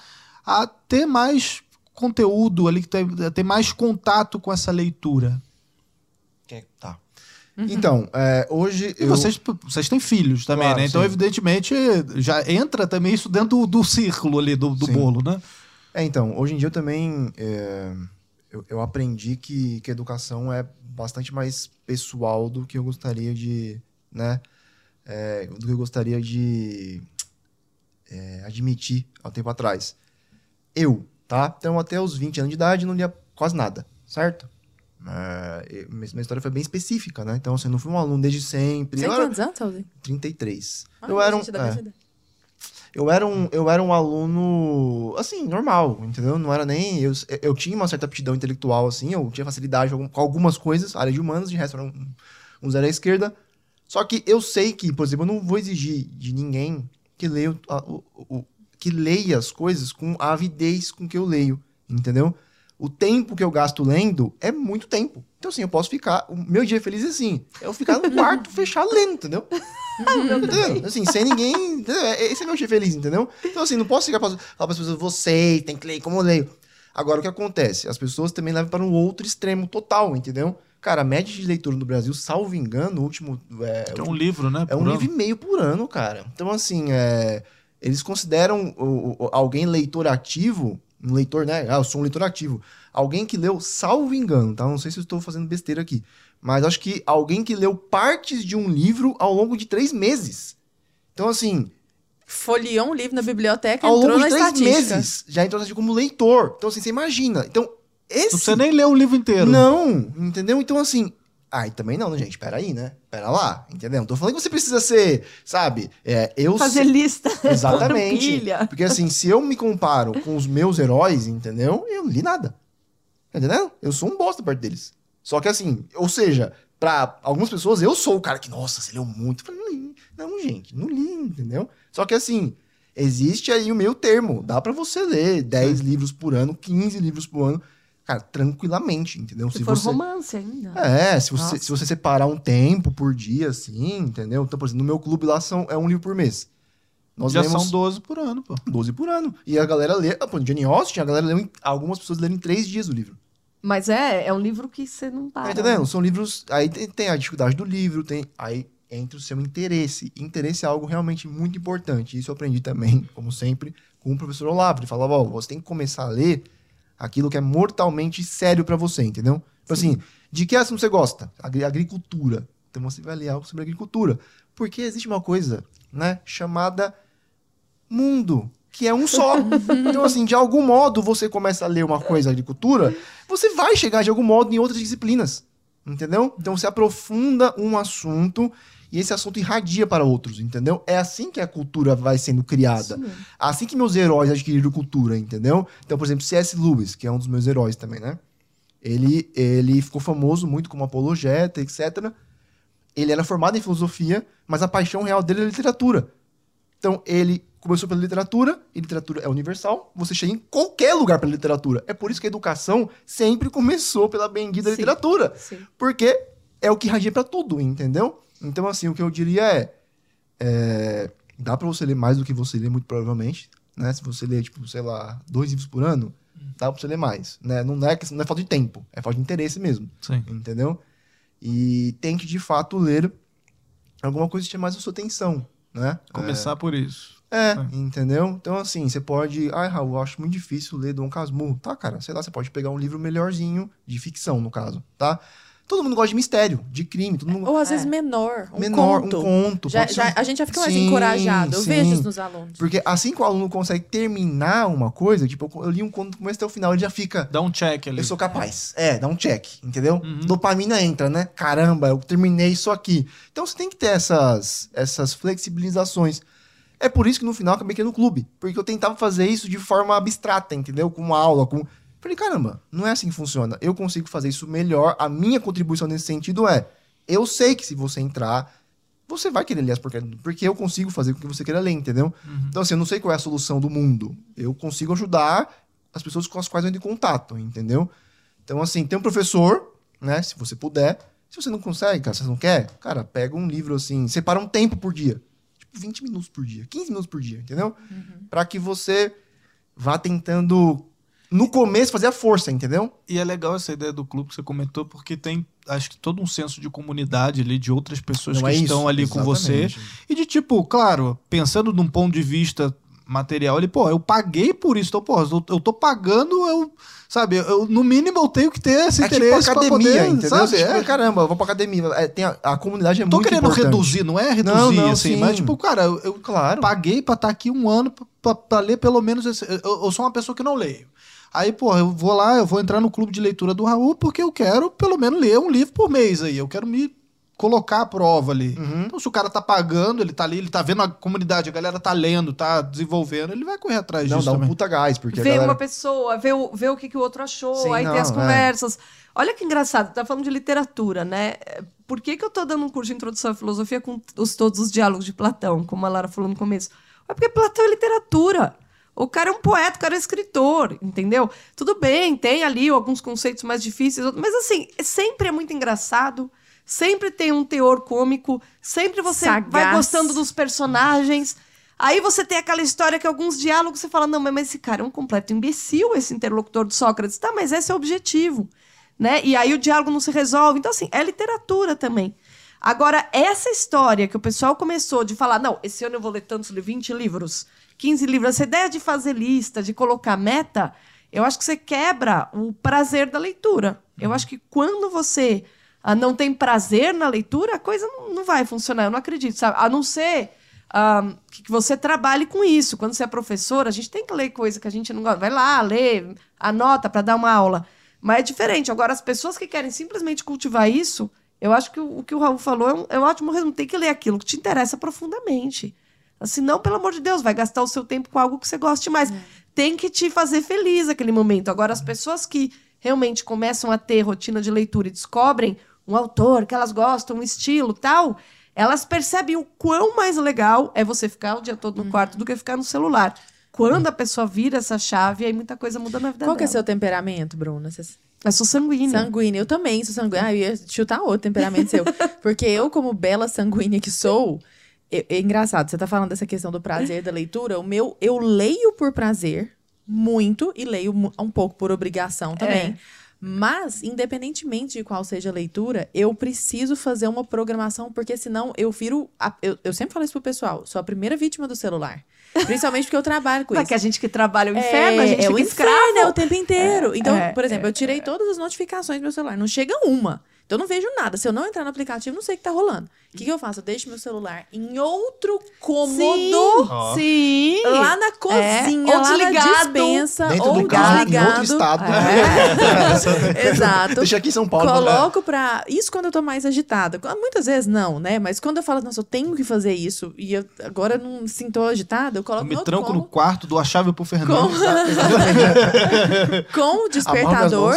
a ter mais conteúdo ali, que ter, ter mais contato com essa leitura? Tá. Então, é, hoje E eu... vocês, vocês têm filhos também, Claro, né? Então, sim. evidentemente, já entra também isso dentro do, do círculo ali, do, do bolo, né? É, então, hoje em dia eu também é, eu, eu aprendi que, que a educação é bastante mais pessoal do que eu gostaria de, né, é, do que eu gostaria de é, admitir há um tempo atrás. Eu, tá? Então, até os 20 anos de idade, não lia quase nada, certo? É, minha história foi bem específica, né? Então, assim, eu não fui um aluno desde sempre. Você tem quantos anos, Saúde? 33. Ah, eu era um, é. Eu era um, eu era um aluno, assim, normal, entendeu? Não era nem. Eu, eu tinha uma certa aptidão intelectual, assim, eu tinha facilidade com algumas coisas, área de humanas, de resto era um, um zero à esquerda. Só que eu sei que, por exemplo, eu não vou exigir de ninguém que leia, o- o, o- que leia as coisas com a avidez com que eu leio, entendeu? O tempo que eu gasto lendo é muito tempo. Então, assim, eu posso ficar. O meu dia feliz é assim. Eu ficar no quarto fechado lendo, entendeu? Entendeu? Assim, sem ninguém. entendeu? É- Esse é meu dia feliz, entendeu? Então, assim, não posso ficar pra, falar para as pessoas, vocês tem que ler como eu leio. Agora, o que acontece? As pessoas também levam para um outro extremo total, entendeu? Cara, a média de leitura no Brasil, salvo engano, o último. É, É um livro, né? é um ano. livro e meio por ano, cara. Então, assim, é, eles consideram o- o- alguém leitor ativo, um leitor, né? Ah, eu sou um leitor ativo. Alguém que leu, salvo engano, tá? Não sei se eu estou fazendo besteira aqui. Mas acho que alguém que leu partes de um livro ao longo de três meses. Então, assim, Folheou um livro na biblioteca, ao entrou longo na de três estatística. meses, já entrou como leitor. Então, assim, você imagina. Então, esse... Não precisa nem ler o livro inteiro. Não, entendeu? Então, assim. Ai, também não, né, gente? Peraí, né? Pera lá, entendeu? Não tô falando que você precisa ser, sabe? É, eu Fazer sei- lista. Exatamente. Porque, assim, se eu me comparo com os meus heróis, entendeu? Eu não li nada. Entendeu? Eu sou um bosta perto deles. Só que, assim, ou seja, pra algumas pessoas, eu sou o cara que, nossa, você leu muito. Eu falei, não li. Não, gente, não li, entendeu? Só que, assim, existe aí o meio termo. Dá pra você ler 10 livros por ano, 15 livros por ano, cara, tranquilamente, entendeu? Se, for você... romance ainda. É, se você, Nossa. se você separar um tempo por dia, assim, entendeu? Então, por exemplo, no meu clube lá são, é um livro por mês. Nós Já lemos são 12 por ano, pô. 12 por ano. E a galera lê. Ah, pô, Jane Austen, a galera leu. em- algumas pessoas leram em três dias o livro. Mas é, é um livro que você não para. Tá entendendo? São livros. Aí tem, tem a dificuldade do livro, tem. Aí entra o seu interesse. Interesse é algo realmente muito importante. Isso eu aprendi também, como sempre, com o professor Olavo. Ele falava: ó, você tem que começar a ler aquilo que é mortalmente sério pra você, entendeu? Tipo assim, de que assunto você gosta? Agri- agricultura. Então você vai ler algo sobre agricultura. Porque existe uma coisa, né, chamada mundo, que é um só. então, assim, de algum modo você começa a ler uma coisa agricultura, você vai chegar de algum modo em outras disciplinas. Entendeu? Então você aprofunda um assunto e esse assunto irradia para outros, entendeu? É assim que a cultura vai sendo criada. Assim que meus heróis adquiriram cultura, entendeu? Então, por exemplo, C.S. Lewis, que é um dos meus heróis também, né? Ele, ele ficou famoso muito como apologeta, etc. Ele era formado em filosofia, mas a paixão real dele é literatura. Então, ele começou pela literatura, e literatura é universal, você chega em qualquer lugar pela literatura. É por isso que a educação sempre começou pela bendita Sim. literatura. Sim. Porque é o que radia pra tudo, entendeu? Então, assim, o que eu diria é, é, dá pra você ler mais do que você lê, muito provavelmente, né? Se você ler, tipo, sei lá, dois livros por ano, dá pra você ler mais, né? Não é, que- não é falta de tempo, é falta de interesse mesmo, Sim. entendeu? E tente, de fato, ler alguma coisa que chame mais a sua atenção, né? Começar por isso. É, É. entendeu? Então, assim, você pode. Ai, Raul, eu acho muito difícil ler Dom Casmurro. Tá, cara, sei lá, você pode pegar um livro melhorzinho, de ficção, no caso, tá? Todo mundo gosta de mistério, de crime, todo mundo Ou às É. vezes menor, um menor, conto. um conto. Já, já- a gente já fica mais Sim, encorajado. Eu sim. vejo isso nos alunos. Porque assim que o aluno consegue terminar uma coisa, tipo, eu li um conto do começo até o final, ele já fica. Dá um check ali. Eu sou capaz. É, dá um check, entendeu? Uhum. Dopamina entra, né? Caramba, eu terminei isso aqui. Então você tem que ter essas, essas flexibilizações. É por isso que no final eu acabei criando um clube. Porque eu tentava fazer isso de forma abstrata, entendeu? Com uma aula, com. Falei, caramba, não é assim que funciona. Eu consigo fazer isso melhor. A minha contribuição nesse sentido é: eu sei que se você entrar, você vai querer ler as porcarias. Porque eu consigo fazer com que você queira ler, entendeu? Então, assim, eu não sei qual é a solução do mundo. Eu consigo ajudar as pessoas com as quais eu entro em contato, entendeu? Então, assim, tem um professor, né? Se você puder. Se você não consegue, cara, se você não quer, cara, pega um livro assim, separa um tempo por dia. Tipo, 20 minutos por dia, 15 minutos por dia, entendeu? Pra que você vá tentando, no começo, fazer a força, entendeu? E é legal essa ideia do clube que você comentou, porque tem, acho que todo um senso de comunidade ali, de outras pessoas Não que é estão isso? ali com você. Exatamente. E de tipo, claro, pensando num ponto de vista material, ele, pô, eu paguei por isso, então, pô, eu, eu tô pagando, eu, sabe, eu, no mínimo eu tenho que ter esse É tipo interesse pra academia, poder, entendeu? sabe? Tipo, É. caramba, eu vou pra academia. É, tem a, a comunidade é Tô muito querendo importante. reduzir, não é reduzir, Não, não, assim, sim. mas tipo, cara, eu, eu Claro. paguei pra estar aqui um ano pra, pra- pra ler pelo menos esse, eu, eu sou uma pessoa que não leio. Aí, pô, eu vou lá, eu vou entrar no clube de leitura do Raul porque eu quero pelo menos ler um livro por mês aí. Eu quero me colocar à prova ali. Uhum. Então, se o cara tá pagando, ele tá ali, ele tá vendo a comunidade, a galera tá lendo, tá desenvolvendo, ele vai correr atrás Não, disso dá um também. puta gás, porque Ver galera... uma pessoa, ver o, o que, que o outro achou, Sim, aí não, tem as é. conversas. Olha que engraçado, tá falando de literatura, né? Por que, que eu tô dando um curso de introdução à filosofia com os, todos os diálogos de Platão, como a Lara falou no começo? É porque Platão é literatura. O cara é um poeta, o cara é escritor, entendeu? Tudo bem, tem ali alguns conceitos mais difíceis, mas assim, sempre é muito engraçado, sempre tem um teor cômico, sempre você vai Sagaz. gostando dos personagens. Aí você tem aquela história que alguns diálogos você fala, não, mas esse cara é um completo imbecil, esse interlocutor de Sócrates. Tá, mas esse é o objetivo, né? E aí o diálogo não se resolve. Então, assim, é literatura também. Agora, essa história que o pessoal começou de falar, não, esse ano eu vou ler tantos livros, 20 livros, 15 livros, essa ideia de fazer lista, de colocar meta, eu acho que você quebra o prazer da leitura. Eu acho que quando você ah, não tem prazer na leitura, a coisa não, não vai funcionar. Eu não acredito, sabe? A não ser ah, que você trabalhe com isso. Quando você é professor, a gente tem que ler coisa que a gente não gosta. Vai lá, lê, anota para dar uma aula. Mas é diferente. Agora, as pessoas que querem simplesmente cultivar isso, eu acho que o, o que o Raul falou é um, é um ótimo resumo. Tem que ler aquilo que te interessa profundamente. Assim, não, pelo amor de Deus, vai gastar o seu tempo com algo que você goste mais. Tem que te fazer feliz aquele momento. Agora, as pessoas que realmente começam a ter rotina de leitura e descobrem um autor que elas gostam, um estilo tal, elas percebem o quão mais legal é você ficar o dia todo no quarto do que ficar no celular. Quando a pessoa vira essa chave, aí muita coisa muda na vida Qual que é dela. seu temperamento, Bruna? Você Eu sou sanguínea. Sanguínea, eu também sou sanguínea. Ah, eu ia chutar outro temperamento seu. Porque eu, como bela sanguínea que sou, é, é engraçado, você tá falando dessa questão do prazer da leitura. O meu, eu leio por prazer, muito, e leio um pouco por obrigação também. Mas, independentemente de qual seja a leitura, eu preciso fazer uma programação, porque senão eu viro. a- eu, eu sempre falo isso pro pessoal, sou a primeira vítima do celular. Principalmente porque eu trabalho com é isso. que a gente que trabalha o inferno, a gente é o escravo. inferno, é o tempo inteiro. então, é, por exemplo, eu tirei todas as notificações do meu celular. Não chega uma. Então, eu não vejo nada. Se eu não entrar no aplicativo, não sei o que tá rolando. O que, que eu faço? Eu deixo meu celular em outro cômodo. Sim. Lá na cozinha, Ou lá na dispensa, Dentro ou do carro, em desligado. outro estado. É. Exato. Deixa aqui em São Paulo. né? Coloco pra. Isso quando eu tô mais agitada. Muitas vezes não, né? Mas quando eu falo, nossa, eu tenho que fazer isso e eu agora não me sinto agitada, eu Eu coloco me no outro tranco no cômodo, quarto, dou a chave pro com, Fernando. com o despertador,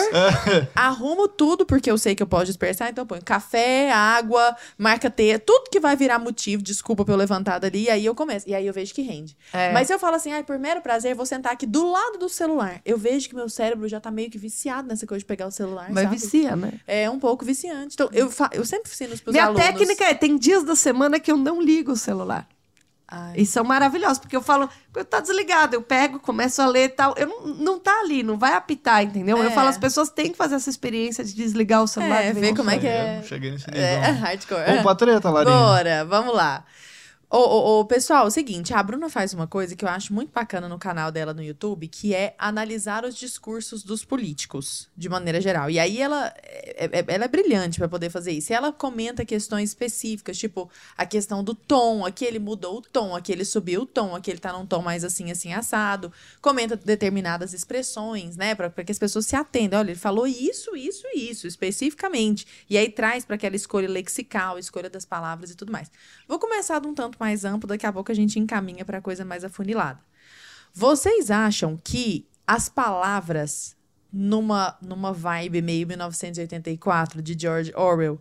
arrumo tudo, porque eu sei que eu posso dispersar, então eu ponho café, água, marca T, tudo que vai virar motivo, desculpa pelo levantado ali, e aí eu começo. E aí eu vejo que rende. É. Mas se eu falo assim, ai, por mero prazer, vou sentar aqui do lado do celular. Eu vejo que meu cérebro já tá meio que viciado nessa coisa de pegar o celular, Mas sabe? vicia, né? É um pouco viciante. Então, eu, fa- eu sempre ensino pros Minha alunos. técnica é, tem dias da semana que eu não ligo o celular. Ai. E são maravilhosos, porque eu falo, eu tá desligado, eu pego, começo a ler e tal. Eu não, não tá ali, não vai apitar, entendeu? Eu É. falo, as pessoas têm que fazer essa experiência de desligar o celular. É, ver como é que Eu é. cheguei nesse nível. É, hardcore. Vamos pra treta, Larinha. Bora, vamos lá. Ô, ô, ô, pessoal, é o seguinte, a Bruna faz uma coisa que eu acho muito bacana no canal dela no YouTube, que é analisar os discursos dos políticos, de maneira geral. E aí ela é, é- ela é brilhante para poder fazer isso. E ela comenta questões específicas, tipo a questão do tom, aqui ele mudou o tom, aqui ele subiu o tom, aqui ele tá num tom mais assim, assim, assado. Comenta determinadas expressões, né, para que as pessoas se atendam. Olha, ele falou isso, isso e isso, especificamente. E aí traz para aquela escolha lexical, escolha das palavras e tudo mais. Vou começar de um tanto mais amplo, daqui a pouco a gente encaminha para coisa mais afunilada. Vocês acham que as palavras numa numa vibe meio 1984 de George Orwell,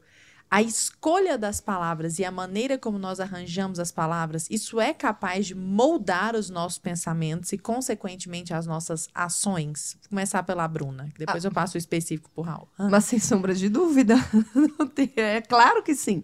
a escolha das palavras e a maneira como nós arranjamos as palavras, isso é capaz de moldar os nossos pensamentos e consequentemente as nossas ações? Vou começar pela Bruna, que depois eu passo o específico pro Raul. Ah, Mas sem sombra de dúvida. É claro que sim.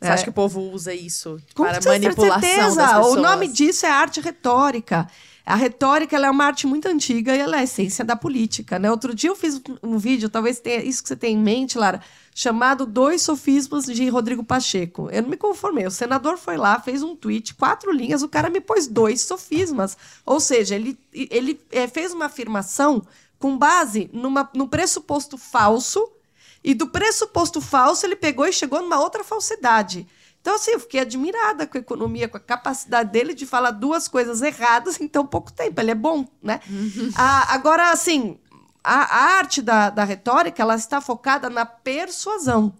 Você acha que o povo usa isso Com para manipulação certeza. das pessoas? O nome disso é arte retórica. A retórica é uma arte muito antiga e ela é a essência da política. Né? Outro dia eu fiz um vídeo, talvez tenha isso que você tem em mente, Lara, chamado Dois Sofismas de Rodrigo Pacheco. Eu não me conformei. O senador foi lá, fez um tweet, quatro linhas, o cara me pôs dois sofismas. Ou seja, ele, ele eh, fez uma afirmação com base numa, num pressuposto falso e do pressuposto falso, ele pegou e chegou numa outra falsidade. Então, assim, eu fiquei admirada com a economia, com a capacidade dele de falar duas coisas erradas em tão pouco tempo. Ele é bom, né? Ah, agora, assim, a, a arte da, da retórica, ela está focada na persuasão.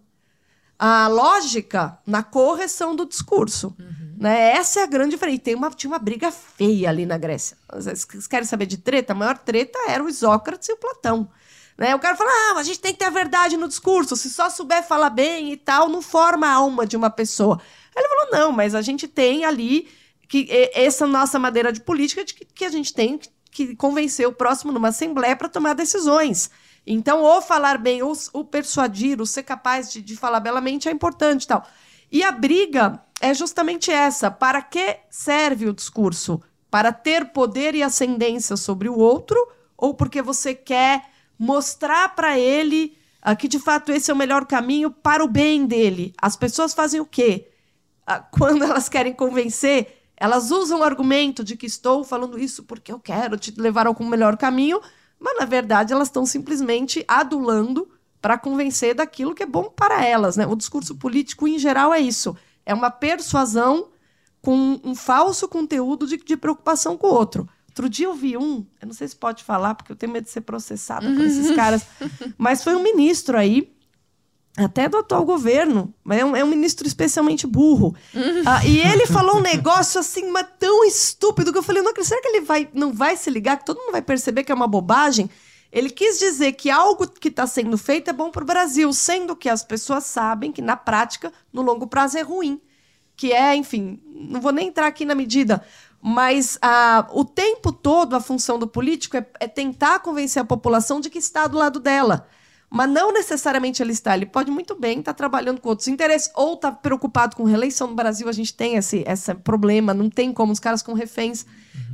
A lógica na correção do discurso. Né? Essa é a grande diferença. E tem uma, tinha uma briga feia ali na Grécia. Vocês querem saber de treta? A maior treta era o Isócrates e o Platão. Né? O cara fala, ah, mas a gente tem que ter a verdade no discurso. Se só souber falar bem e tal, não forma a alma de uma pessoa. Aí ele falou, não, mas a gente tem ali que essa nossa madeira de política de que, que a gente tem que, convencer o próximo numa assembleia para tomar decisões. Então, ou falar bem, ou, ou persuadir, ou ser capaz de, de falar belamente é importante tal. E a briga é justamente essa. Para que serve o discurso? Para ter poder e ascendência sobre o outro? Ou porque você quer mostrar para ele que de fato esse é o melhor caminho para o bem dele? As pessoas fazem o quê? Ah, quando elas querem convencer, elas usam o argumento de que estou falando isso porque eu quero te levar ao melhor caminho, mas na verdade elas estão simplesmente adulando para convencer daquilo que é bom para elas. Né? O discurso político, em geral, é isso: é uma persuasão com um falso conteúdo de, de preocupação com o outro. Outro dia eu vi um, eu não sei se pode falar, porque eu tenho medo de ser processada por esses caras, mas foi um ministro aí, até do atual governo, mas é um, é um ministro especialmente burro. Ah, e ele falou um negócio assim, mas tão estúpido que eu falei, não, acredito, será que ele vai, não vai se ligar, que todo mundo vai perceber que é uma bobagem? Ele quis dizer que algo que está sendo feito é bom para o Brasil, sendo que as pessoas sabem que, na prática, no longo prazo é ruim. Que é, enfim, não vou nem entrar aqui na medida, mas ah, o tempo todo a função do político é, é tentar convencer a população de que está do lado dela. Mas não necessariamente ele está. Ele pode muito bem estar trabalhando com outros interesses ou estar preocupado com reeleição no Brasil. A gente tem esse, esse problema, não tem como os caras com reféns.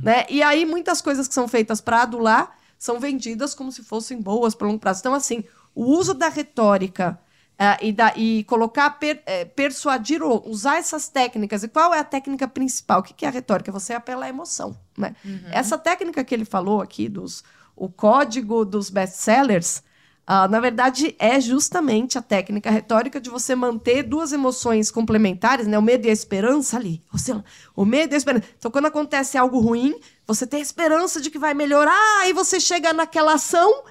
Né? E aí muitas coisas que são feitas para adular são vendidas como se fossem boas para longo prazo. Então, assim, o uso da retórica e, da, e colocar, per, eh, persuadir, ou usar essas técnicas. E qual é a técnica principal? O que que é a retórica? Você apela à emoção. Né? Essa técnica que ele falou aqui, dos, o código dos best-sellers, ah, na verdade, é justamente a técnica retórica de você manter duas emoções complementares, né? O medo e a esperança ali. Você, o medo e a esperança. Então, quando acontece algo ruim, você tem a esperança de que vai melhorar, aí você chega naquela ação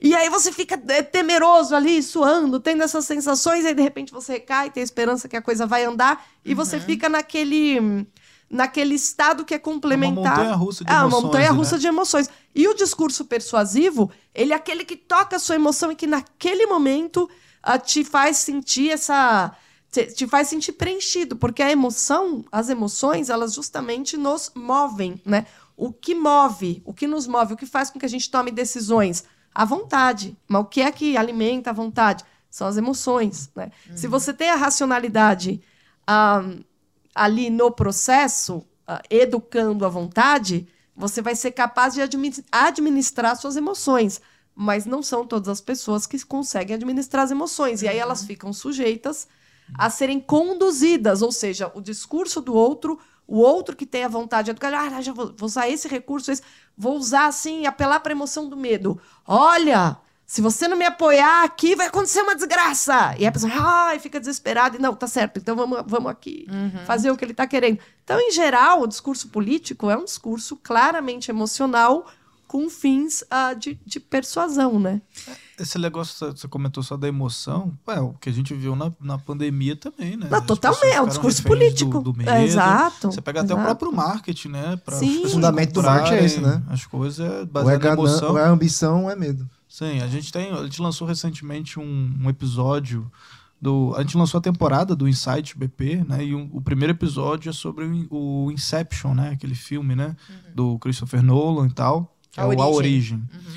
e aí você fica é, temeroso ali, suando, tendo essas sensações, e aí de repente você recai, tem a esperança que a coisa vai andar, e você fica naquele naquele estado que é complementar. montanha-russa de ah, uma emoções, montanha-russa né? de emoções. E o discurso persuasivo, ele é aquele que toca a sua emoção e que naquele momento ah, te faz sentir essa te, te faz sentir preenchido, porque a emoção, as emoções, elas justamente nos movem, né? O que move, o que nos move, o que faz com que a gente tome decisões? A vontade. Mas o que é que alimenta a vontade? São as emoções, né? Se você tem a racionalidade ah, ali no processo, ah, educando a vontade, você vai ser capaz de admi- administrar suas emoções. Mas não são todas as pessoas que conseguem administrar as emoções. E aí elas ficam sujeitas a serem conduzidas, ou seja, o discurso do outro, o outro que tem a vontade de educar, ah, já vou, vou usar esse recurso, esse, vou usar assim, apelar para a emoção do medo. Olha, se você não me apoiar aqui, vai acontecer uma desgraça. E a pessoa, ai, fica desesperada. E não, tá certo, então vamos, vamos aqui fazer o que ele está querendo. Então, em geral, o discurso político é um discurso claramente emocional com fins ah, de, de persuasão, né? Esse negócio que você comentou só da emoção, é o que a gente viu na, na pandemia também, né? Não, As totalmente, é um discurso reféns do- político. Do, medo. É, exato, Você pega até o exato. próprio marketing, né? Pra Sim. O fundamento do marketing é esse, né? As coisas Ou é, baseadas em emoção. ou é ambição ou é medo. Sim, a gente tem. A gente lançou recentemente um, um episódio do. A gente lançou a temporada do Insight BP, né? E um- o primeiro episódio é sobre o, o Inception, né? Aquele filme, né? Do Christopher Nolan e tal. Que A é o A Origem. Origem.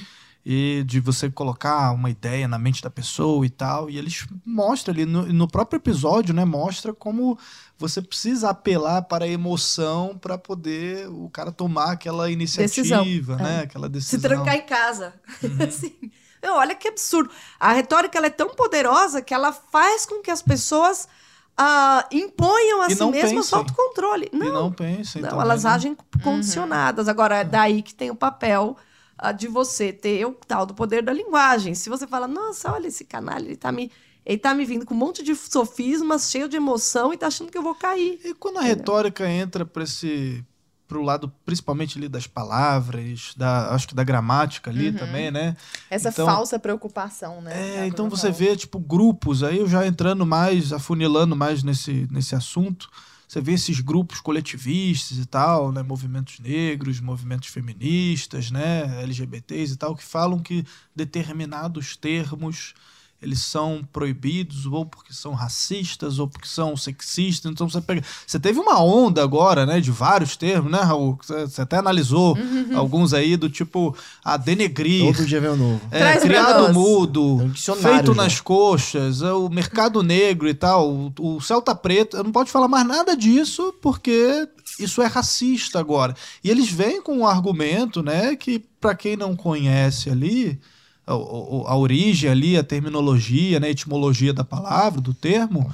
E de você colocar uma ideia na mente da pessoa e tal. E eles mostram ali, no, no próprio episódio, né? Mostra como você precisa apelar para a emoção para poder o cara tomar aquela iniciativa, Decisão, né? é. Aquela Se decisão. trancar em casa. Uhum. Assim. Olha que absurdo. A retórica ela é tão poderosa que ela faz com que as pessoas ah, imponham a E si não mesmas pensem. autocontrole. E Não, não pensem Não, elas né? agem condicionadas. Agora, é daí que tem o papel ah, de você ter o tal do poder da linguagem. Se você fala, nossa, olha esse canalha, ele tá me, ele tá me vindo com um monte de sofismas, cheio de emoção e tá achando que eu vou cair. E quando a retórica entra para esse pro lado principalmente ali das palavras, da acho que da gramática ali Uhum. também, né? Essa Então- falsa preocupação, né? É, então você vê tipo grupos aí eu já entrando mais, afunilando mais nesse nesse assunto. Você vê esses grupos coletivistas e tal, né, movimentos negros, movimentos feministas, né, LGBTs e tal, que falam que determinados termos eles são proibidos ou porque são racistas ou porque são sexistas. Então você pega, você teve uma onda agora, né, de vários termos, né, Raul? Você até analisou Uhum. alguns aí do tipo a denegrir, Todo dia vem um novo. é, criado mudo, É um feito já. nas coxas, é, o mercado negro e tal, o, o Celta Preto, eu não pode falar mais nada disso porque isso é racista agora. E eles vêm com um argumento, né, que para quem não conhece ali a, a- origem ali, a terminologia, né, a etimologia da palavra, do termo,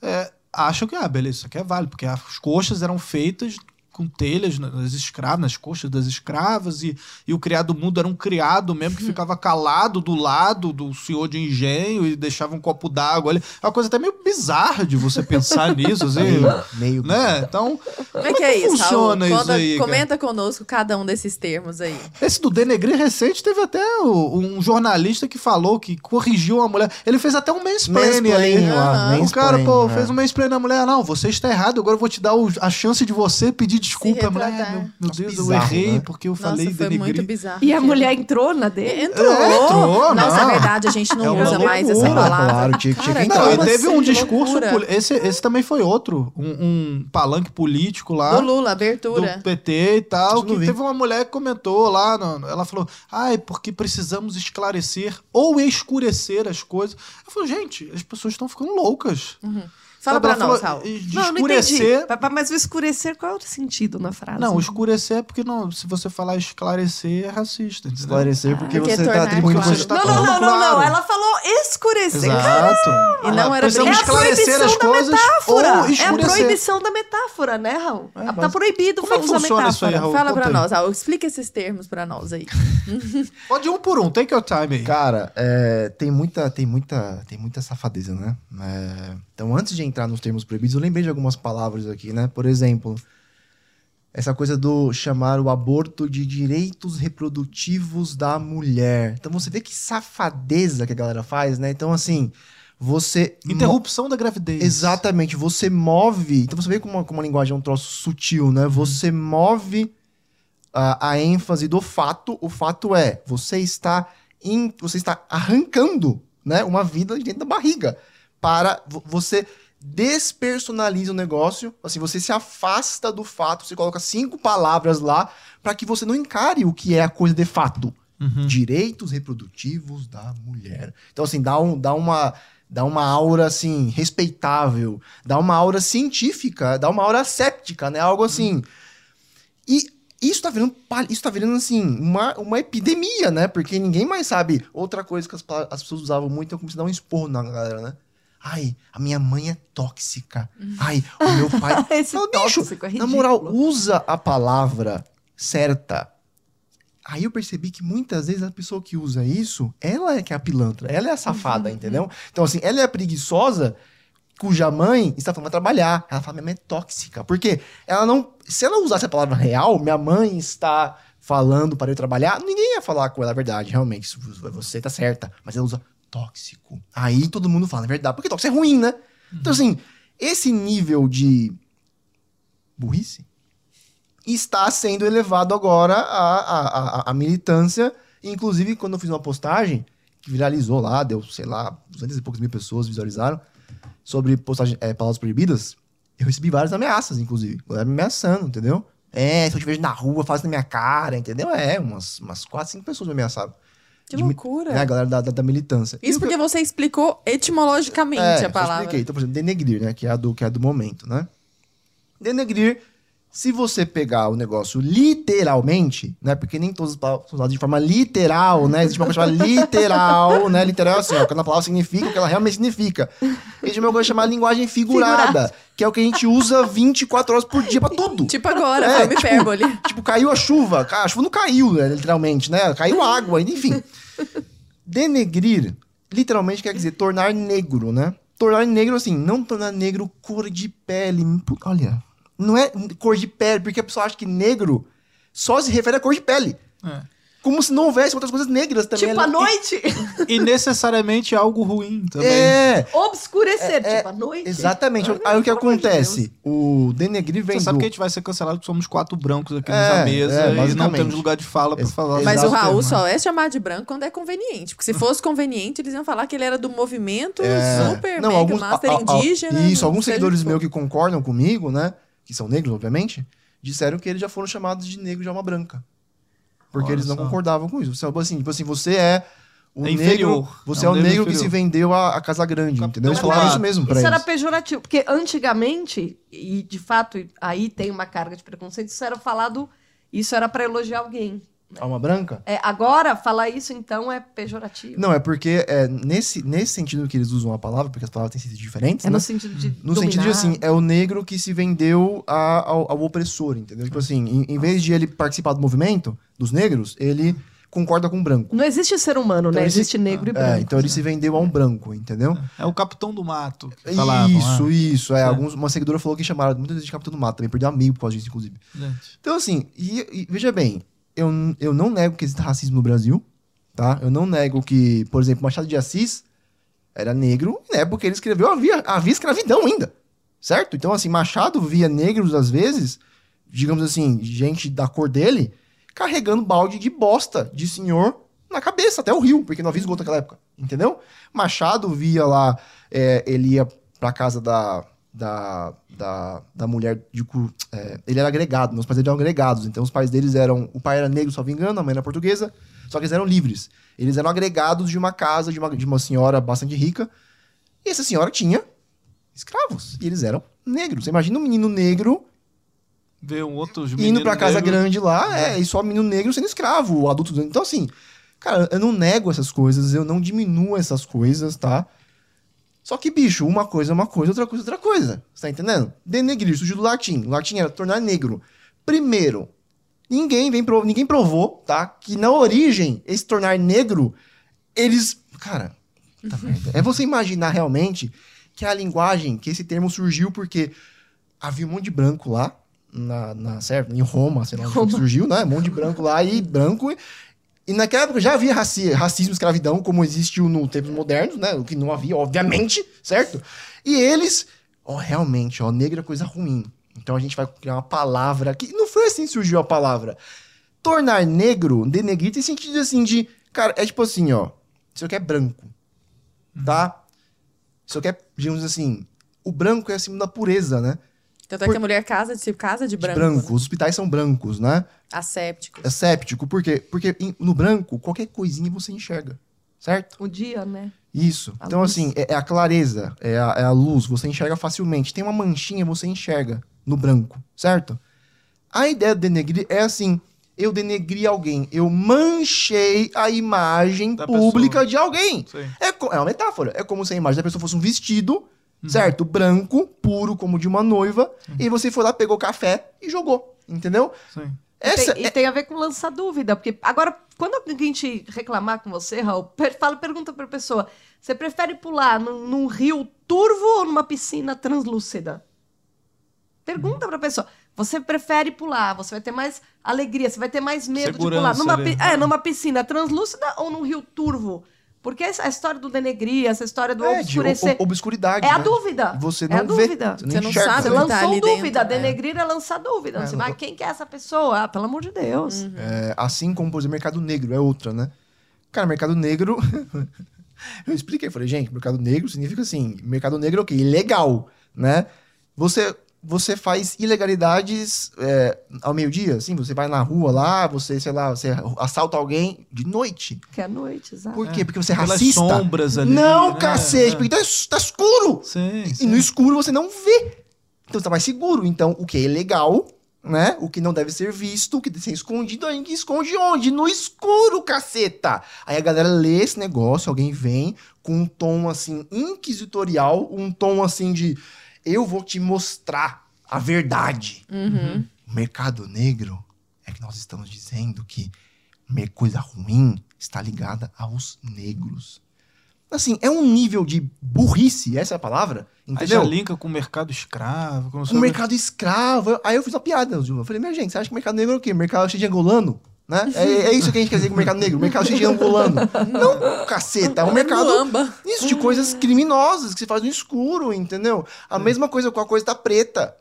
é, acham que, ah, beleza, isso aqui é válido, porque as coxas eram feitas com telhas nas escravas, nas coxas das escravas, e, e o criado mudo era um criado mesmo que ficava calado do lado do senhor de engenho e deixava um copo d'água ali. É uma coisa até meio bizarra de você pensar nisso, assim, Meio, meio né? Então, Como é que é isso, funciona Raul? isso Conta- aí, cara? comenta conosco cada um desses termos aí. esse do denegrir recente teve até o- um jornalista que falou que corrigiu uma mulher. Ele fez até um mansplaining ali. Aham. O cara, pô, é. fez um mansplaining na mulher. Não, você está errado, agora eu vou te dar o- a chance de você pedir desculpa. A mulher. "Ah, meu, meu Nossa, Deus, eu bizarro, errei né? porque eu Nossa, falei foi muito bizarro. E a mulher entrou na dele? Entrou. É, entrou, Nossa, não. é verdade, a gente não É usa mais essa loucura, palavra. claro, tinha- tinha que Cara, entrar. Não, e teve assim? um discurso. loucura. poli- Esse, esse também foi outro. Um, um palanque político lá. Do Lula, abertura. do PT e tal, que vi. teve uma mulher que comentou lá, no- ela falou, ai, porque precisamos esclarecer ou escurecer as coisas. Eu falei, gente, as pessoas estão ficando loucas. Fala pra ela nós, Raul. Não, não entendi. escurecer. Mas o escurecer, qual é o sentido na frase? Não, escurecer é porque não, se você falar esclarecer é racista. entendeu? Esclarecer porque porque você tornar tá atribuindo claro. Você tá Não, não, não, não, claro. não. Ela falou escurecer. Exato. E não era Precisamos É a esclarecer proibição as da coisas metáfora. ou É a escurecer. proibição da metáfora, né, Raul? É, tá proibido é usar funciona isso aí, metáfora. Raul? Fala aí. nós, Raul. Explica esses termos pra nós aí. Pode ir um por um, take your time aí. Cara, é, tem muita, tem muita, tem muita safadeza, né? É, então, antes de entrar nos termos proibidos, eu lembrei de algumas palavras aqui, né? Por exemplo, essa coisa do chamar o aborto de direitos reprodutivos da mulher. Então, você vê que safadeza que a galera faz, né? Então, assim, você Interrupção da gravidez. Exatamente, você move. Então você vê como como uma linguagem é um troço sutil, né? Você move a, a ênfase do fato. O fato é, você está em, você está arrancando, né, uma vida de dentro da barriga para vo- você despersonaliza o negócio, assim, você se afasta do fato, você coloca cinco palavras lá para que você não encare o que é a coisa de fato Uhum. direitos reprodutivos da mulher. Então, assim, dá, um, dá, uma, dá uma aura, assim, respeitável, dá uma aura científica, dá uma aura séptica, né? Algo assim. E isso tá virando, isso tá virando assim, uma, uma epidemia, né? Porque ninguém mais sabe. Outra coisa que as, as pessoas usavam muito é como se dar um esporro na galera, né? Ai, a minha mãe é tóxica. Ai, o meu pai. Esse bicho, tóxico é na moral, usa a palavra certa. Aí eu percebi que muitas vezes a pessoa que usa isso, ela é que é a pilantra, ela é a safada, Uhum. entendeu? Então, assim, ela é a preguiçosa cuja mãe está falando pra trabalhar. Ela fala, minha mãe é tóxica. Porque ela não. Se ela usasse a palavra real, minha mãe está falando para eu trabalhar, ninguém ia falar com ela a verdade, realmente. Você tá certa. Mas ela usa tóxico. Aí todo mundo fala, é verdade. Porque tóxico é ruim, né? Então, assim, esse nível de burrice está sendo elevado agora à, à, à- à militância. Inclusive, quando eu fiz uma postagem que viralizou lá, deu, sei lá, 200 e poucas mil pessoas visualizaram, sobre postagem, é, palavras proibidas, eu recebi várias ameaças, inclusive. Galera me ameaçando, entendeu? É, se eu te vejo na rua, faz na minha cara, entendeu? É, umas, umas 4, 5 pessoas me ameaçaram. Que De loucura. É, a galera da, da, da militância. Isso o que eu- porque você explicou etimologicamente é, a palavra. expliquei. Então, por exemplo, denegrir, né? Que é, a do, que é a do momento, né? Denegrir, se você pegar o negócio literalmente, né? Porque nem todas as palavras são usadas de forma literal, né? Existe uma coisa chamada literal, né? Literal é assim, ó. Quando a palavra significa o que ela realmente significa. Existe uma coisa chamada linguagem figurada, que é o que a gente usa 24 horas por dia pra tudo. Tipo agora, É, tipo- hipérbole. Tipo, caiu a chuva. A chuva não caiu, né, literalmente, né? Caiu água, enfim. Denegrir, literalmente quer dizer tornar negro, né? Tornar negro, assim, não tornar negro cor de pele. Olha, não é cor de pele, porque a pessoa acha que negro só se refere à cor de pele. É. Como se não houvesse outras coisas negras também. Tipo, à noite. E necessariamente algo ruim também. É, Obscurecer, É, tipo, à noite. exatamente. Ai, Aí o que amor de acontece? O denegrir vem Você sabe que a gente vai ser cancelado porque somos quatro brancos aqui É, nessa mesa é, e não temos lugar de fala pra falar. Mas o Raul termo. só é chamado de branco quando é conveniente. Porque se fosse conveniente, eles iam falar que ele era do movimento É. super, Não, mega, alguns, master a- a- indígena. Isso, alguns seguidores o que meus que concordam comigo, né? Que são negros, obviamente, disseram que eles já foram chamados de negro de alma branca. Porque Olha eles não só. concordavam com isso. Você, assim, tipo assim, você é o É negro. inferior. Você É é, um o negro negro que se vendeu à, à Casa Grande, Capitão entendeu? Eles falaram isso mesmo pra Isso era eles. pejorativo, porque antigamente, e de fato aí tem uma carga de preconceito, isso era falado, isso era pra elogiar alguém. Alma branca? É, agora, falar isso então é pejorativo. Não, é porque é, nesse, nesse sentido que eles usam a palavra, porque as palavras têm sido diferentes, é né? no sentido de. No sentido de dominar. assim, é o negro que se vendeu a- ao, ao opressor, entendeu? Tipo assim, em, em vez de ele participar do movimento dos negros, ele concorda com o branco. Não existe ser humano, Então né? ele se- Existe negro e É, branco. então ele se vendeu a um branco, entendeu? É o capitão do mato. que falavam, isso, né? isso. É, Alguns, uma seguidora falou que chamaram muitas vezes de Capitão do Mato, também perdeu amigo por causa disso, inclusive. Gente, Então, assim, e, e veja bem, eu, eu não nego que existe racismo no Brasil, tá? Eu não nego que, por exemplo, Machado de Assis era negro, né? Porque ele escreveu, havia, havia escravidão ainda, certo? Então, assim, Machado via negros, às vezes, digamos assim, gente da cor dele, carregando balde de bosta de senhor na cabeça, até o rio, porque não havia esgoto naquela época, entendeu? Machado via lá, é, ele ia pra casa da, da, da, da mulher de cu. é, ele era agregado, meus pais eram agregados, então os pais deles eram. O pai era negro, só me engano, a mãe era portuguesa, só que eles eram livres. Eles eram agregados de uma casa de uma, de uma senhora bastante rica, e essa senhora tinha escravos, e eles eram negros. Você imagina um menino negro Ver um outro indo pra casa negro- grande lá, é, e só menino negro sendo escravo, o adulto. Então, assim, cara, eu não nego essas coisas, eu não diminuo essas coisas, tá? Só que, bicho, uma coisa é uma coisa, outra coisa é outra coisa. Você tá entendendo? Denegrir, surgiu do latim. O latim era tornar negro. Primeiro, ninguém vem prov... ninguém provou, tá? Que na origem, esse tornar negro, eles. Cara, merda. É você imaginar realmente que a linguagem, que esse termo surgiu porque havia um monte de branco lá, na, na certo? em Roma, sei lá que surgiu, né? Um monte de branco lá e branco. E, naquela época já havia raci racismo e escravidão, como existiu no tempos modernos, né? O que não havia, obviamente, certo? E eles, ó, realmente, ó, negro é coisa ruim. Então a gente vai criar uma palavra que não foi assim que surgiu a palavra. Tornar negro, denegrir, tem sentido assim de. Cara, é tipo assim, ó. Isso aqui é branco. Tá? Isso aqui é, digamos assim. O branco é acima da pureza, né? Tanto é Por- que a mulher casa de, casa de De branco. branco. né? Os hospitais são brancos, né? Assépticos. É séptico. Por quê? Porque em- no branco, qualquer coisinha você enxerga. Certo? O dia, né? Isso. A então, luz. assim, é, é a clareza, é a, é a luz, você enxerga facilmente. Tem uma manchinha, você enxerga no branco, certo? A ideia do denegrir é assim: eu denegri alguém, eu manchei a imagem Da pública pessoa. de alguém. É, é uma metáfora. É como se a imagem da pessoa fosse um vestido, Uhum. certo? Branco, puro, como de uma noiva. E você foi lá, pegou café e jogou. Entendeu? Sim. Essa tem, e é- tem a ver com lançar dúvida, porque agora, quando alguém te reclamar com você, Raul, per- fala, pergunta pra pessoa: você prefere pular num, num rio turvo ou numa piscina translúcida? Pergunta pra pessoa. Você prefere pular, você vai ter mais alegria, você vai ter mais medo de pular Segurança numa, ali. é, numa piscina translúcida ou num rio turvo? Porque essa a história do denegrir, essa história do é, obscurecer, ob- obscuridade. é a né? dúvida. Você É não a vê. dúvida. Você não, Você não enxerga. sabe Você tá lançou ali dúvida, dentro, é. denegrir é lançar dúvida. É, Você, não mas tô- quem que é essa pessoa? Ah, pelo amor de Deus. É, assim como, por exemplo, mercado negro é outra, né? Cara, mercado negro. eu expliquei, falei, gente, mercado negro significa assim: mercado negro é o quê? Ilegal, né? Você, você faz ilegalidades é, ao meio-dia, assim, você vai na rua lá, você, sei lá, você assalta alguém de noite. Que é noite, exato. Por quê? Porque você é Pelas racista. sombras ali. não, né? cacete, É. porque tá, tá escuro. Sim, E sim. no escuro você não vê. Então você tá mais seguro. Então, o que é ilegal, né? O que não deve ser visto, o que deve ser escondido, aí que esconde onde? No escuro, caceta! Aí a galera lê esse negócio, alguém vem com um tom assim, inquisitorial, um tom assim de eu vou te mostrar a verdade. Uhum. O mercado negro é que nós estamos dizendo que me- coisa ruim está ligada aos negros. Assim, é um nível de burrice, essa é a palavra, Aí entendeu? já linka com o mercado escravo. Como se Um mercado escravo. Aí eu fiz uma piada, Zuma. Eu falei, minha gente, você acha que o mercado negro é o quê? Mercado cheio de angolano? Né? É, é isso que a gente quer dizer com o mercado negro. Mercado cheio de angolano. Não, caceta. É um mercado isso, de coisas criminosas que se faz no escuro, entendeu? A mesma coisa com a coisa tá preta.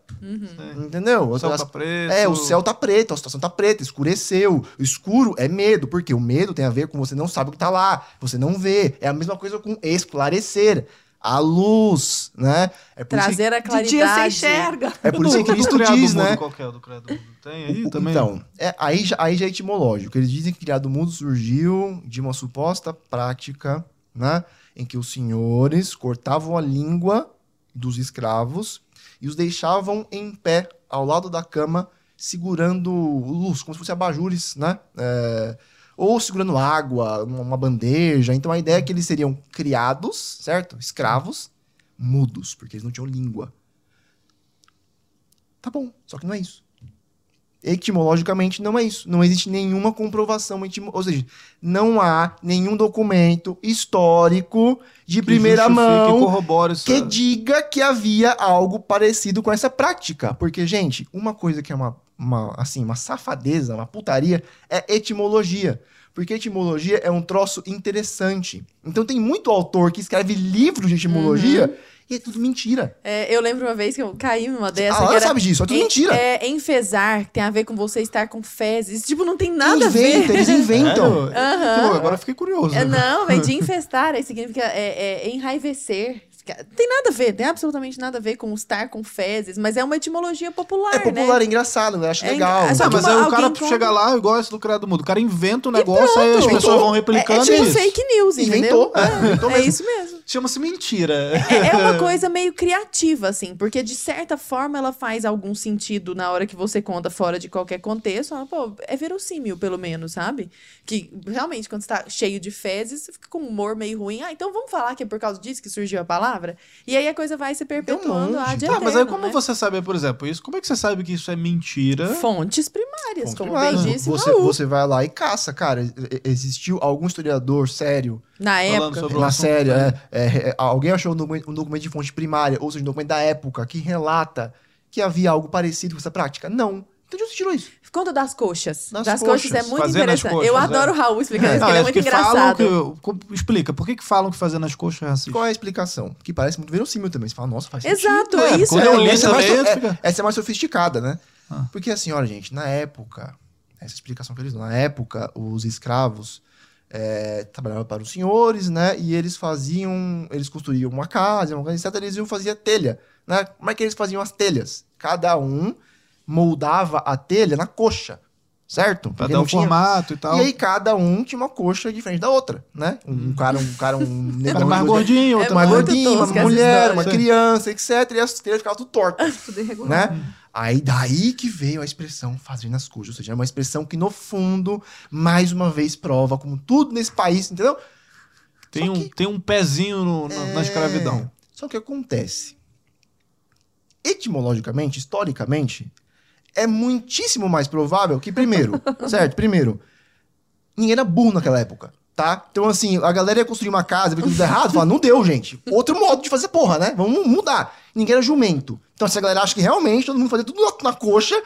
Entendeu? O céu As- tá preto. é, o céu tá preto, a situação tá preta, escureceu. O escuro é medo, porque o medo tem a ver com você não sabe o que tá lá, você não vê. É a mesma coisa com esclarecer. A luz, né? É por isso que- Trazer a De dia você claridade. enxerga. é por isso que Do- do Cristo criado diz, mudo, né? Qual que é o do criado mudo? Tem aí O- também? Então, é, aí, já, aí já é etimológico. Eles dizem que criado mundo surgiu de uma suposta prática, né? Em que os senhores cortavam a língua dos escravos e os deixavam em pé ao lado da cama, segurando luz, como se fossem abajures, né? É, ou segurando água, uma bandeja. Então a ideia é que eles seriam criados, certo? Escravos, mudos, porque eles não tinham língua. Tá bom, só que não é isso. Etimologicamente não é isso. Não existe nenhuma comprovação etimo... Ou seja, não há nenhum documento histórico de Que primeira mão isso. que diga que havia algo parecido com essa prática. Porque, gente, uma coisa que é uma, uma, assim, uma safadeza, uma putaria, é etimologia. Porque etimologia é um troço interessante. Então tem muito autor que escreve livros de etimologia e é tudo mentira. É, eu lembro uma vez que eu caí numa dessa. a que Lara era sabe disso, é tudo en- mentira. É, enfesar, que tem a ver com você estar com fezes. Tipo, não tem nada a Inventa, ver. eles inventam. Sério? Pô, agora eu fiquei curioso. É, não, vem de infestar, aí significa é, é, enraivecer. Tem nada a ver, tem absolutamente nada a ver com estar com fezes, mas é uma etimologia popular, É popular, né? é engraçado, eu acho É legal. engra- é Ah, que mas aí o cara compra- chega lá, igual esse do criado mudo. O cara inventa um negócio, aí as pessoas vão É, é replicando tipo isso. fake news, entendeu? Inventou, é, inventou É mesmo. isso mesmo. Chama-se mentira. É, é uma coisa meio criativa, assim, porque de certa forma ela faz algum sentido na hora que você conta fora de qualquer contexto. Pô, é verossímil, pelo menos, sabe? Que realmente, quando você tá cheio de fezes, você fica com um humor meio ruim. Ah, então vamos falar que é por causa disso que surgiu a palavra? E aí a coisa vai se perpetuando monte. ad Tá, mas aí como né? você sabe, por exemplo, isso? Como é que você sabe que isso é mentira? Fontes primárias, Fontes como primárias. bem disse você, Raul. você vai lá e caça, cara. Existiu algum historiador sério Na época. na série, né? é, é, é, alguém achou um documento, um documento de fonte primária, ou seja, um documento da época, que relata que havia algo parecido com essa prática? Não. Então de onde você tirou isso? Conta das coxas. Das Das, coxas. é coxas. muito Fazendo as interessante. coxas, Eu é. adoro o Raul explicando isso, Não, porque ele é é muito engraçado. que. Explica, por que, que falam que fazendo as coxas é racista? Qual é a explicação? Que parece muito verossímil também. Você fala, nossa, faz sentido. Exato, É, é isso. quando eu li essa, é mais, também, é- essa é mais sofisticada, né? Ah. Porque assim, olha, gente, na época, essa explicação que eles dão, na época, os escravos é, trabalhavam para os senhores, né? E eles faziam, eles construíam uma casa, uma coisa, etc. Eles iam fazer telha, né? Como é que eles faziam as telhas? Cada um moldava a telha na coxa, certo? Pra Porque dar o tinha- formato e tal. E aí cada um tinha uma coxa diferente da outra, né? Um, um cara, um cara, um negão cara mais gordinho, outro mais muito gordinho, uma mulher, história. uma criança, etc. E as telhas ficavam tudo tortas, né? Aí daí que veio a expressão fazer nas coxas. Ou seja, é uma expressão que, no fundo, mais uma vez prova, como tudo nesse país, entendeu? Tem, Só um, que- tem um pezinho no- na, na É. escravidão. Só que acontece. Etimologicamente, historicamente, é muitíssimo mais provável que, primeiro, certo? Primeiro, ninguém era burro naquela época, tá? Então, assim, a galera ia construir uma casa, ver tudo errado, fala, não deu, gente. Outro modo de fazer porra, né? Vamos mudar. Ninguém era jumento. Então, se a galera acha que realmente todo mundo fazia tudo na coxa,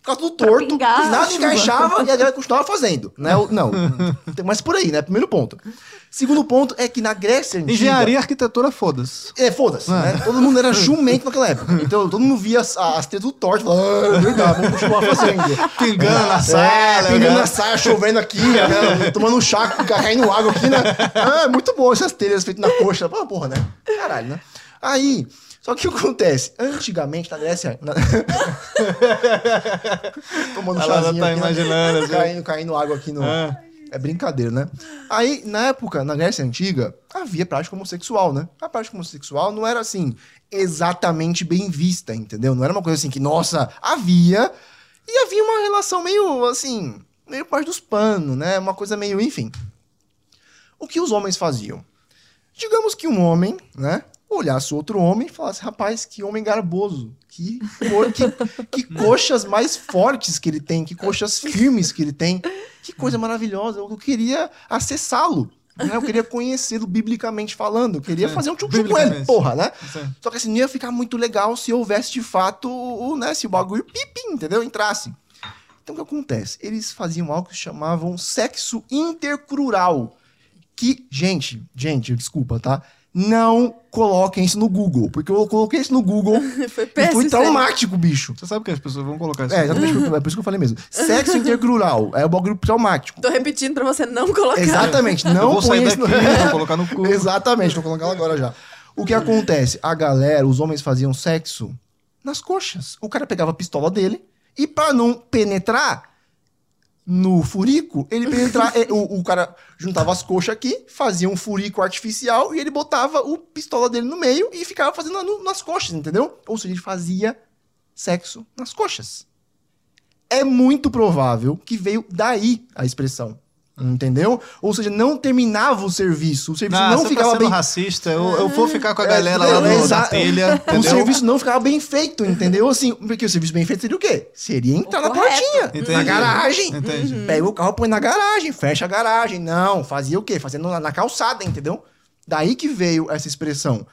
ficava tudo torto, pingar, nada chuva. encaixava e a galera continuava fazendo, né? Não, mas por aí, né? Primeiro ponto. Segundo ponto é que na Grécia Antiga... Engenharia e arquitetura, foda-se. É, foda-se, né? Todo mundo era jumento naquela época. Então, todo mundo via as, as tetas do torto e falava, ah, é verdade, vamos continuar fazendo. Pingando na É, sala. pingando né? na saia, chovendo aqui, né? tomando um chá, caindo água aqui, né? Ah, é muito bom essas telhas feitas na coxa. Pô, porra, né? Caralho, né? Aí, só que o que acontece? Antigamente, na Grécia... Na... Tomando Ela chazinho tá aqui, né? imaginando, assim. Caindo, caindo água aqui no... Ah. É brincadeira, né? Aí, na época, na Grécia Antiga, havia prática homossexual, né? A prática homossexual não era, assim, exatamente bem vista, entendeu? Não era uma coisa assim que, nossa, havia. E havia uma relação meio, assim, meio parte dos panos, né? Uma coisa meio, enfim. O que os homens faziam? Digamos que um homem, né? Olhasse outro homem e falasse, rapaz, que homem garboso. Que, co- que, que coxas mais fortes que ele tem, que coxas firmes que ele tem. Que coisa maravilhosa. Eu queria acessá-lo. né? Eu queria conhecê-lo biblicamente falando. Eu queria Sim, fazer um tchum-tchum com ele, porra, né? Sim. Só que assim, não ia ficar muito legal se houvesse de fato, o, né? Se o bagulho pipi, entendeu? Entrasse. Então o que acontece? Eles faziam algo que chamavam sexo intercrural. Que, gente, gente, desculpa, tá? Não coloquem isso no Google, porque eu coloquei isso no Google Foi e péssimo. foi traumático, bicho. Você sabe que as pessoas vão colocar isso. É, exatamente, por- é por isso que eu falei mesmo. Sexo intercrural é o bagulho traumático. Tô repetindo pra você não colocar. Exatamente, Eu não vou sair põe daqui, isso no... vou colocar no cu. Exatamente, vou colocar ela agora já. O que acontece? A galera, os homens faziam sexo nas coxas. O cara pegava a pistola dele e pra não penetrar no furico, ele penetrava, é, o, o cara juntava as coxas aqui, fazia um furico artificial e ele botava o pistola dele no meio e ficava fazendo no- nas coxas, entendeu? Ou seja, ele fazia sexo nas coxas. É muito provável que veio daí a expressão. Entendeu? Ou seja, não terminava o serviço. O serviço Ah, não ficava tá sendo bem racista. Eu, eu vou ficar com a É, galera lá é, no, exa- na telha. o serviço não ficava bem feito, entendeu? Assim, porque o serviço bem feito seria o quê? Seria entrar na correto. portinha, Entendi. na garagem. Entendi. Pega o carro, põe na garagem, fecha a garagem. Não, fazia o quê? Fazendo na, na calçada, entendeu? Daí que veio essa expressão.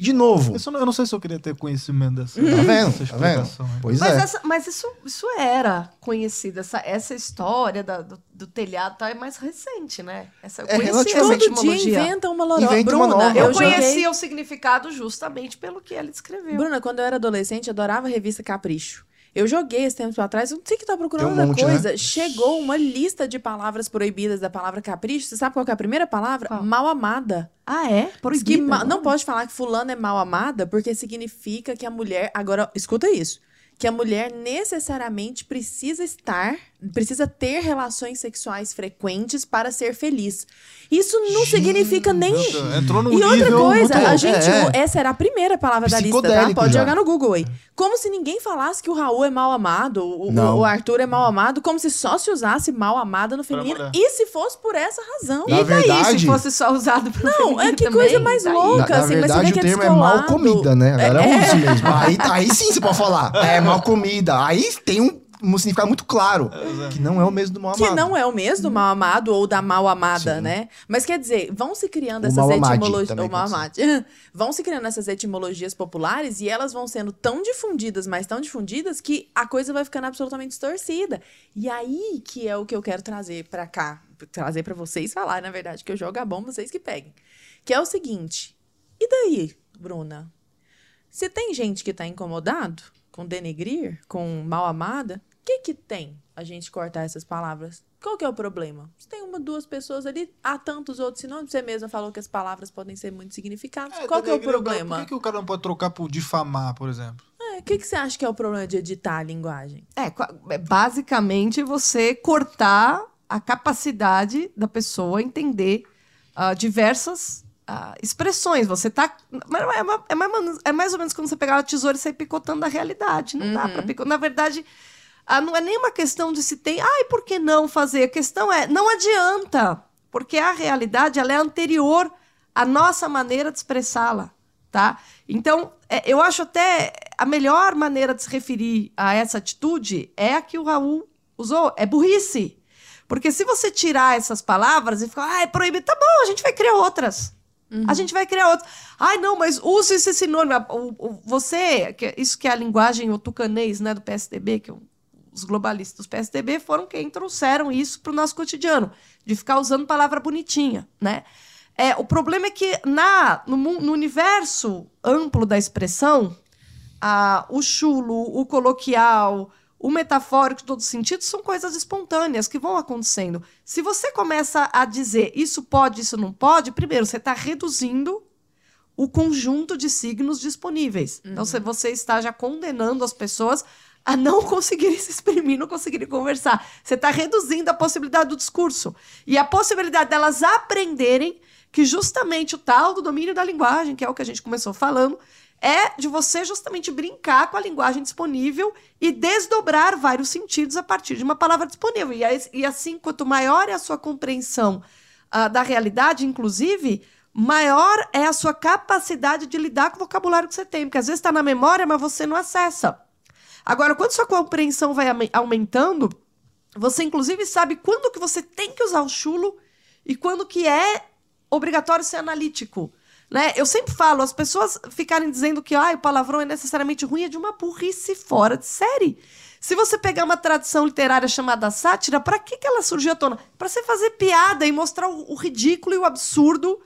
De novo, Isso eu não- sei se eu queria ter conhecimento dessa, tá vendo? dessa Tá vendo? Pois Mas, é. essa- mas isso, isso era conhecido. Essa, essa história da- do, do telhado tá, é mais recente, né? Essa, eu É relativamente- Todo dia inventa uma lorota. Inventa uma Bruna, nova. eu Eu conhecia o significado justamente pelo que ele escreveu. Bruna, quando eu era adolescente, eu adorava a revista Capricho. Eu joguei esse tempo atrás, eu não sei que tá procurando um outra monte, coisa. Chegou uma lista de palavras proibidas da palavra capricho. Você sabe qual que é a primeira palavra? Qual? Mal amada. Ah, é? Diz Proibido? que ma- não pode falar que fulano é mal amada, porque significa que a mulher. Agora, escuta isso. Que a mulher necessariamente precisa estar, precisa ter relações sexuais frequentes para ser feliz. Isso não significa nem. Entrou no E outra coisa, muito a gente. É, é. Essa era a primeira palavra da lista, tá? Pode já. jogar no Google aí. Como se ninguém falasse que o Raul é mal amado, o, Não. o Arthur é mal amado, como se só se usasse mal amada no feminino. E se fosse por essa razão. Na E daí, verdade- se fosse só usado pro Não, feminino é que também, coisa mais daí? louca. Na, na assim, mas você verdade, vê o que é termo é mal comida, né? A galera É. usa isso mesmo. Aí, aí sim você pode falar. É mal comida. Aí tem um, um significado muito claro. Que não é o mesmo do mal Que amado. não é o mesmo do mal amado ou da mal amada, Sim. né? Mas quer dizer, vão se criando O essas etimologias. mal amade. vão se criando essas etimologias populares e elas vão sendo tão difundidas, mas tão difundidas, que a coisa vai ficando absolutamente distorcida. E aí que é o que eu quero trazer pra cá. Trazer pra vocês falar, na verdade, que eu jogo a bomba, vocês que peguem. Que é o seguinte. E daí, Bruna? Se tem gente que tá incomodado com denegrir, com mal amada, que que tem a gente cortar essas palavras? Qual que é o problema? Se tem uma, duas pessoas ali, há tantos outros sinônimos. Você mesma falou que as palavras podem ser muito significados. É, Qual que é o problema? Por que, que o cara não pode trocar por difamar, por exemplo? É, O que, que você acha que é o problema de editar a linguagem? É, é basicamente você cortar a capacidade da pessoa entender ah, diversas ah, expressões. Você tá. mas É, é mais, ou menos- é mais ou menos quando você pegar a tesoura e sair picotando a realidade. Não dá pra picotar. Na verdade, ah, não é nem uma questão de se tem. Ai, por que não fazer? A questão é, não adianta. Porque a realidade ela é anterior à nossa maneira de expressá-la. Tá? Então, é, eu acho até a melhor maneira de se referir a essa atitude é a que o Raul usou, é burrice. Porque se você tirar essas palavras e ficar, ah, é proibido, tá bom, a gente vai criar outras. A gente vai criar outras. Ai, não, mas use esse sinônimo. O- o- Você, que- isso que é a linguagem o tucanês, né, do PSDB, que o- os globalistas do PSDB foram quem trouxeram isso para o nosso cotidiano, de ficar usando palavra bonitinha, né? É, o problema é que na, no, no universo amplo da expressão, a- o chulo, o coloquial, o metafórico, todos os sentidos, são coisas espontâneas que vão acontecendo. Se você começa a dizer isso pode, isso não pode, primeiro, você está reduzindo o conjunto de signos disponíveis. Então, se você está já condenando as pessoas a não conseguirem se exprimir, não conseguirem conversar. Você está reduzindo a possibilidade do discurso. E a possibilidade delas aprenderem que justamente o tal do domínio da linguagem, que é o que a gente começou falando, é de você justamente brincar com a linguagem disponível e desdobrar vários sentidos a partir de uma palavra disponível. E, assim, quanto maior é a sua compreensão ah, da realidade, inclusive, maior é a sua capacidade de lidar com o vocabulário que você tem. Porque às vezes está na memória, mas você não acessa. Agora, quando sua compreensão vai aume- aumentando, você inclusive sabe quando que você tem que usar o chulo e quando que é obrigatório ser analítico. Né? Eu sempre falo, as pessoas ficarem dizendo que ah, o palavrão é necessariamente ruim é de uma burrice fora de série. Se você pegar uma tradição literária chamada sátira, para que, que ela surgiu à tona? Para você fazer piada e mostrar o, o ridículo e o absurdo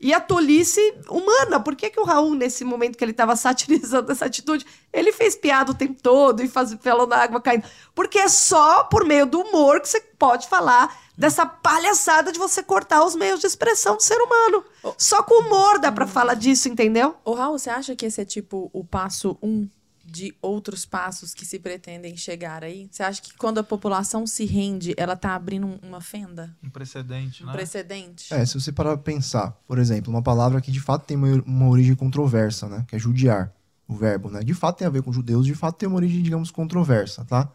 e a tolice humana. Por que, que o Raul, nesse momento que ele estava satirizando essa atitude, ele fez piada o tempo todo e faz, falando a água caindo? Porque é só por meio do humor que você pode falar dessa palhaçada de você cortar os meios de expressão do ser humano. Só com humor dá pra falar disso, entendeu? Ô, Raul, você acha que esse é tipo o passo um de outros passos que se pretendem chegar aí? Você acha que quando a população se rende, ela tá abrindo um- uma fenda? Um precedente, Um né? precedente? É, se você parar pra pensar, por exemplo, uma palavra que de fato tem uma, uma origem controversa, né? Que é judiar, o verbo, né? De fato tem a ver com judeus, de fato tem uma origem, digamos, controversa, tá?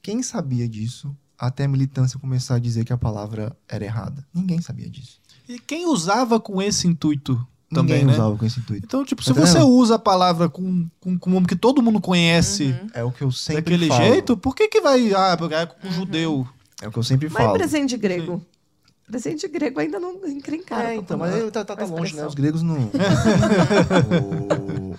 Quem sabia disso até a militância começar a dizer que a palavra era errada? Ninguém sabia disso. E quem usava com esse intuito também, Ninguém né? usava com esse intuito. Então, tipo, se Tá você entendendo? usa a palavra com, com, com um nome que todo mundo conhece Uhum. É o que eu sempre daquele falo. jeito, por que que vai... Ah, é com Uhum. judeu. É o que eu sempre Mas falo. presente grego. Presente grego ainda não encrencaram. É, então, mas tá, tá, tá a longe, né? Os gregos não.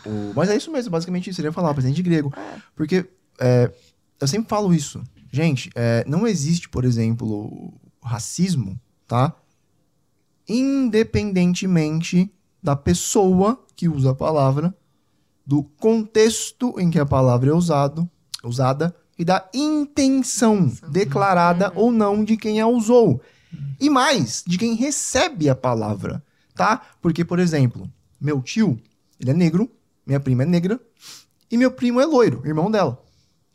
O- o- mas é isso mesmo, basicamente isso. Seria falar presente grego. Porque é, eu sempre falo isso. Gente, é, não existe, por exemplo, racismo, tá? Independentemente da pessoa que usa a palavra, do contexto em que a palavra é usado, usada e da intenção declarada ou não de quem a usou. E mais, de quem recebe a palavra, tá? Porque, por exemplo, meu tio, ele é negro, minha prima é negra, e meu primo é loiro, irmão dela,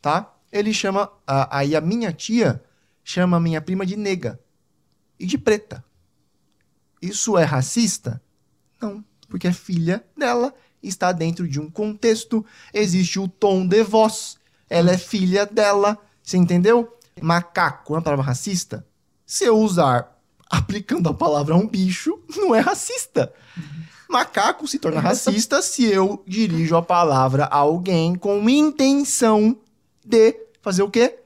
tá? Ele chama, a- aí a minha tia chama a minha prima de nega e de preta. Isso é racista? Não, porque é filha dela, está dentro de um contexto, existe o tom de voz, ela é filha dela, você entendeu? Macaco é uma palavra racista? Se eu usar aplicando a palavra a um bicho, não é racista. Macaco se torna racista se eu dirijo a palavra a alguém com intenção de fazer o quê?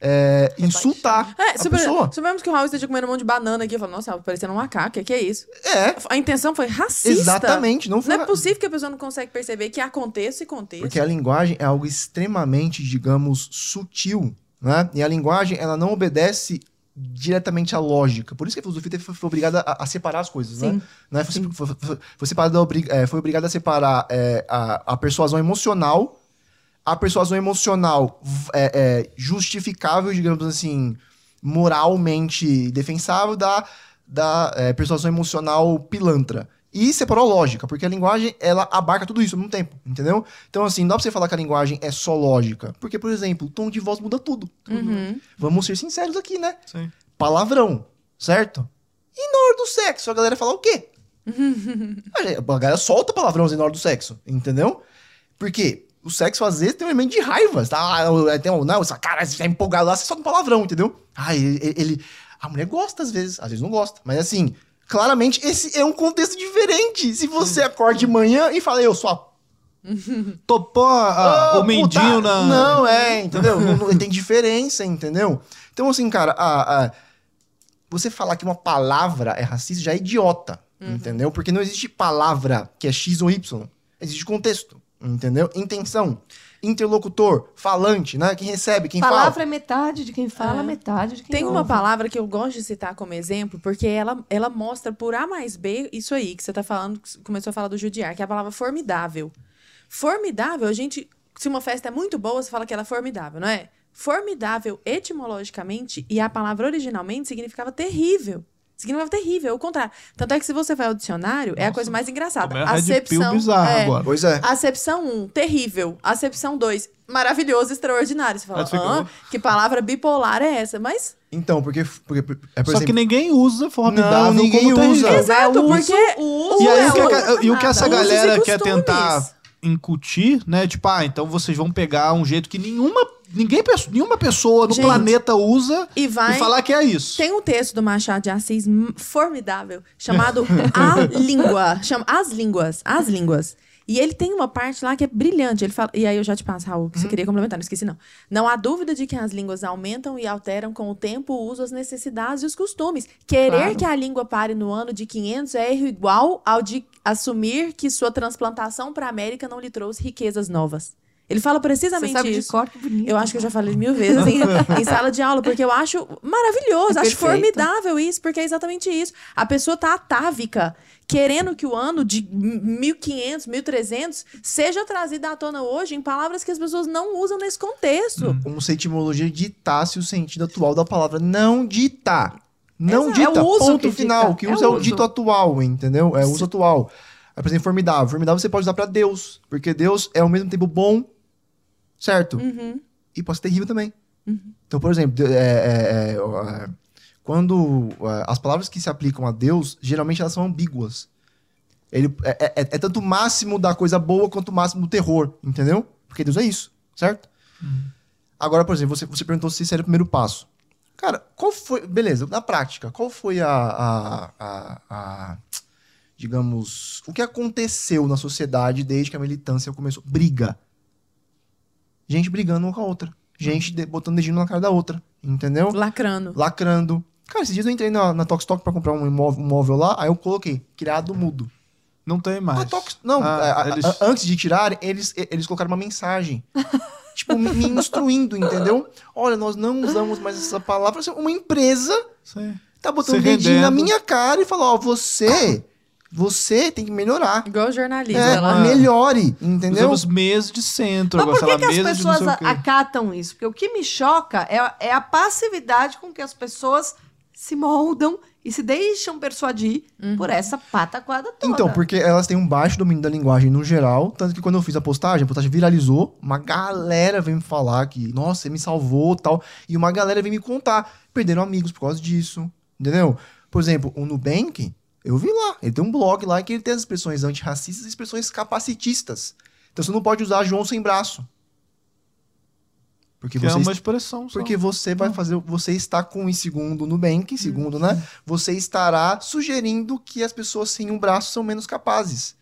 É, insultar É, a pessoa. suponhamos que o Raul esteja comendo um monte de banana aqui. Eu falo, nossa, parecendo um macaco. O que, é isso? É, A intenção foi racista. exatamente. Não Não foi é possível que a pessoa não consegue perceber que há contexto e contexto. Porque a linguagem é algo extremamente, digamos, sutil, né? E a linguagem, ela não obedece diretamente à lógica. Por isso que a filosofia foi, foi obrigada a, a separar as coisas, né? Sim. Né? Foi, foi, foi- foi separada obri- é, foi obrigada a separar é, a, a persuasão emocional, a persuasão emocional é, é, justificável, digamos assim, moralmente defensável, da, da é, persuasão emocional pilantra. E separou a lógica, porque a linguagem, ela abarca tudo isso ao mesmo tempo, entendeu? Então, assim, não dá pra você falar que a linguagem é só lógica. Porque, por exemplo, o tom de voz muda tudo. Uhum. Vamos ser sinceros aqui, né? Sim. Palavrão, certo? E na hora do sexo, a galera fala o quê? a galera solta palavrãozinho na hora do sexo, entendeu? Porque o sexo, às vezes, tem um elemento de raiva. Tá? Ah, Tem um, não, essa cara, você tá empolgado lá, você solta um palavrão, entendeu? Ah, ele, ele- A mulher gosta, às vezes, às vezes não gosta. Mas assim, claramente, esse é um contexto diferente. Se você acorda de manhã e fala, eu sou a Topou a- a- Ah, o mendinho na. Não, é, entendeu? não, não- tem diferença, entendeu? Então, assim, cara, a- a- você falar que uma palavra é racista já é idiota, entendeu? Porque não existe palavra que é X ou Y. Existe contexto, entendeu? Intenção. Interlocutor, falante, né? Quem recebe, quem Palavra fala. é metade de quem fala, É. metade de quem Tem uma ouve. palavra que eu gosto de citar como exemplo, porque ela, ela mostra por A mais B isso aí que você tá falando, começou a falar do judiar, que é a palavra formidável. Formidável, a gente. Se uma festa é muito boa, você fala que ela é formidável, não é? Formidável, etimologicamente, e a palavra originalmente significava terrível. Significava terrível, é o contrário. Tanto é que se você vai ao dicionário, é a Nossa, coisa mais engraçada. Pill Acepção. é, agora. Pois é. Acepção 1, terrível. Acepção 2, maravilhoso, extraordinário. Você fala, "Hã? que palavra bipolar é essa? Mas Então, porque, porque é, por Só que exemplo, ninguém usa formidável Não, ninguém como terrível. usa. Exato, É, o porque uso- o uso E aí, é o que, e o que essa galera quer tentar incutir, né? Tipo, ah, então vocês vão pegar um jeito que nenhuma, ninguém, nenhuma pessoa no Gente, planeta usa E vai. e falar que é isso. Tem um texto do Machado de Assis formidável chamado A Língua. Chama As Línguas. As Línguas. E ele tem uma parte lá que é brilhante. Ele fala, e aí eu já te passo, Raul, Uhum. que você queria complementar, não esqueci não. Não há dúvida de que as línguas aumentam e alteram com o tempo o uso, as necessidades e os costumes. Querer Claro. que a língua pare no ano de 500 é erro igual ao de assumir que sua transplantação para a América não lhe trouxe riquezas novas. Ele fala Você precisamente sabe de isso. cor, que bonito. Eu acho que eu já falei mil vezes em, em sala de aula, porque eu acho maravilhoso, É acho perfeito. formidável isso, porque é exatamente isso. A pessoa tá atávica, querendo que o ano de 1500, 1300 seja trazido à tona hoje em palavras que as pessoas não usam nesse contexto. como se a etimologia ditasse o sentido atual da palavra. Não dita. Não Exato. dita. É o uso ponto final. O que É usa é o o uso. dito atual, entendeu? É o uso atual. Aí, por exemplo, formidável. Formidável você pode usar pra Deus. Porque Deus é ao mesmo tempo bom, certo? Uhum. E pode ser terrível também. Então, por exemplo, é, é, é, é, quando é, as palavras que se aplicam a Deus, geralmente elas são ambíguas. Ele é, é- tanto o máximo da coisa boa quanto o máximo do terror, entendeu? Porque Deus é isso, certo? Agora, por exemplo, você, você perguntou se esse era o primeiro passo. Cara, qual foi. Beleza, na prática, qual foi a. a- a- a- digamos. O que aconteceu na sociedade desde que a militância começou? Briga. Gente brigando uma com a outra. Gente de- botando dedinho na cara da outra. Entendeu? Lacrando. Lacrando. Cara, esses dias eu entrei na, na Tox Talk pra comprar um imóvel, um móvel lá, aí eu coloquei, criado mudo. Não tem mais. Tox, não, Ah, a- eles- a- antes de tirarem, eles, eles colocaram uma mensagem. tipo, me, me instruindo, entendeu? Olha, nós não usamos mais essa palavra. Uma empresa Sim. tá botando dedinho na minha cara e falou, ó, você, você tem que melhorar. Igual jornalismo. É, ela- melhore, entendeu? Usamos mesa de centro, Mas por que, que as pessoas acatam isso? Porque o que me choca é, é a passividade com que as pessoas se moldam e se deixam persuadir por essa pataquada toda. Então, porque elas têm um baixo domínio da linguagem no geral, tanto que quando eu fiz a postagem, a postagem viralizou, uma galera veio me falar que, nossa, você me salvou tal, e uma galera veio me contar, perderam amigos por causa disso, entendeu? Por exemplo, o Nubank, eu vi lá, ele tem um blog lá que ele tem as expressões antirracistas e expressões capacitistas. Então você não pode usar João sem braço. Porque Que é você uma expressão só. porque você vai fazer, você está com em segundo Nubank, em segundo, né? Você estará sugerindo que as pessoas sem um braço são menos capazes.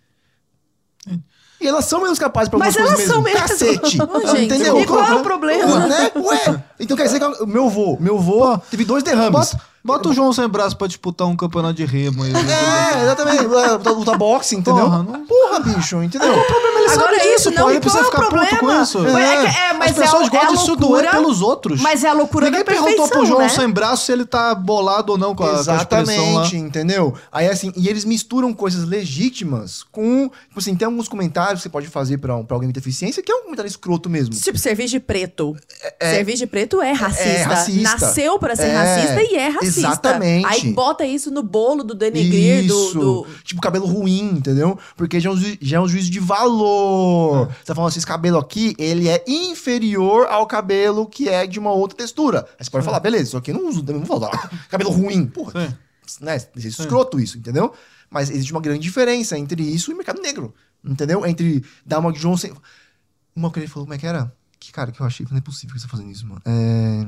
E elas são menos capazes para Mas algumas coisas elas mesmo. são mesmo. Cacete. Ô, gente, entendeu? e qual é o problema? Ué, né? Ué, então quer dizer que o meu vô, meu vô teve dois derrames. Bota, bota o João sem braço pra disputar um campeonato de remo aí. É, exatamente. É, Luta, boxe, entendeu? Porra, não- Porra, bicho, entendeu? O problema é pensar Agora, nisso, não, pô. Ele precisa é o ficar puto com problema? isso. É que- é, mas As pessoas é a- é gostam de se doer pelos outros. Mas é a loucura Ninguém da perguntou pro João né? sem braço se ele tá bolado ou não com a, com a. Exatamente, entendeu? Aí assim, e eles misturam coisas legítimas com. Tipo assim, tem alguns comentários que você pode fazer pra, um- pra alguém com deficiência que é um comentário escroto mesmo. Tipo, serviço de preto. serviço de preto é racista. é racista. Nasceu pra ser É, racista e é racista. Exatamente. Aí bota isso no bolo do denegrir, do, Isso. do... Tipo, cabelo ruim, entendeu? Porque já é um, ju- já é um juízo de valor. Você tá falando assim, esse cabelo aqui, ele é inferior ao cabelo que é de uma outra textura. Aí você pode falar, beleza, isso aqui eu não uso, não vou falar. Cabelo ruim, porra. Né? Isso é escroto isso, entendeu? Mas existe uma grande diferença entre isso e mercado negro. Entendeu? Entre dar uma João sem. Uma que ele falou, como é que era? Que cara que eu achei que não é possível que você tá fazendo isso, mano. É.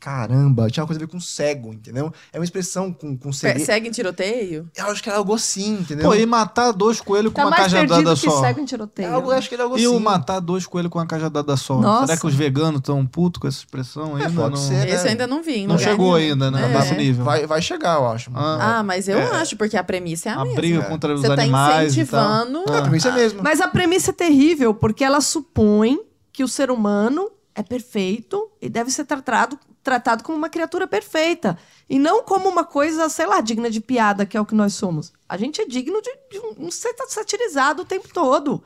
Caramba, tinha uma coisa a ver com cego, entendeu? É uma expressão com, com cegueira. Segue em tiroteio? Eu acho que era algo assim, entendeu? Pô, e matar dois coelhos com Tá uma mais perdido cajadada que só. cego em É tiroteio. algo, eu acho que era algo E assim. o matar dois coelhos com uma cajadada só. Nossa. Será que os veganos estão putos com essa expressão ainda? pode não ser. É, Esse né? eu ainda não vi. não chegou nenhum. ainda, né? É. Nesse nível. Vai, vai chegar, eu acho. Ah, mas eu É. acho, porque a premissa é a, a mesma. briga É. contra os Você tá animais e tal. incentivando... É, pra mim isso é mesmo. Mas a premissa é terrível, porque ela supõe que o ser humano é perfeito e deve ser tratado, tratado como uma criatura perfeita. E não como uma coisa, sei lá, digna de piada, que é o que nós somos. A gente é digno de, de um, ser satirizado o tempo todo.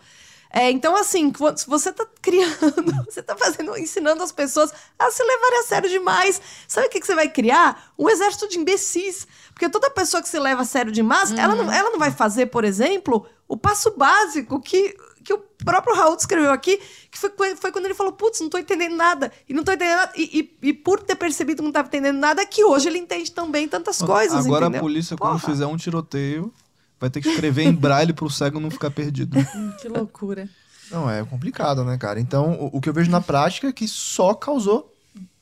É, então, assim, você tá criando, você tá fazendo, ensinando as pessoas a se levarem a sério demais. Sabe o que, que você vai criar? Um exército de imbecis. Porque toda pessoa que se leva a sério demais, ela, não, ela não vai fazer, por exemplo, o passo básico que, que o próprio Raul descreveu aqui, que foi, foi- quando ele falou, putz, não tô entendendo nada. E não tô entendendo nada. E, e- e por ter percebido que não tava entendendo nada, é que hoje ele entende também tantas coisas, Agora entendeu? a polícia, quando Porra. fizer um tiroteio, vai ter que escrever em braille pro cego não ficar perdido. Que loucura. Não, é complicado, né, cara? Então, o, o que eu vejo na prática é que só causou,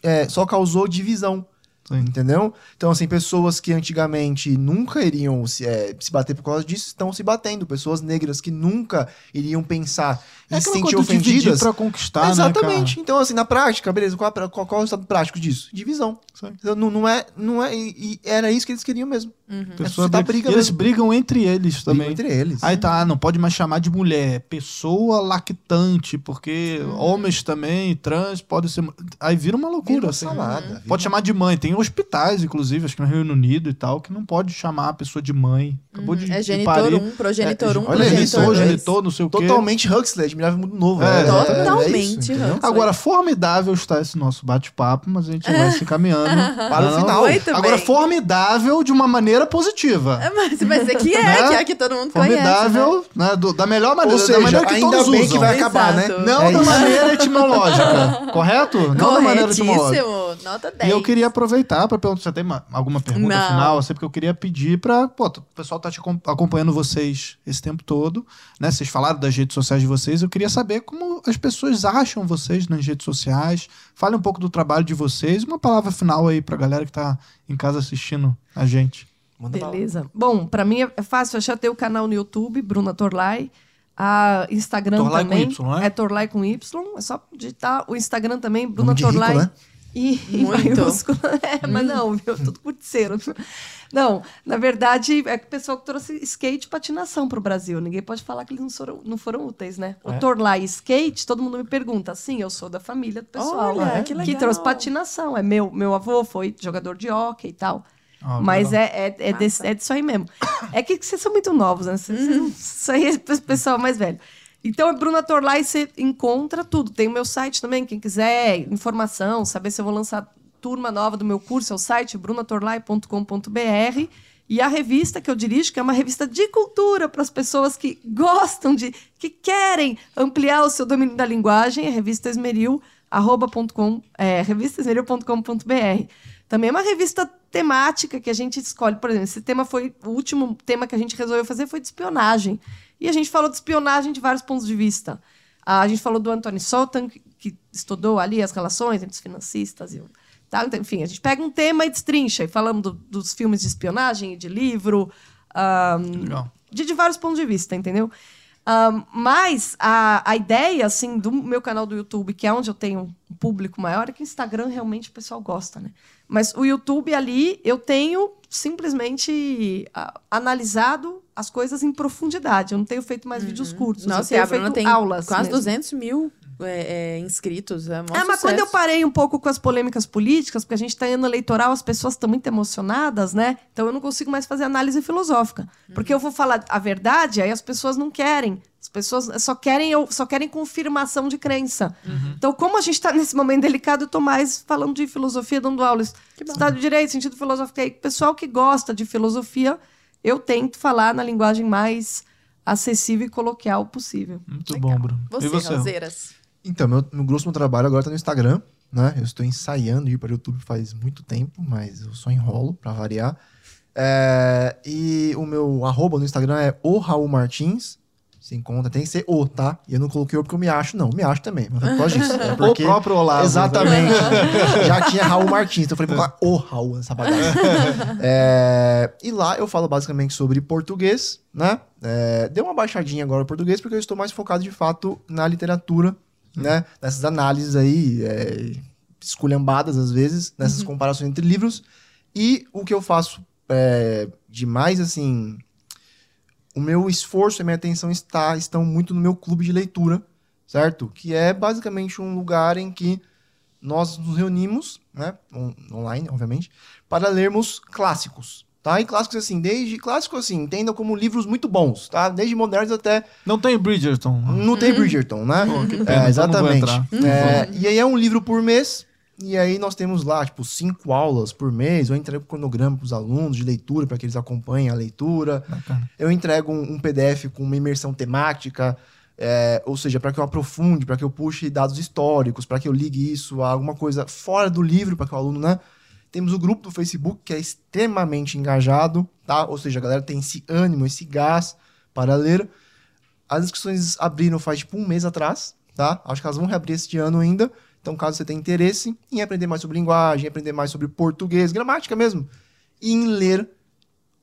é, só causou divisão. Sim. Entendeu? Então, assim, pessoas que antigamente nunca iriam se, é, se bater por causa disso estão se batendo. Pessoas negras que nunca iriam pensar e É se sentir ofendidas. pra conquistar, Exatamente. né, então, assim, na prática, beleza, qual, é- qual, qual é o estado prático disso? Divisão. Então, Não, não é. Não é e, e era isso que eles queriam mesmo. Uhum. É Pessoa briga, briga e eles mesmo. brigam entre eles também. Brigam entre eles. Aí tá, não pode mais chamar de mulher, pessoa lactante, porque Uhum. homens também, trans, pode ser. Aí vira uma Vira loucura. uma assim. salada, vira Pode chamar de mãe. Tem hospitais, inclusive, acho que no Reino Unido e tal, que não pode chamar a pessoa de mãe. Acabou de, É genitor parir. 1, progenitor É, 1, olha isso, progenitor 2. genitor, não sei o quê. Totalmente Huxley, admirável mundo novo. É, né? Totalmente entendeu? Huxley. Agora, formidável está esse nosso bate-papo, mas a gente vai se encaminhando Para o final. Muito Agora, bem. formidável de uma maneira positiva. É, Mas vai ser que é, Né? que é que todo mundo conhece. né? Formidável, né? do- da melhor maneira, Ou da seja, maneira que ainda todos bem usam. que vai acabar, né? Exato. Não É da isso. maneira etimológica, correto? Não da maneira etimológica. Nota 10. E eu queria aproveitar para perguntar, você tem uma- alguma pergunta Não. final? Assim, porque eu queria pedir para, pô, o pessoal tá te acom- acompanhando vocês esse tempo todo, né? Vocês falaram das redes sociais de vocês, eu queria saber como as pessoas acham vocês nas redes sociais. Fale um pouco do trabalho de vocês, uma palavra final aí pra galera que tá em casa assistindo a gente. Manda bala. Beleza. Bom, pra mim é é fácil. Eu já tenho o canal no YouTube, Bruna Torlai. A Instagram Torlai com também. Y, né? É Torlai com Y. É só digitar o Instagram também, Bruna de rico, Torlai. né? E, e Muito. maiúsculo. É, mas não, viu? Tudo curticeiro. Não, na verdade, é que o pessoal que trouxe skate e patinação pro Brasil. Ninguém pode falar que eles não foram, não foram úteis, né? O Torlai skate, todo mundo me pergunta. Sim, eu sou da família do pessoal. Olha, né? que que trouxe patinação. É meu, meu avô foi jogador de hockey e tal. Ah, Mas é, é, é, desse- é disso aí mesmo. É que vocês são muito novos, né? Vocês- não- Isso aí é pessoal mais velho. Então, é Bruna Torlai, você encontra tudo. Tem o meu site também, quem quiser informação, saber se eu vou lançar turma nova do meu curso, é o site brunatorlai.com.br. E a revista que eu dirijo, que é uma revista de cultura para as pessoas que gostam de, que querem ampliar o seu domínio da linguagem, é revista Esmeril, arroba com, é. Também é uma revista temática que a gente escolhe, por exemplo, esse tema foi, o último tema que a gente resolveu fazer foi de espionagem. E a gente falou de espionagem de vários pontos de vista. A gente falou do Anthony Sultan, que, estudou ali as relações entre os financistas e o Tá? Enfim, a gente pega um tema e destrincha. E falamos do- dos filmes de espionagem e de livro, Legal. de, de vários pontos de vista, entendeu? Ah, mas a, a ideia, assim, do meu canal do YouTube, que é onde eu tenho um público maior, é que o Instagram realmente o pessoal gosta, né? Mas o YouTube ali, eu tenho simplesmente ah, analisado as coisas em profundidade. Eu não tenho feito mais vídeos curtos. eu Uhum. Nossa, e tenho a Bruna feito tem aulas quase mesmo. 200 mil é, é, inscritos. É, É, mas quando eu sucesso. parei um pouco com as polêmicas políticas, porque a gente está ano eleitoral, as pessoas estão muito emocionadas, né? Então eu não consigo mais fazer análise filosófica. Porque eu vou falar a verdade, aí as pessoas não querem. As pessoas só querem, só querem confirmação de crença. Então, como a gente está nesse momento delicado, eu tô mais falando de filosofia, dando aulas. Estado de Direito, sentido filosófico. Aí, pessoal que gosta de filosofia, eu tento falar na linguagem mais acessível e coloquial possível. Muito Legal. bom, Bruno. Você, e você? Roseiras. Então, meu, meu grosso meu trabalho agora tá no Instagram, né? Eu estou ensaiando ir para o YouTube faz muito tempo, mas eu só enrolo para variar. É, e o meu arroba no Instagram é o Raul Martins. Se encontra, tem que ser o, tá? E eu não coloquei o porque eu me acho, não. Me acho também, mas foi por causa disso. É porque... O próprio Olavo. Exatamente. Já tinha Raul Martins, então eu falei, o Raul nessa bagaça. É, e lá eu falo basicamente sobre português, né? É, deu uma baixadinha agora no português, porque eu estou mais focado de fato na literatura, né? Nessas análises aí, é, esculhambadas às vezes, nessas comparações entre livros. E o que eu faço é, de mais, assim... O meu esforço e a minha atenção está, estão muito no meu clube de leitura, certo? Que é basicamente um lugar em que nós nos reunimos, né, on- online, obviamente, para lermos clássicos, tá? E clássicos assim, desde clássicos assim, entendam como livros muito bons, tá? Desde modernos até Não tem Bridgerton. não tem Bridgerton, né? Pô, que pena, É, então exatamente. não vou É, e aí é um livro por mês. E aí nós temos lá, tipo, cinco aulas por mês. Eu entrego um cronograma para os alunos de leitura, para que eles acompanhem a leitura. Bacana. Eu entrego um, um PDF com uma imersão temática, é, ou seja, para que eu aprofunde, para que eu puxe dados históricos, para que eu ligue isso a alguma coisa fora do livro, para que o aluno, né? Temos o grupo do Facebook, que é extremamente engajado, tá? Ou seja, a galera tem esse ânimo, esse gás para ler. As inscrições abriram faz tipo um mês atrás, tá? Acho que elas vão reabrir este ano ainda. Então, caso você tenha interesse em aprender mais sobre linguagem, aprender mais sobre português, gramática mesmo, e em ler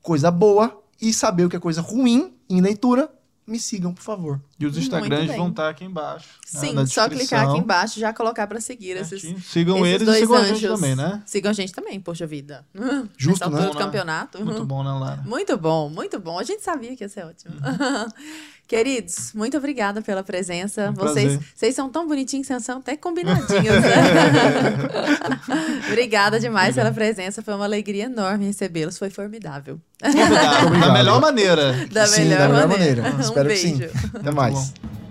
coisa boa e saber o que é coisa ruim em leitura, me sigam, por favor. E os Instagrams vão estar aqui embaixo. né, Sim, na só clicar aqui embaixo e já colocar pra seguir esses, Certinho. Sigam esses eles e sigam a anjos. gente também, né? Sigam a gente também, poxa vida. Justo, né? do campeonato. Muito bom, né, Lara? Muito bom, muito bom. A gente sabia que ia ser ótimo. Uhum. Queridos, muito obrigada pela presença. Um vocês, vocês são tão bonitinhos, vocês são até combinadinhos. Né? obrigada demais pela presença. Foi uma alegria enorme recebê-los. Foi formidável. Obrigado. Da Obrigado. melhor maneira. Da Sim, melhor da melhor maneira. maneira. Um Espero que sim. beijo. Até mais. bom.